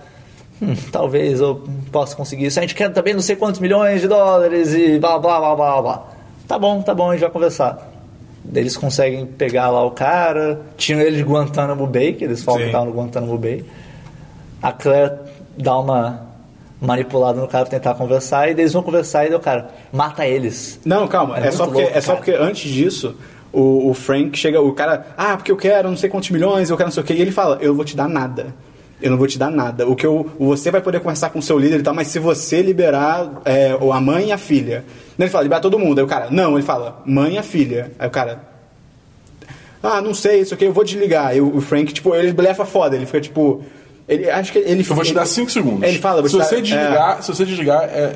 Hum, talvez eu possa conseguir isso. A gente quer também não sei quantos milhões de dólares e blá blá blá blá blá. Tá bom, tá bom, a gente vai conversar. Eles conseguem pegar lá o cara. Tinham ele de Guantanamo Bay, que eles falam
Sim.
que estavam no Guantanamo Bay. A Claire dá uma manipulada no cara pra tentar conversar, e eles vão conversar e daí o cara mata eles.
Não, calma,
É
é, só porque,
louco,
é só porque antes disso, o, o Frank chega, o cara, ah, porque eu quero não sei quantos milhões, eu quero não sei o que, e ele fala, eu vou te dar nada. Eu não vou te dar nada. O que eu, você vai poder conversar com o seu líder e tal, mas se você liberar é, a mãe e a filha. Ele fala, liberar todo mundo. Aí o cara, não, ele fala, mãe e a filha. Aí o cara, ah, não sei, isso aqui, eu vou desligar. O o Frank, tipo, ele blefa foda, ele fica tipo, Ele, acho que ele.
Eu vou te dar 5 segundos.
Ele fala,
se você
dar-
desligar, se você desligar, é,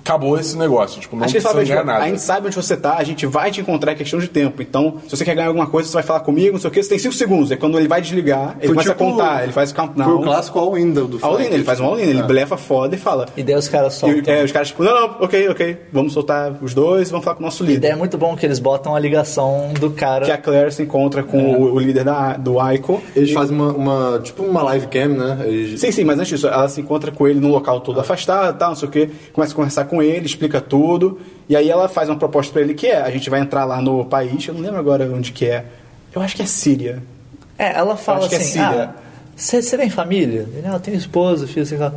acabou esse negócio. Tipo, não
Acho que ele fala,
ganhar
tipo,
nada.
a gente sabe onde você tá, a gente vai te encontrar, é questão de tempo. Então, se você quer ganhar alguma coisa, você vai falar comigo, não sei o que, você tem 5 segundos. É quando ele vai desligar, ele
Foi
começa
tipo-
a contar, ele faz o countdown.
Foi o clássico all-in do,
All-in, ele faz um all-in, ele
É.
blefa foda e fala.
E daí os caras
E,
soltam.
é, os caras, tipo, não, não, ok, ok, vamos soltar os dois, vamos falar com o nosso
E daí
líder.
é muito bom que eles botam a ligação do cara.
Que a Claire se encontra com o, o líder da, do Aiko.
Eles fazem uma, uma- tipo uma live cam, né? Eles-
Sim, sim, mas antes disso, ela se encontra com ele num local todo afastado, tal, não sei o quê, começa a conversar com ele, explica tudo, e aí ela faz uma proposta pra ele que é, a gente vai entrar lá no país, eu não lembro agora onde que é, eu acho que é Síria.
É, ela fala
é
assim:
Síria.
ah, você tem família? "Não, eu tenho esposa, filho, sei lá.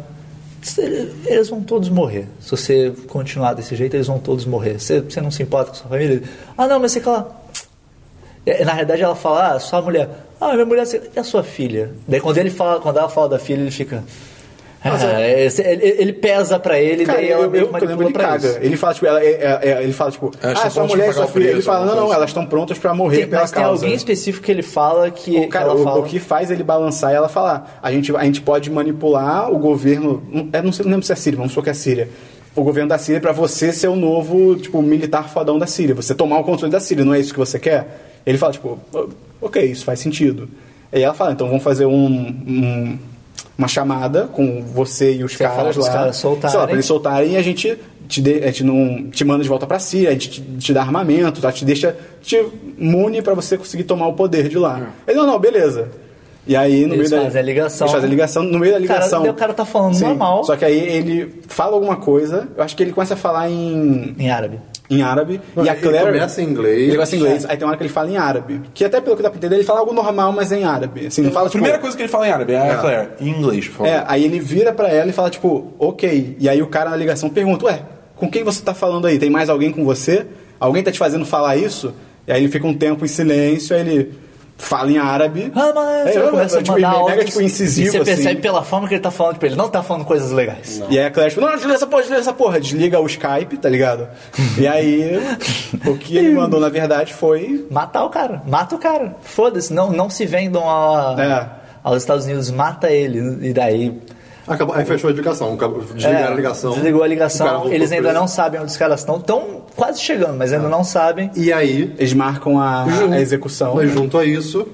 Eles vão todos morrer. Se você continuar desse jeito, eles vão todos morrer. Você você não se importa com sua família? Ah, não, mas sei ela. É, Na realidade, ela fala, ah, sua mulher. Ah, minha mulher, e a sua filha? Daí quando, ele fala, quando ela fala da filha, ele fica. Ah, esse- ele, ele pesa pra ele,
Cara,
daí ela
eu, eu,
que
eu lembro,
manipula
ele
pra
caga.
isso.
Ele fala, tipo, ela, é, é, é, ele fala, tipo,
Elas
ah, sua mulher e sua filha. Ele fala, não,
alguma
não, elas estão prontas pra morrer
Tem,
pela
mas tem
causa.
alguém específico que ele fala que
O, cara,
ela
o-
fala.
o que faz ele balançar é ela falar: a gente, a gente pode manipular o governo. não- Eu não, sei, não lembro se é Síria, vamos supor que é Síria. O governo da Síria pra você ser o novo, tipo, militar fodão da Síria. Você tomar o controle da Síria, não é isso que você quer? Ele fala, tipo, ok, isso faz sentido. E aí ela fala, então vamos fazer um- um- uma chamada com você e os
Você
caras lá.
caras soltarem.
Sei lá, pra eles soltarem e a gente te, dê- a gente não, te manda de volta pra Síria, a gente te, te dá armamento, tá? te deixa, te mune pra você conseguir tomar o poder de lá. Ele, não, não, beleza. E aí, no
Eles
meio da.
fazem a ligação.
Eles fazem a ligação. No meio da
Cara,
ligação.
daí o cara tá falando
Sim,
normal.
Só que aí ele fala alguma coisa. Eu acho que ele começa a falar em,
Em árabe.
Em árabe.
Não,
e a
ele
Claire.
começa em inglês.
Ele começa em inglês. Aí tem uma hora que ele fala em árabe. Que até pelo que dá pra entender, ele fala algo normal, mas é em árabe. Assim, não fala
A primeira
tipo,
coisa que ele fala em árabe é a Claire, em inglês, por favor.
É, aí ele vira pra ela e fala, tipo, ok. E aí o cara na ligação pergunta, ué, com quem você tá falando aí? Tem mais alguém com você? Alguém tá te fazendo falar isso? E aí ele fica um tempo em silêncio, aí ele fala em árabe.
Ah, mas
Aí,
ele começa a
tipo,
mandar
mega, tipo, incisivo,
E você percebe
assim.
pela forma que ele tá falando, tipo, ele não tá falando coisas legais.
E aí a Claire, tipo, não, desliga essa porra, desliga essa porra. Desliga o Skype, tá ligado? e aí, o que ele mandou, na verdade, foi...
Matar o cara. Mata o cara. Foda-se. Não, não se vendam a,
É.
aos Estados Unidos. Mata ele. E daí...
Acabou, aí fechou a ligação. Desligaram
É,
a ligação.
Desligou a ligação. Eles ainda
preso.
não sabem onde os caras estão. Estão quase chegando, mas ainda não sabem.
E aí,
Eles marcam a,
Junto-
a execução.
Mas junto a isso,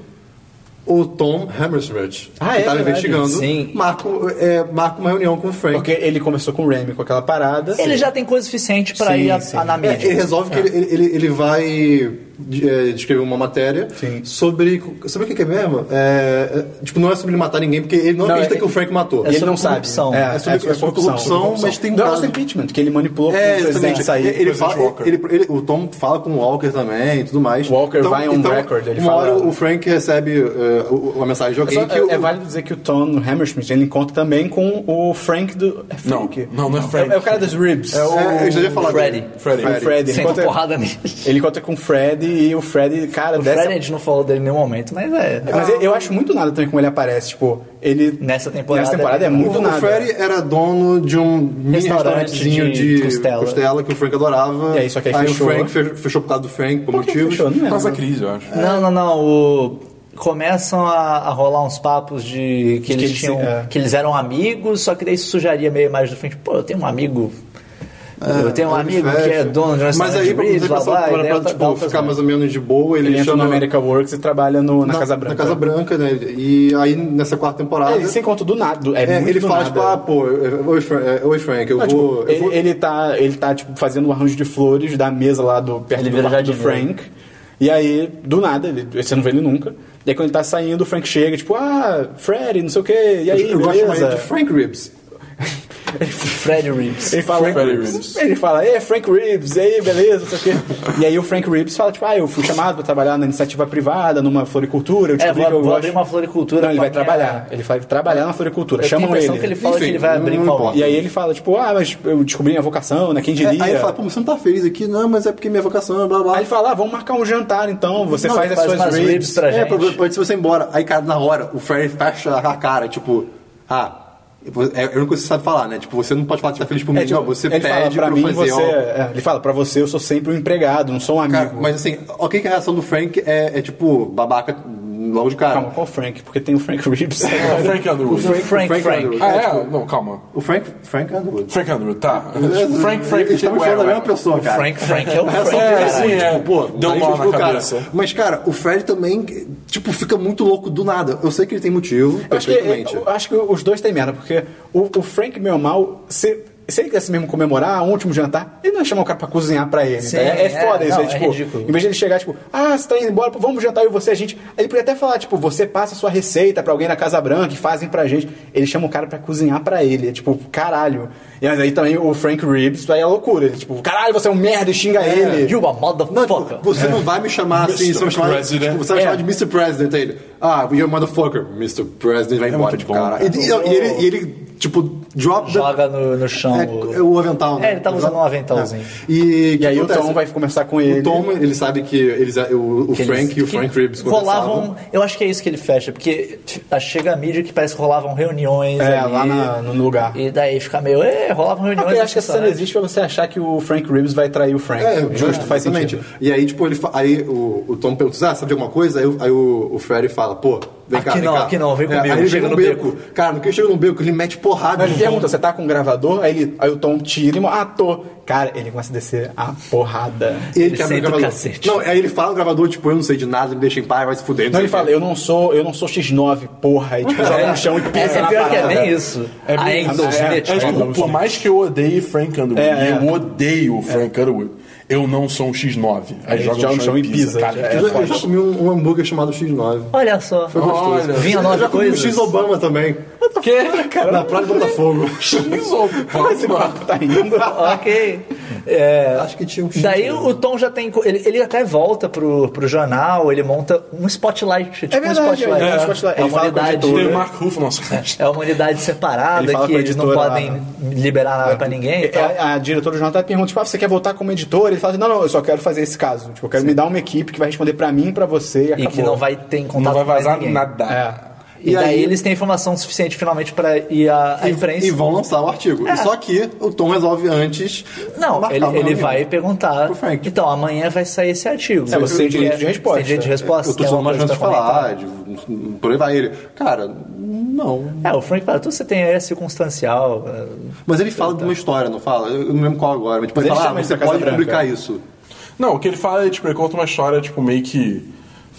o Tom Hammersmith,
Ah,
que
é
tá
verdade.
investigando,
Sim.
marca, é, marca uma reunião com o Frank.
Porque ele começou com o Remy, com aquela parada.
Ele já tem coisa suficiente pra
Sim,
ir a,
sim.
a na
É,
mídia.
ele resolve que ele, ele, ele vai é, descrever uma matéria
Sim.
sobre. Sobre o que que é mesmo? É, é, tipo, não é sobre ele matar ninguém, porque ele não,
Não,
acredita
é-
que o Frank matou.
E ele não sabe.
corrupção.
É,
É sobre- é sobre corrupção, mas tem um
Não,
caso-
é impeachment, que ele manipulou
É,
o presidente sair.
Ele, ele fala, ele- ele- o Tom fala com o Walker também e tudo mais.
Walker vai on record, ele
uma
fala-
hora o Frank recebe é, o- uma mensagem de
É,
alguém
só-
que
é-
o,
é válido dizer que o Tom Hammersmith ele encontra também com o Frank do. É Frank?
Não, não, não é Frank.
É, o cara dos ribs.
É o-
É, eu já ia falar
Freddy.
dele.
Freddy.
O Fred. Ele encontra,
porrada nele.
ele encontra com o Fred e o Fred, cara,
O
dessa.
Fred a gente não falou dele em nenhum momento, mas é.
Mas eu, eu acho muito nada também como ele aparece. Tipo, ele.
Nessa temporada
Nessa temporada
é
é, muito
O,
nada.
o Freddy era dono de um
Restaurante
restaurantezinho
de
de,
costela.
costela. que o Frank adorava.
E aí, só que aí fechou.
o Frank fe- fechou por causa do Frank, por,
Por
motivos.
fechou? Não
Por
lembro.
causa da crise, eu acho.
Não, não, não. O... Começam a, a rolar uns papos de que,
que
eles tinham.
é.
Que eles eram amigos, só que daí isso sujaria meio mais do frente. Pô, eu tenho um amigo. Eu tenho um
Aí
amigo
fecha.
que é dono de um
Mas aí, pra
de
você
ribs, blá blá, e
pra,
dá-
tipo, ficar mais ou menos de boa, ele,
Ele entra
chama
no America Works e trabalha no, na, Casa Branca.
Na Casa Branca, né? E aí, nessa quarta temporada...
É, ele se encontra do nada. do- É,
é,
muito
ele
do
fala,
nada.
tipo, ah, pô, eu- oi, Frank, é, oi, Frank eu
Não,
vou...
tipo,
eu
ele,
vou-
ele tá, ele tá tipo, fazendo um arranjo de flores da mesa lá do, perto
Ele
do quarto do. Frank. E aí, do nada, ele, você não vê ele nunca. E aí quando ele tá saindo, o Frank chega, tipo, ah, Freddy, não sei o quê, e aí,
eu gosto chamar
beleza?
ele de Frank Ribs.
Fred Reeves.
Ele fala,
Frank Ribs.
ele fala, é Frank Ribs, e aí, beleza, não sei o quê. E aí o Frank Ribs fala, tipo, ah, eu fui chamado pra trabalhar na iniciativa privada, numa floricultura, eu
É,
descobri
vou,
que eu
vou
gosto...
abrir uma floricultura.
Não, ele vai
minha-
trabalhar. Ele vai trabalhar na floricultura.
Eu tenho a
Chamam ele.
que ele fala
Enfim,
que ele vai abrir
não
um.
E aí ele fala, tipo, ah, mas eu descobri minha vocação, né? Quem
É,
diria?
aí ele fala, pô, você não tá feliz aqui? Não, mas é porque minha vocação, blá, blá.
Aí ele fala, ah, vamos marcar um jantar então, você
Não,
faz as
faz
suas ribs.
ribs pra
É,
gente.
pode, pode ser você ir embora. Aí, cara, na hora, o Freddy fecha a cara, tipo, ah, é a única coisa que você sabe falar, né? Tipo, você não pode falar que tá feliz por mim,
É, tipo,
não, você
ele
pede
fala, pra mim,
fazer
você,
algo.
é, ele fala, pra você eu sou sempre um empregado, não sou um amigo.
Cara, mas assim, ok que a reação do Frank é, é tipo, babaca logo de cara.
Calma, qual Frank? Porque tem o Frank Reeves.
É, Frank Underwood.
Frank, Frank.
Underwood.
Ah,
É,
é?
tipo,
Não, calma.
O Frank, Frank Underwood.
Frank Underwood, tá. Frank, Frank,
Eles estão me falando da mesma pessoa, cara.
Frank, Frank é o
É,
Frank.
É,
que,
sim, é.
tipo, pô,
Deu mal
pro
na
cara.
cabeça.
Mas, cara, o Fred também, tipo, fica muito louco do nada. Eu sei que ele tem motivo,
Eu acho, que,
perfeitamente.
eu acho que os dois têm merda, porque o, o Frank, meu mal, se, se ele quisesse mesmo comemorar um último jantar, ele não ia chamar o cara pra cozinhar pra ele.
Sim,
tá? é, é
é,
foda isso.
não,
é,
é
tipo,
ridículo.
Em vez de ele chegar, tipo, ah, você tá indo embora, vamos jantar eu e você, a gente. Ele podia até falar, tipo, você passa a sua receita pra alguém na Casa Branca e fazem pra gente. Ele chama o cara pra cozinhar pra ele. É tipo, caralho. E aí também o Frank Reeves aí é loucura. Ele, tipo, caralho, você é um merda e xinga ele.
You a
Não,
motherfucker.
tipo, você não vai me chamar assim, você vai chamar, tipo, você vai me
É.
chamar de Mr. President aí ele. Ah, you're a motherfucker. Mr. President vai embora,
muito
tipo,
bom,
cara.
cara.
E, e- e ele, e ele, tipo, drop the-
Joga no, no chão. o-
É, é o avental, né?
É, ele tava usando um aventalzinho.
É. E,
E aí o Tom vai conversar com ele.
O Tom, ele sabe que eles, o, o
que
Frank
eles-
e o Frank Reeves
rolavam. Eu acho que é isso que ele fecha, porque t- chega a mídia que parece que rolavam reuniões.
É,
ali,
lá na- no lugar.
E daí fica meio. É, rolavam reuniões.
eu acho que essa cena existe pra você achar que o Frank Reeves vai trair o Frank.
É,
justo, faz
exatamente.
sentido.
E aí, tipo, ele fa- aí o, o Tom pergunta, ah, sabe de alguma coisa? Aí, o- aí o, o Freddy fala, pô, vem cá,
Aqui
vem
não,
cá.
aqui não, vem
É,
comigo,
aí ele
chega
no
no
beco. Cara, no que ele chega no beco, ele mete porrada.
Ele pergunta, você tá com um gravador? Aí, ele, aí o Tom tira e ah, tô. Cara, ele começa a descer a porrada.
Ele,
Ele
quebra o
o
gravador.
cacete.
Não, aí ele fala no gravador, tipo, eu não sei de nada, me deixa em paz, vai se fuder.
Não,
sei
ele
o
fala, eu não sou, eu não sou X9, porra. E tipo, joga no chão e
É,
pisa
é
na
pior que é
parada.
bem isso.
É bem-
Angel
é.
É, tipo, por mais que eu odeie Frank Underwood,
É, é.
eu odeio o Frank Underwood, eu não sou um X9. Aí
Ele
joga no chão e pisa. Cara,
É,
Eu, já- eu já comi um, um hambúrguer chamado X9.
Olha só.
Foi gostoso.
Olha.
Vinha
eu já comi um
coisas.
X-Obama também.
Que?
Na Praia do Botafogo.
Esse papo tá indo.
ok. É,
Acho que tinha um X.
Daí o Tom já tem. Ele, ele até volta pro, pro jornal, ele monta um spotlight. Tipo
verdade,
um spotlight.
é, um spotlight.
É uma unidade.
cara.
É uma unidade separada que eles não podem
lá.
liberar nada pra ninguém tal.
A, a diretora do jornal pergunta, tipo, ah, você quer voltar como editor? Ele fala assim, não, não, eu só quero fazer esse caso. Tipo, eu quero me dar uma equipe que vai responder pra mim, pra você e
E que não vai ter em contato
Não vai vazar nada.
É.
E,
E
daí
aí-
eles têm informação suficiente finalmente pra ir à, à imprensa.
E vão lançar o artigo.
É.
Só que o Tom resolve antes.
Não, ele, ele vai perguntar.
Pro Frank.
Então, amanhã vai sair esse artigo.
É, você tem direito de resposta.
Tem direito de resposta.
Eu tô só mais antes de falar, de, por aí vai ele. Cara, não.
É, o Frank fala, tudo você tem aí é circunstancial. é,
Mas ele fala de uma história, não fala? Eu não lembro qual agora. Mas tipo,
Mas
ele fala, ah, você pode
Branca.
publicar isso.
Não, o que ele fala é, tipo, ele conta uma história, tipo, meio que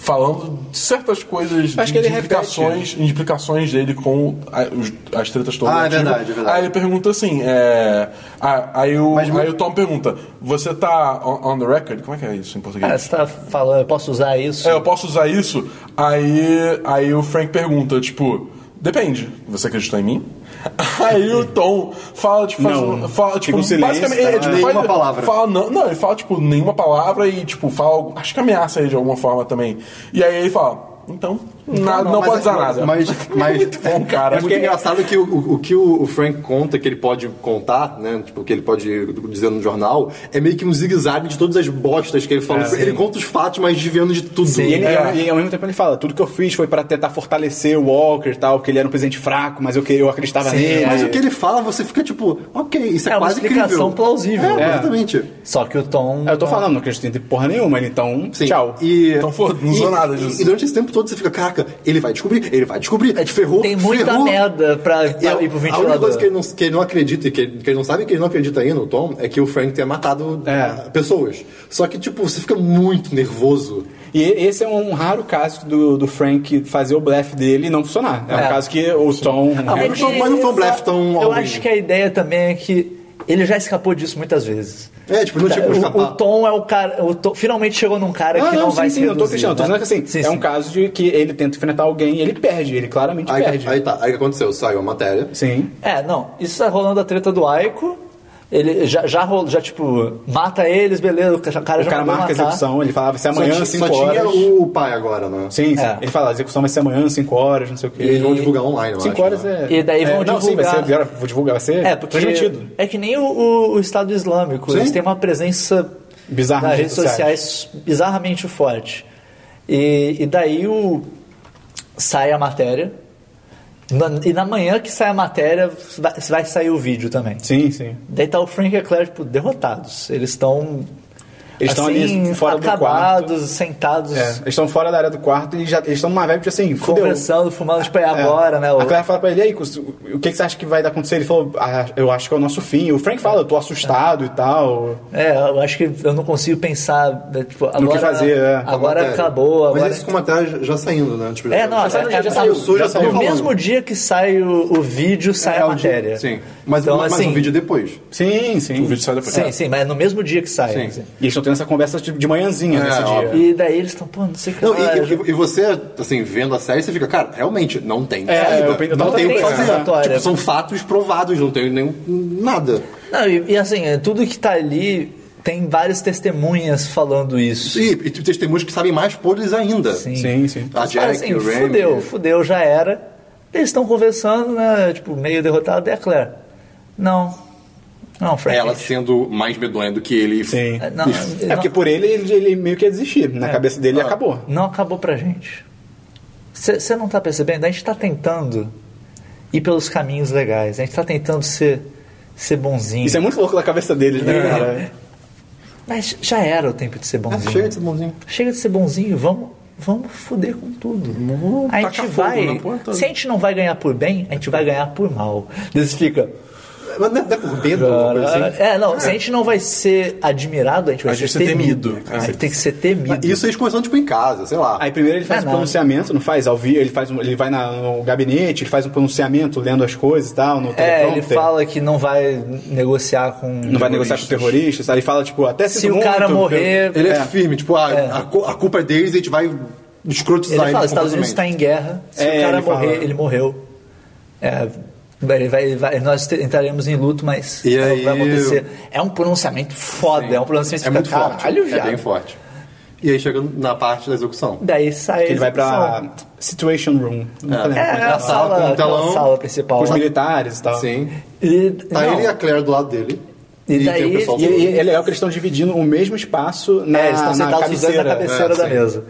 falando de certas coisas,
Acho
de,
que ele
de implicações, implicações dele com a- os- as tretas todas.
Ah, é
artigo.
verdade, é verdade.
Aí ele pergunta assim, é, ah, aí, o,
Mas-
aí o Tom pergunta, você tá on, on the record? Como é que é isso em português?
É, você tá falando, eu posso usar isso?
É, eu posso usar isso? Aí, aí o Frank pergunta, tipo, depende, você acredita em mim? Aí o Tom fala, tipo, faz,
Não.
fala, tipo,
um silêncio,
basicamente,
tá?
é, tipo,
Nenhuma
faz-
palavra.
Fala, não, não, ele fala, tipo, nenhuma palavra e, tipo, fala, algo- acho que ameaça ele de alguma forma também. E aí ele fala, então, na- não,
mas
pode
é-
usar nada.
Mas, mas
bom, cara.
É muito engraçado que o, o- o que o, o Frank conta, que ele pode contar, né? Tipo, que ele pode dizer no jornal, é meio que um zigue-zague de todas as bostas que ele falou. ele conta os fatos, mas desviando de tudo.
E, ele,
É.
e ao mesmo tempo ele fala, tudo que eu fiz foi pra tentar fortalecer o Walker e tal, porque ele era um presidente fraco, mas eu, que- eu acreditava
Sim,
nele.
Mas o que ele fala, você fica tipo, ok, isso é,
É uma
quase
explicação
incrível.
plausível.
É,
É.
exatamente.
Só que o Tom.
Eu tô falando, não acredito em porra nenhuma, então
Sim.
tchau.
E,
Então, foda, não usou nada disso.
E durante esse tempo todo você fica, caraca, ele vai descobrir, ele vai descobrir. É, ferrou,
Tem muita
ferrou.
merda pra,
E
pra
a,
ir pro
a única
ventilador.
coisa que ele não, que ele não acredita, e que ele, que ele não sabe que ele não acredita ainda, o Tom, é que o Frank tenha matado
É.
ah, pessoas. Só que, tipo, você fica muito nervoso.
E esse é um raro caso do, do Frank fazer o blefe dele e não funcionar. É, um
É.
caso que o Tom.
Ah, mas não foi- mas não foi um blefe tão
Eu acho que a ideia também é que ele já escapou disso muitas vezes.
É, tipo, não tinha como
o,
escapar.
o Tom é o cara. O Tom finalmente chegou num cara
Ah,
que não,
não,
vai
sim,
se
sim, não tô. Tô
né?
dizendo que assim,
Sim,
é um
sim.
caso de que ele tenta enfrentar alguém e ele perde, ele claramente
Aí,
perde.
aí tá, aí o que aconteceu? Saiu a matéria.
Sim.
É, não. Isso tá rolando a treta do Aiko. Ele já, já, rolou, já tipo, mata eles, beleza. O cara
O
já
cara marca a execução, ele falava, vai ser
Só,
amanhã
ti-
às
só
5 horas.
tinha o pai agora, né?
Sim, sim.
É.
Ele fala, a execução vai ser amanhã às 5 horas, não sei o quê.
E eles vão divulgar online, eu
5
acho,
horas
né?
é.
E daí
é,
vão
Não, sim, vai
divulgar.
ser. agora Vou divulgar, vai ser
É, porque
transmitido.
é que nem o, o- o Estado Islâmico.
Sim.
Eles têm uma presença
Bizarra
nas redes
redes
sociais bizarramente forte. E, e daí o, sai a matéria. Na- e na manhã que sai a matéria, vai, vai sair o vídeo também.
Sim, sim.
Daí tá o Frank e a Claire, tipo, derrotados. Eles estão.
Eles estão
assim,
ali fora do
acabados,
quarto.
sentados,
É, eles estão fora da área do quarto e já eles estão numa vibe tipo assim, fudeu.
conversando, fumando, tipo, é
É.
agora, né?
A
o-
Claire fala pra ele, e aí, o que, que você acha que vai acontecer? Ele falou, ah, eu acho que é o nosso fim. O Frank fala, eu tô assustado e tal.
É, eu acho que eu não consigo pensar, né, tipo, agora,
que fazer, é.
agora
Matéria.
acabou, agora...
Mas esse comentário já- já saindo, né? Tipo,
É, não,
Já
é,
saiu,
é,
já
é-
saiu,
já
já
saiu
no mesmo dia que sai o, o vídeo, sai
É,
a
dia-
matéria.
Sim. Mas,
Então,
mas
assim,
o vídeo depois.
Sim, sim.
O vídeo sai depois.
Sim, sim, mas é no mesmo dia que sai.
Sim.
assim.
E eles estão tendo essa conversa de, de manhãzinha
É,
nesse dia.
óbvio.
E daí eles estão, pô, não sei o que
Não,
lá,
e,
já-
e- e você, assim, vendo a série, você fica, cara, realmente, não tem
É,
saída.
eu- eu
não tem o que fazer. Tipo, são fatos provados, não tem nenhum, nada.
Não, e, e assim, é, tudo que tá ali tem várias testemunhas falando isso.
E, e tem testemunhos que sabem mais podres ainda.
Sim.
Sim, sim.
A Jack,
assim,
o Remy.
fudeu, fudeu, já era. Eles estão conversando, né? Tipo, meio derrotado. E a Claire? Não. Não, Frank.
Ela sendo mais medonha do que ele.
Sim.
É, não,
É
não-
porque por ele, ele, ele meio que ia desistir. Na cabeça dele,
Ah.
acabou.
não acabou pra gente. Você não tá percebendo? A gente tá tentando ir pelos caminhos legais. A gente tá tentando ser, ser bonzinho.
Isso é muito louco na cabeça deles, né,
É.
cara?
Mas já era o tempo de ser
Ah,
bonzinho.
chega de ser bonzinho.
Chega de ser bonzinho, vamos, vamos foder com tudo. a gente vai. Se a gente não vai ganhar por bem, a gente vai ganhar por mal. Você fica.
Mas não é, não é por medo, assim.
É, não, se a gente não vai ser admirado, a gente vai
A
ser
gente é
temido.
temido.
A gente tem que ser temido.
Isso eles conversando, tipo, em casa, sei lá.
Aí primeiro ele faz
É
um
nada.
pronunciamento, não faz ao vivo, ele faz um- ele vai na- no gabinete, ele faz um pronunciamento lendo as coisas e tal, no
É, ele fala que não vai negociar com.
Não vai negociar com terroristas, aí ele fala, tipo, até
Se o cara morrer.
Ele é,
É.
firme, tipo, a,
É.
a, cu- a culpa é deles e a gente vai escrotizar
Ele
ele.
fala: Estados Unidos está em guerra. Se
É,
o cara
ele fala.
morrer, ele morreu. É, vai, vai, vai- nós entraremos em luto, mas
E
é
aí-
vai acontecer. É um pronunciamento foda, é um pronunciamento
É muito forte.
caralho,
é bem forte. E aí chega na parte da execução.
Daí sai.
Que ele vai pra Situation Room.
É, é a sala,
com telão,
sala principal.
Com os militares e tal.
Sim.
E,
Tá
não,
ele e a Claire do lado dele.
E daí-
o pessoal
E, e é legal que eles estão dividindo o mesmo espaço na,
é, eles estão
na
sentados os dois na
cabeceira.
cabeceira
É,
da
sim.
mesa.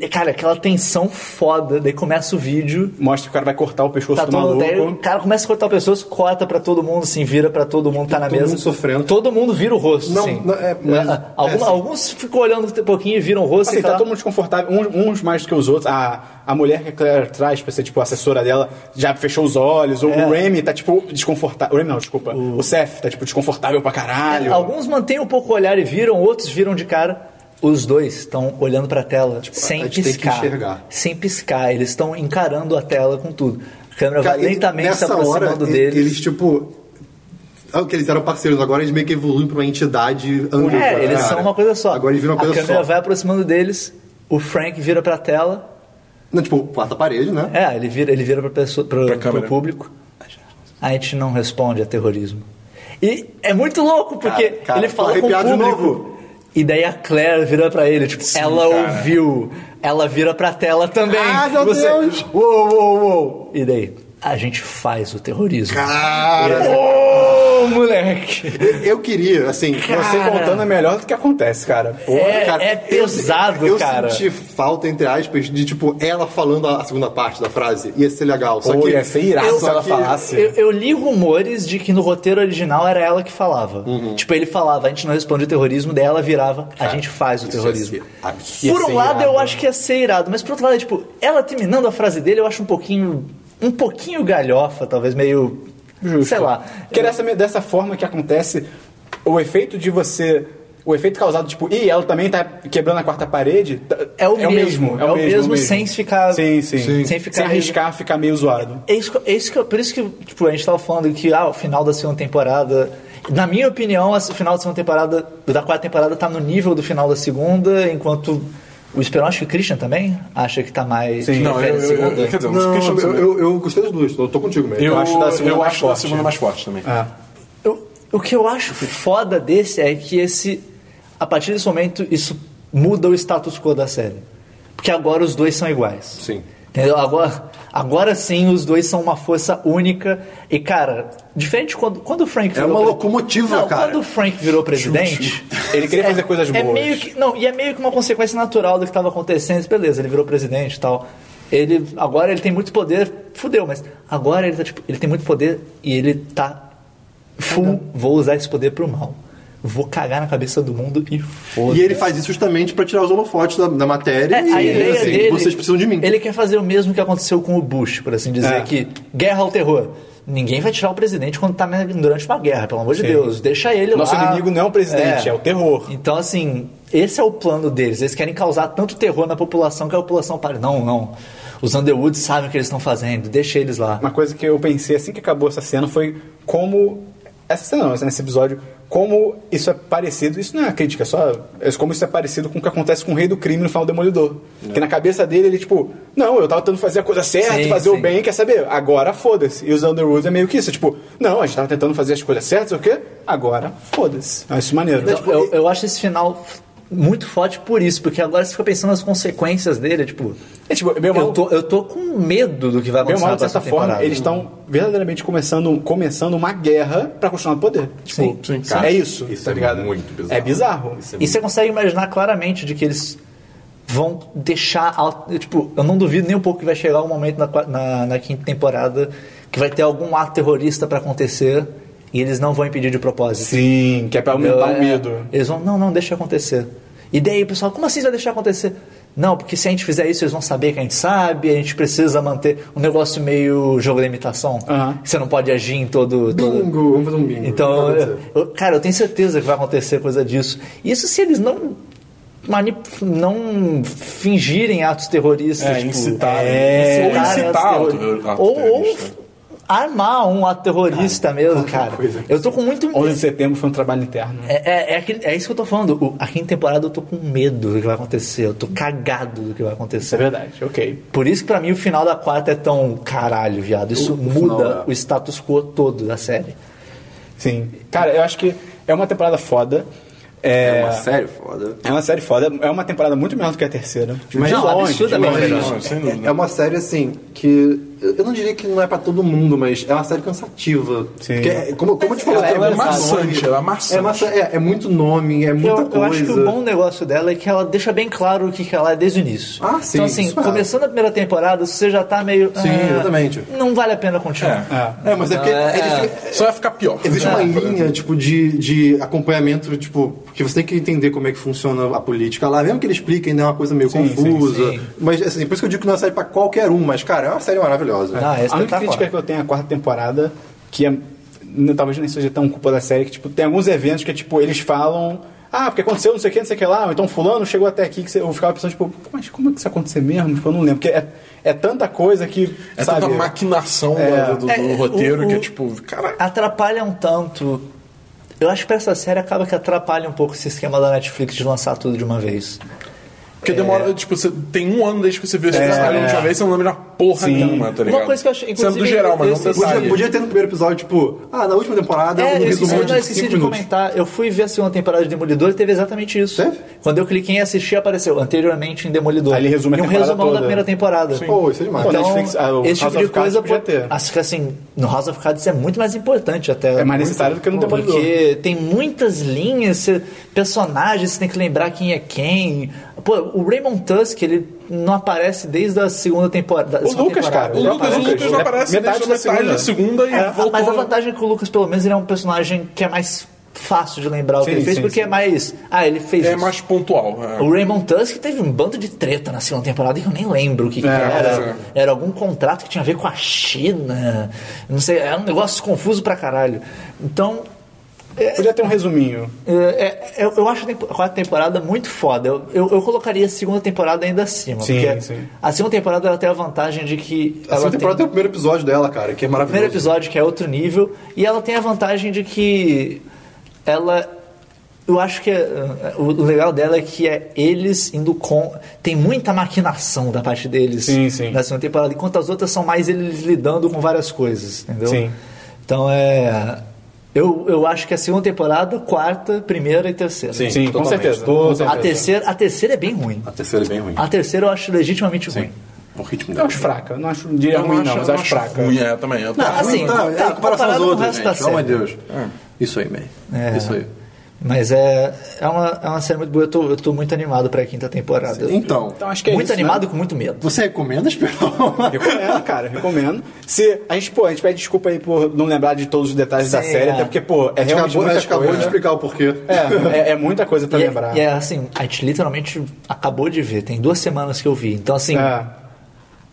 E, cara, aquela tensão foda, daí começa o vídeo.
Mostra que o cara vai cortar o pescoço
Tá
do
todo,
maluco.
daí o cara começa a cortar o pescoço, corta pra todo mundo, assim, vira pra todo mundo, tá na
Todo
mesa.
mundo sofrendo.
Todo mundo vira o rosto,
Não,
assim.
não, é, mas-
Ah, algum-
é, assim.
alguns ficam olhando um pouquinho e viram o rosto
Assim,
e
tá
tá...
todo mundo desconfortável, uns, uns mais do que os outros. A, a mulher que a Claire traz pra ser, tipo, a assessora dela já fechou os olhos. O,
É.
o Remy tá, tipo, desconfortável. O Remy não, desculpa. O, Seth tá, tipo, desconfortável pra caralho.
Alguns mantêm um pouco o olhar e viram, outros viram de cara. Os dois estão olhando pra tela sem
a tem que
piscar. Sem piscar. Eles estão encarando a tela com tudo. A câmera
Cara,
vai lentamente se aproximando
hora,
deles.
Eles, tipo. ah, que eles eram parceiros, agora eles meio que evoluem pra uma entidade única.
É, eles são uma coisa só.
Agora eles viram uma
a
coisa
câmera
só.
vai aproximando deles, o Frank vira pra tela.
Não, tipo, quarta parede, né?
É, ele vira, ele vira pra pessoa,
Pra
pro
câmera.
público. A gente não responde a terrorismo. E é muito louco, porque
Cara, cara,
ele
tô
fala com o
arrepiado de
público. E daí a Claire vira pra ele, tipo, ela
cara.
ouviu. Ela vira pra tela também.
Ah, meu
Você,
Deus!
Uou, uou, uou. E daí? A gente faz o terrorismo.
Cara,
Ô, moleque!
eu queria, assim.
Você contando é melhor do que acontece, cara. Porra.
É,
cara,
é pesado,
eu, eu
cara.
senti falta, entre aspas, de tipo, ela falando a segunda parte da frase. Ia ser legal. Só
Pô,
que.
ia ser irado
eu-
se ela falasse.
Eu, eu li rumores de que no roteiro original era ela que falava.
Uhum.
Tipo, ele falava, a gente não responde o terrorismo, daí ela virava, a gente faz o terrorismo. Por um lado,
irado.
eu acho que ia ser irado, mas por outro lado, é, tipo, ela terminando a frase dele, eu acho um pouquinho. Um pouquinho galhofa, talvez meio. Sei lá.
Porque dessa, dessa forma que acontece, o efeito de você. O efeito causado, tipo, e ela também tá quebrando a quarta parede. tá-
É o mesmo, é o mesmo sem ficar-
Sim, sim.
Sim. sem ficar-
arriscar ficar meio zoado.
É isso, que- é isso que eu- por isso que tipo, a gente tava falando que ah, o final da segunda temporada. Na minha opinião, o final da segunda temporada, da quarta temporada, tá no nível do final da segunda, enquanto o Esperon, acho que o Christian também acha que tá mais.
Sim.
Não, eu, eu,
segunda.
eu, quer dizer,
Não,
Christian
eu,
também.
eu, eu gostei das duas, eu tô contigo mesmo.
Eu,
acho da segunda
eu
mais
acho da
forte.
segunda mais forte também.
É.
Eu- o que eu acho foda desse é que esse. A partir desse momento, isso muda o status quo da série. Porque agora os dois são iguais.
Sim.
Entendeu? Agora, agora sim os dois são uma força única. E, cara, diferente de quando, quando o Frank
É
virou
uma
pre-
locomotiva,
Não,
cara.
Quando o Frank virou presidente.
Ele queria fazer coisas
é
boas.
meio que, não, e é meio que uma consequência natural do que estava acontecendo. Beleza, ele virou presidente e tal. Ele, agora ele tem muito poder, fudeu, mas agora ele tá tipo, ele tem muito poder e ele tá full, vou usar esse poder pro mal. Vou cagar na cabeça do mundo e foda
E ele faz isso justamente pra tirar os holofotes da, da matéria
É,
e
a ideia
assim,
dele,
vocês precisam de mim.
Ele quer fazer o mesmo que aconteceu com o Bush, por assim dizer,
É.
que guerra ao terror. Ninguém vai tirar o presidente quando tá durante uma guerra, pelo amor de Deus. Deixa ele
Nosso
lá.
inimigo não é o presidente, é o terror.
Então, assim, esse é o plano deles. Eles querem causar tanto terror na população que a população pare. Não, não. Os Underwoods sabem o que eles estão fazendo, deixa eles lá.
Uma coisa que eu pensei assim que acabou essa cena foi como. Essa cena não, nesse episódio, como isso é parecido. Isso não é uma crítica, é só. É como isso é parecido com o que acontece com o rei do crime no final do Demolidor. Que na cabeça dele, ele, tipo, não, eu tava tentando fazer a coisa certa,
Sim,
fazer
sim.
o bem, quer saber? Agora foda-se. E os Underwoods é meio que isso, tipo, não, a gente tava tentando fazer as coisas certas, o quê? Agora foda-se. Eu Acho isso maneiro.
Então, eu, eu acho esse final muito forte por isso, porque agora você fica pensando nas consequências dele, tipo.
É tipo, ou mal-
Eu tô, eu tô com medo do que vai acontecer
ou mal, de certa forma,
temporada.
eles estão verdadeiramente começando, começando uma guerra pra continuar no poder. Tipo,
Sim.
Sim.
é isso,
Isso
tá
é
ligado?
muito bizarro.
É bizarro.
Isso é
E você consegue imaginar claramente de que eles vão deixar. Tipo, eu não duvido nem um pouco que vai chegar um momento na, na, na quinta temporada que vai ter algum ato terrorista pra acontecer e eles não vão impedir de propósito.
Sim, que é pra aumentar
É,
o medo.
Eles vão, não, não, deixa acontecer. E daí, pessoal, como assim você vai deixar acontecer? Não, porque se a gente fizer isso, eles vão saber que a gente sabe, a gente precisa manter um negócio meio jogo da imitação.
Aham.
Você não pode agir em todo. todo...
Bingo, vamos fazer um bingo.
Então, eu- eu- cara, eu tenho certeza que vai acontecer coisa disso. Isso se eles não manip- não fingirem atos terroristas.
É,
tipo,
incitarem.
é,
Ou
incitarem
incitar
atos
ato-
terroristas.
ato
ou, ou
terrorista.
Armar um ato terrorista mesmo, cara.
coisa.
Eu tô com muito
11 de setembro foi um trabalho interno.
é, é, é, aquele- é isso que eu tô falando. O, a quinta temporada eu tô com medo do que vai acontecer. Eu tô cagado do que vai acontecer.
É verdade, ok.
Por isso que pra mim o final da quarta é tão caralho, viado. Isso
O- o
muda
final é-
o status quo todo da série.
Sim. Cara, eu acho que é uma temporada foda. É,
É uma série foda.
é uma série foda. É uma temporada muito melhor do que a terceira.
Mas-
Não,
longe,
absurdamente melhor.
Dúvida.
É uma série assim que eu eu não diria que não é pra todo mundo, mas é uma série cansativa.
Sim.
Porque é- como, como a gente falou,
Ela- é
muito
maçante,
nome.
ela é maçante.
É, maça- é, é muito nome, é muita
Eu, eu
coisa.
acho que o bom negócio dela é que ela deixa bem claro o que, que ela é desde o início.
Ah, sim,
Então, assim,
isso é.
começando a primeira temporada, você já tá meio.
Sim,
ah,
exatamente.
Não vale a pena continuar.
É.
É, mas é porque é difícil-
Só vai ficar pior.
Existe
É.
uma linha, tipo, de, de acompanhamento, tipo, que você tem que entender como é que funciona a política lá, mesmo que ele explique, ainda é uma coisa meio
Sim,
confusa.
sim, sim.
Mas, assim, por isso que eu digo que não é uma série pra qualquer um, mas, cara, é uma série maravilhosa.
Não, é
a única crítica que eu tenho à quarta temporada, que é, talvez nem seja tão culpa da série, que tipo, tem alguns eventos que tipo, eles falam. Ah, porque aconteceu não sei o que, não sei o que lá, ou então fulano chegou até aqui que você, eu ficava pensando, tipo, mas como é que isso acontecer mesmo? Tipo, eu não lembro, porque é, é tanta coisa que.
É
sabe,
tanta maquinação
É.
do, do- do
É,
roteiro
o-
que é tipo, cara.
Atrapalha um tanto. Eu acho que pra essa série acaba que atrapalha um pouco esse esquema da Netflix de lançar tudo de uma vez.
Porque demora, tipo, você tem um ano desde que você viu esse
É.
trabalho a última vez, você não lembra porra
Sim.
nenhuma, tá ligado?
Uma coisa que eu achei-
Sendo do
inclusive,
geral, mas não.
Podia, podia ter no primeiro episódio, tipo, ah, na última temporada
É,
um
eu esqueci,
resumão
não, eu
de
esqueci
5
de comentar. Eu fui ver a segunda temporada de Demolidor e teve exatamente isso.
Teve?
Quando eu cliquei em assistir, apareceu anteriormente em Demolidor.
Aí ele resume a
e um resumão da
toda.
primeira temporada.
Pô, isso é demais.
Então,
Netflix, ah,
esse
House
tipo de coisa,
podia ter.
acho que assim, no House of Cards é muito mais importante até.
É mais necessário do que no Demolidor.
Porque tem muitas linhas, personagens, você tem que lembrar quem é quem. Pô, o Raymond Tusk, ele não aparece desde a segunda temporada. da
O
segunda
Lucas,
temporada.
cara,
O Lucas, o Lucas não aparece
metade
desde a
da
metade da segunda e
é,
voltou.
Mas a vantagem é que o Lucas, pelo menos, ele é um personagem que é mais fácil de lembrar o que
Sim,
ele fez,
sim,
porque
sim.
é mais. Ah, ele fez
É
isso.
mais pontual. é.
O Raymond Tusk teve um bando de treta na segunda temporada que eu nem lembro o que, que
É,
era. Era algum contrato que tinha a ver com a China. Não sei, era um negócio confuso pra caralho. Então,
Podia ter um resuminho.
é, é, eu, eu acho a quarta temporada muito foda. Eu, eu, eu colocaria a segunda temporada ainda acima.
Sim,
porque
sim.
a segunda temporada ela tem a vantagem de que.
A segunda temporada tem o
tem
primeiro episódio dela, cara, que é
o
maravilhoso.
primeiro episódio, que é outro nível, e ela tem a vantagem de que ela. Eu acho que é, o legal dela é que é eles indo com. Tem muita maquinação da parte deles
Sim, sim.
na segunda temporada, enquanto as outras são mais eles lidando com várias coisas, entendeu?
Sim.
Então é. Eu, eu acho que a segunda temporada, quarta, primeira e terceira.
Sim,
Sim, com certeza. Com
A
certeza.
terceira, a terceira é bem ruim.
A terceira é bem ruim.
A terceira eu acho legitimamente
Sim.
ruim.
O ritmo
Eu
dela.
acho fraca. Eu não acho, diria ruim, não, mas
eu
acho fraca.
Ruim, é, também. Eu
Não,
acho
assim,
ruim.
tá, é,
tá,
em comparação
resto
gente, pelo amor de. Deus. Isso aí, man.
É.
Isso aí.
Mas é, é, uma, é uma série muito boa. Eu tô, eu tô muito animado pra quinta temporada. Eu-
Então,
Então acho que é
muito
isso,
animado
né?
e com muito medo.
você recomenda, Esperão?
Recomendo, cara, recomendo. Se a gente, pô, a gente pede desculpa aí por não lembrar de todos os detalhes da
Sim,
série,
é.
até porque, pô, é
A gente
realmente
acabou, a
muita
acabou de
coisa.
explicar o porquê.
É, é, é muita coisa pra
E, é-
lembrar.
e é assim, a gente literalmente acabou de ver, tem duas semanas que eu vi. Então, assim,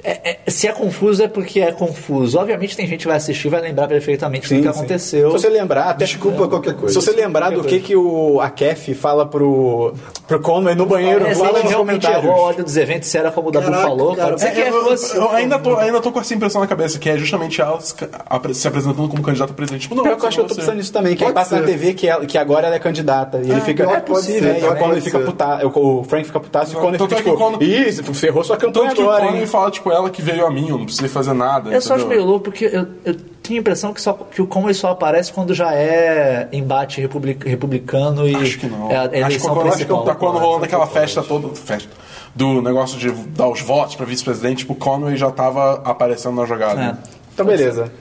É.
é- é- se é confuso é porque é confuso. Obviamente tem gente que vai assistir e vai lembrar perfeitamente
Sim,
do que
sim.
aconteceu.
Se você lembrar, até
Desculpa qualquer coisa.
Se você lembrar do que, que o, a Kef fala pro, pro Conway no banheiro,
É,
fala nos
realmente
comentários.
errou a ordem dos eventos, se era como o Dabu falou,
cara,
É, eu,
fosse.
eu ainda, tô, ainda tô com essa impressão na cabeça, que é justamente ela se, apre- se apresentando como candidata a presidente. Tipo, não,
eu acho que eu tô pensando nisso também, que
Pode
passa na
ser.
TV que, ela- que agora ela é candidata. E ele fica.
que pode ser,
né?
pior
E ele
pode
fica
ser.
puta, o Frank fica putaço e ele
tanto
fica
é
tipo, Ih, ferrou sua campanha
Tanto que o
agora, hein?
fala, tipo, ela que veio a mim, eu não precisei fazer nada.
Eu só acho
entendeu?
meio louco porque eu, eu tenho a impressão que, só, que o Conway só aparece quando já é embate republic- republicano e
Acho que não.
é a
acho que quando, acho que tá quando rolando aquela festa toda. Festa, do negócio de dar os votos pra vice-presidente, tipo, o Conway já tava aparecendo na jogada.
É.
Então, beleza.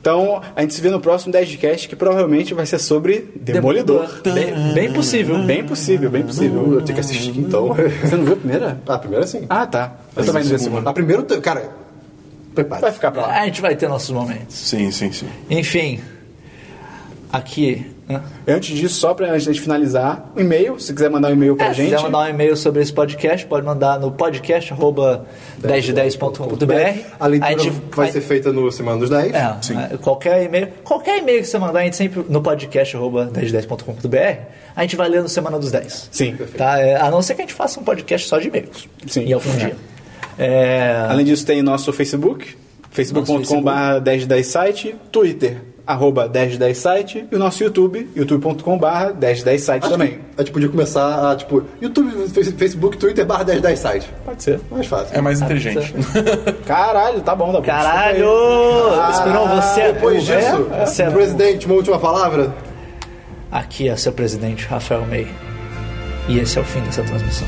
Então, a gente se vê no próximo 10 de cast, que provavelmente vai ser sobre Demolidor.
Bem, bem possível.
Bem possível, bem possível.
Eu tenho que assistir, então.
Você não viu a primeira?
Ah, a primeira sim.
Ah, tá. Eu também não vi a segunda.
A primeira, cara, prepare.
Vai ficar pra lá.
A gente vai ter nossos momentos.
Sim, sim, sim.
Enfim, aqui. Né?
Antes disso, só pra gente finalizar, um e-mail, se quiser mandar um e-mail pra
É, se
gente.
quiser mandar um e-mail sobre esse podcast, pode mandar no podcast.10de10.com.br.
A leitura
A gente
vai ser feita no Semana dos 10.
É, é, qualquer e-mail, qualquer e-mail que você mandar, a gente sempre no podcast arroba 1010.com.br, a gente vai ler no Semana dos 10.
Sim.
Tá? É, a não ser que a gente faça um podcast só de e-mails.
Sim.
Em algum dia. É,
Além disso, tem nosso Facebook, facebook.com.br 1010site, Twitter, arroba 1010site, e o nosso YouTube, youtube.com.br 1010site também.
A gente podia começar a, tipo, YouTube, Face- Facebook, Twitter, barra 1010 site.
Pode ser.
Mais fácil.
É mais inteligente.
Caralho, tá bom, tá bom.
Caralho! Esperou você.
Ah, Depois
é,
disso,
você é-
presidente, uma última palavra?
Aqui é seu presidente Rafael May. E esse é o fim dessa transmissão.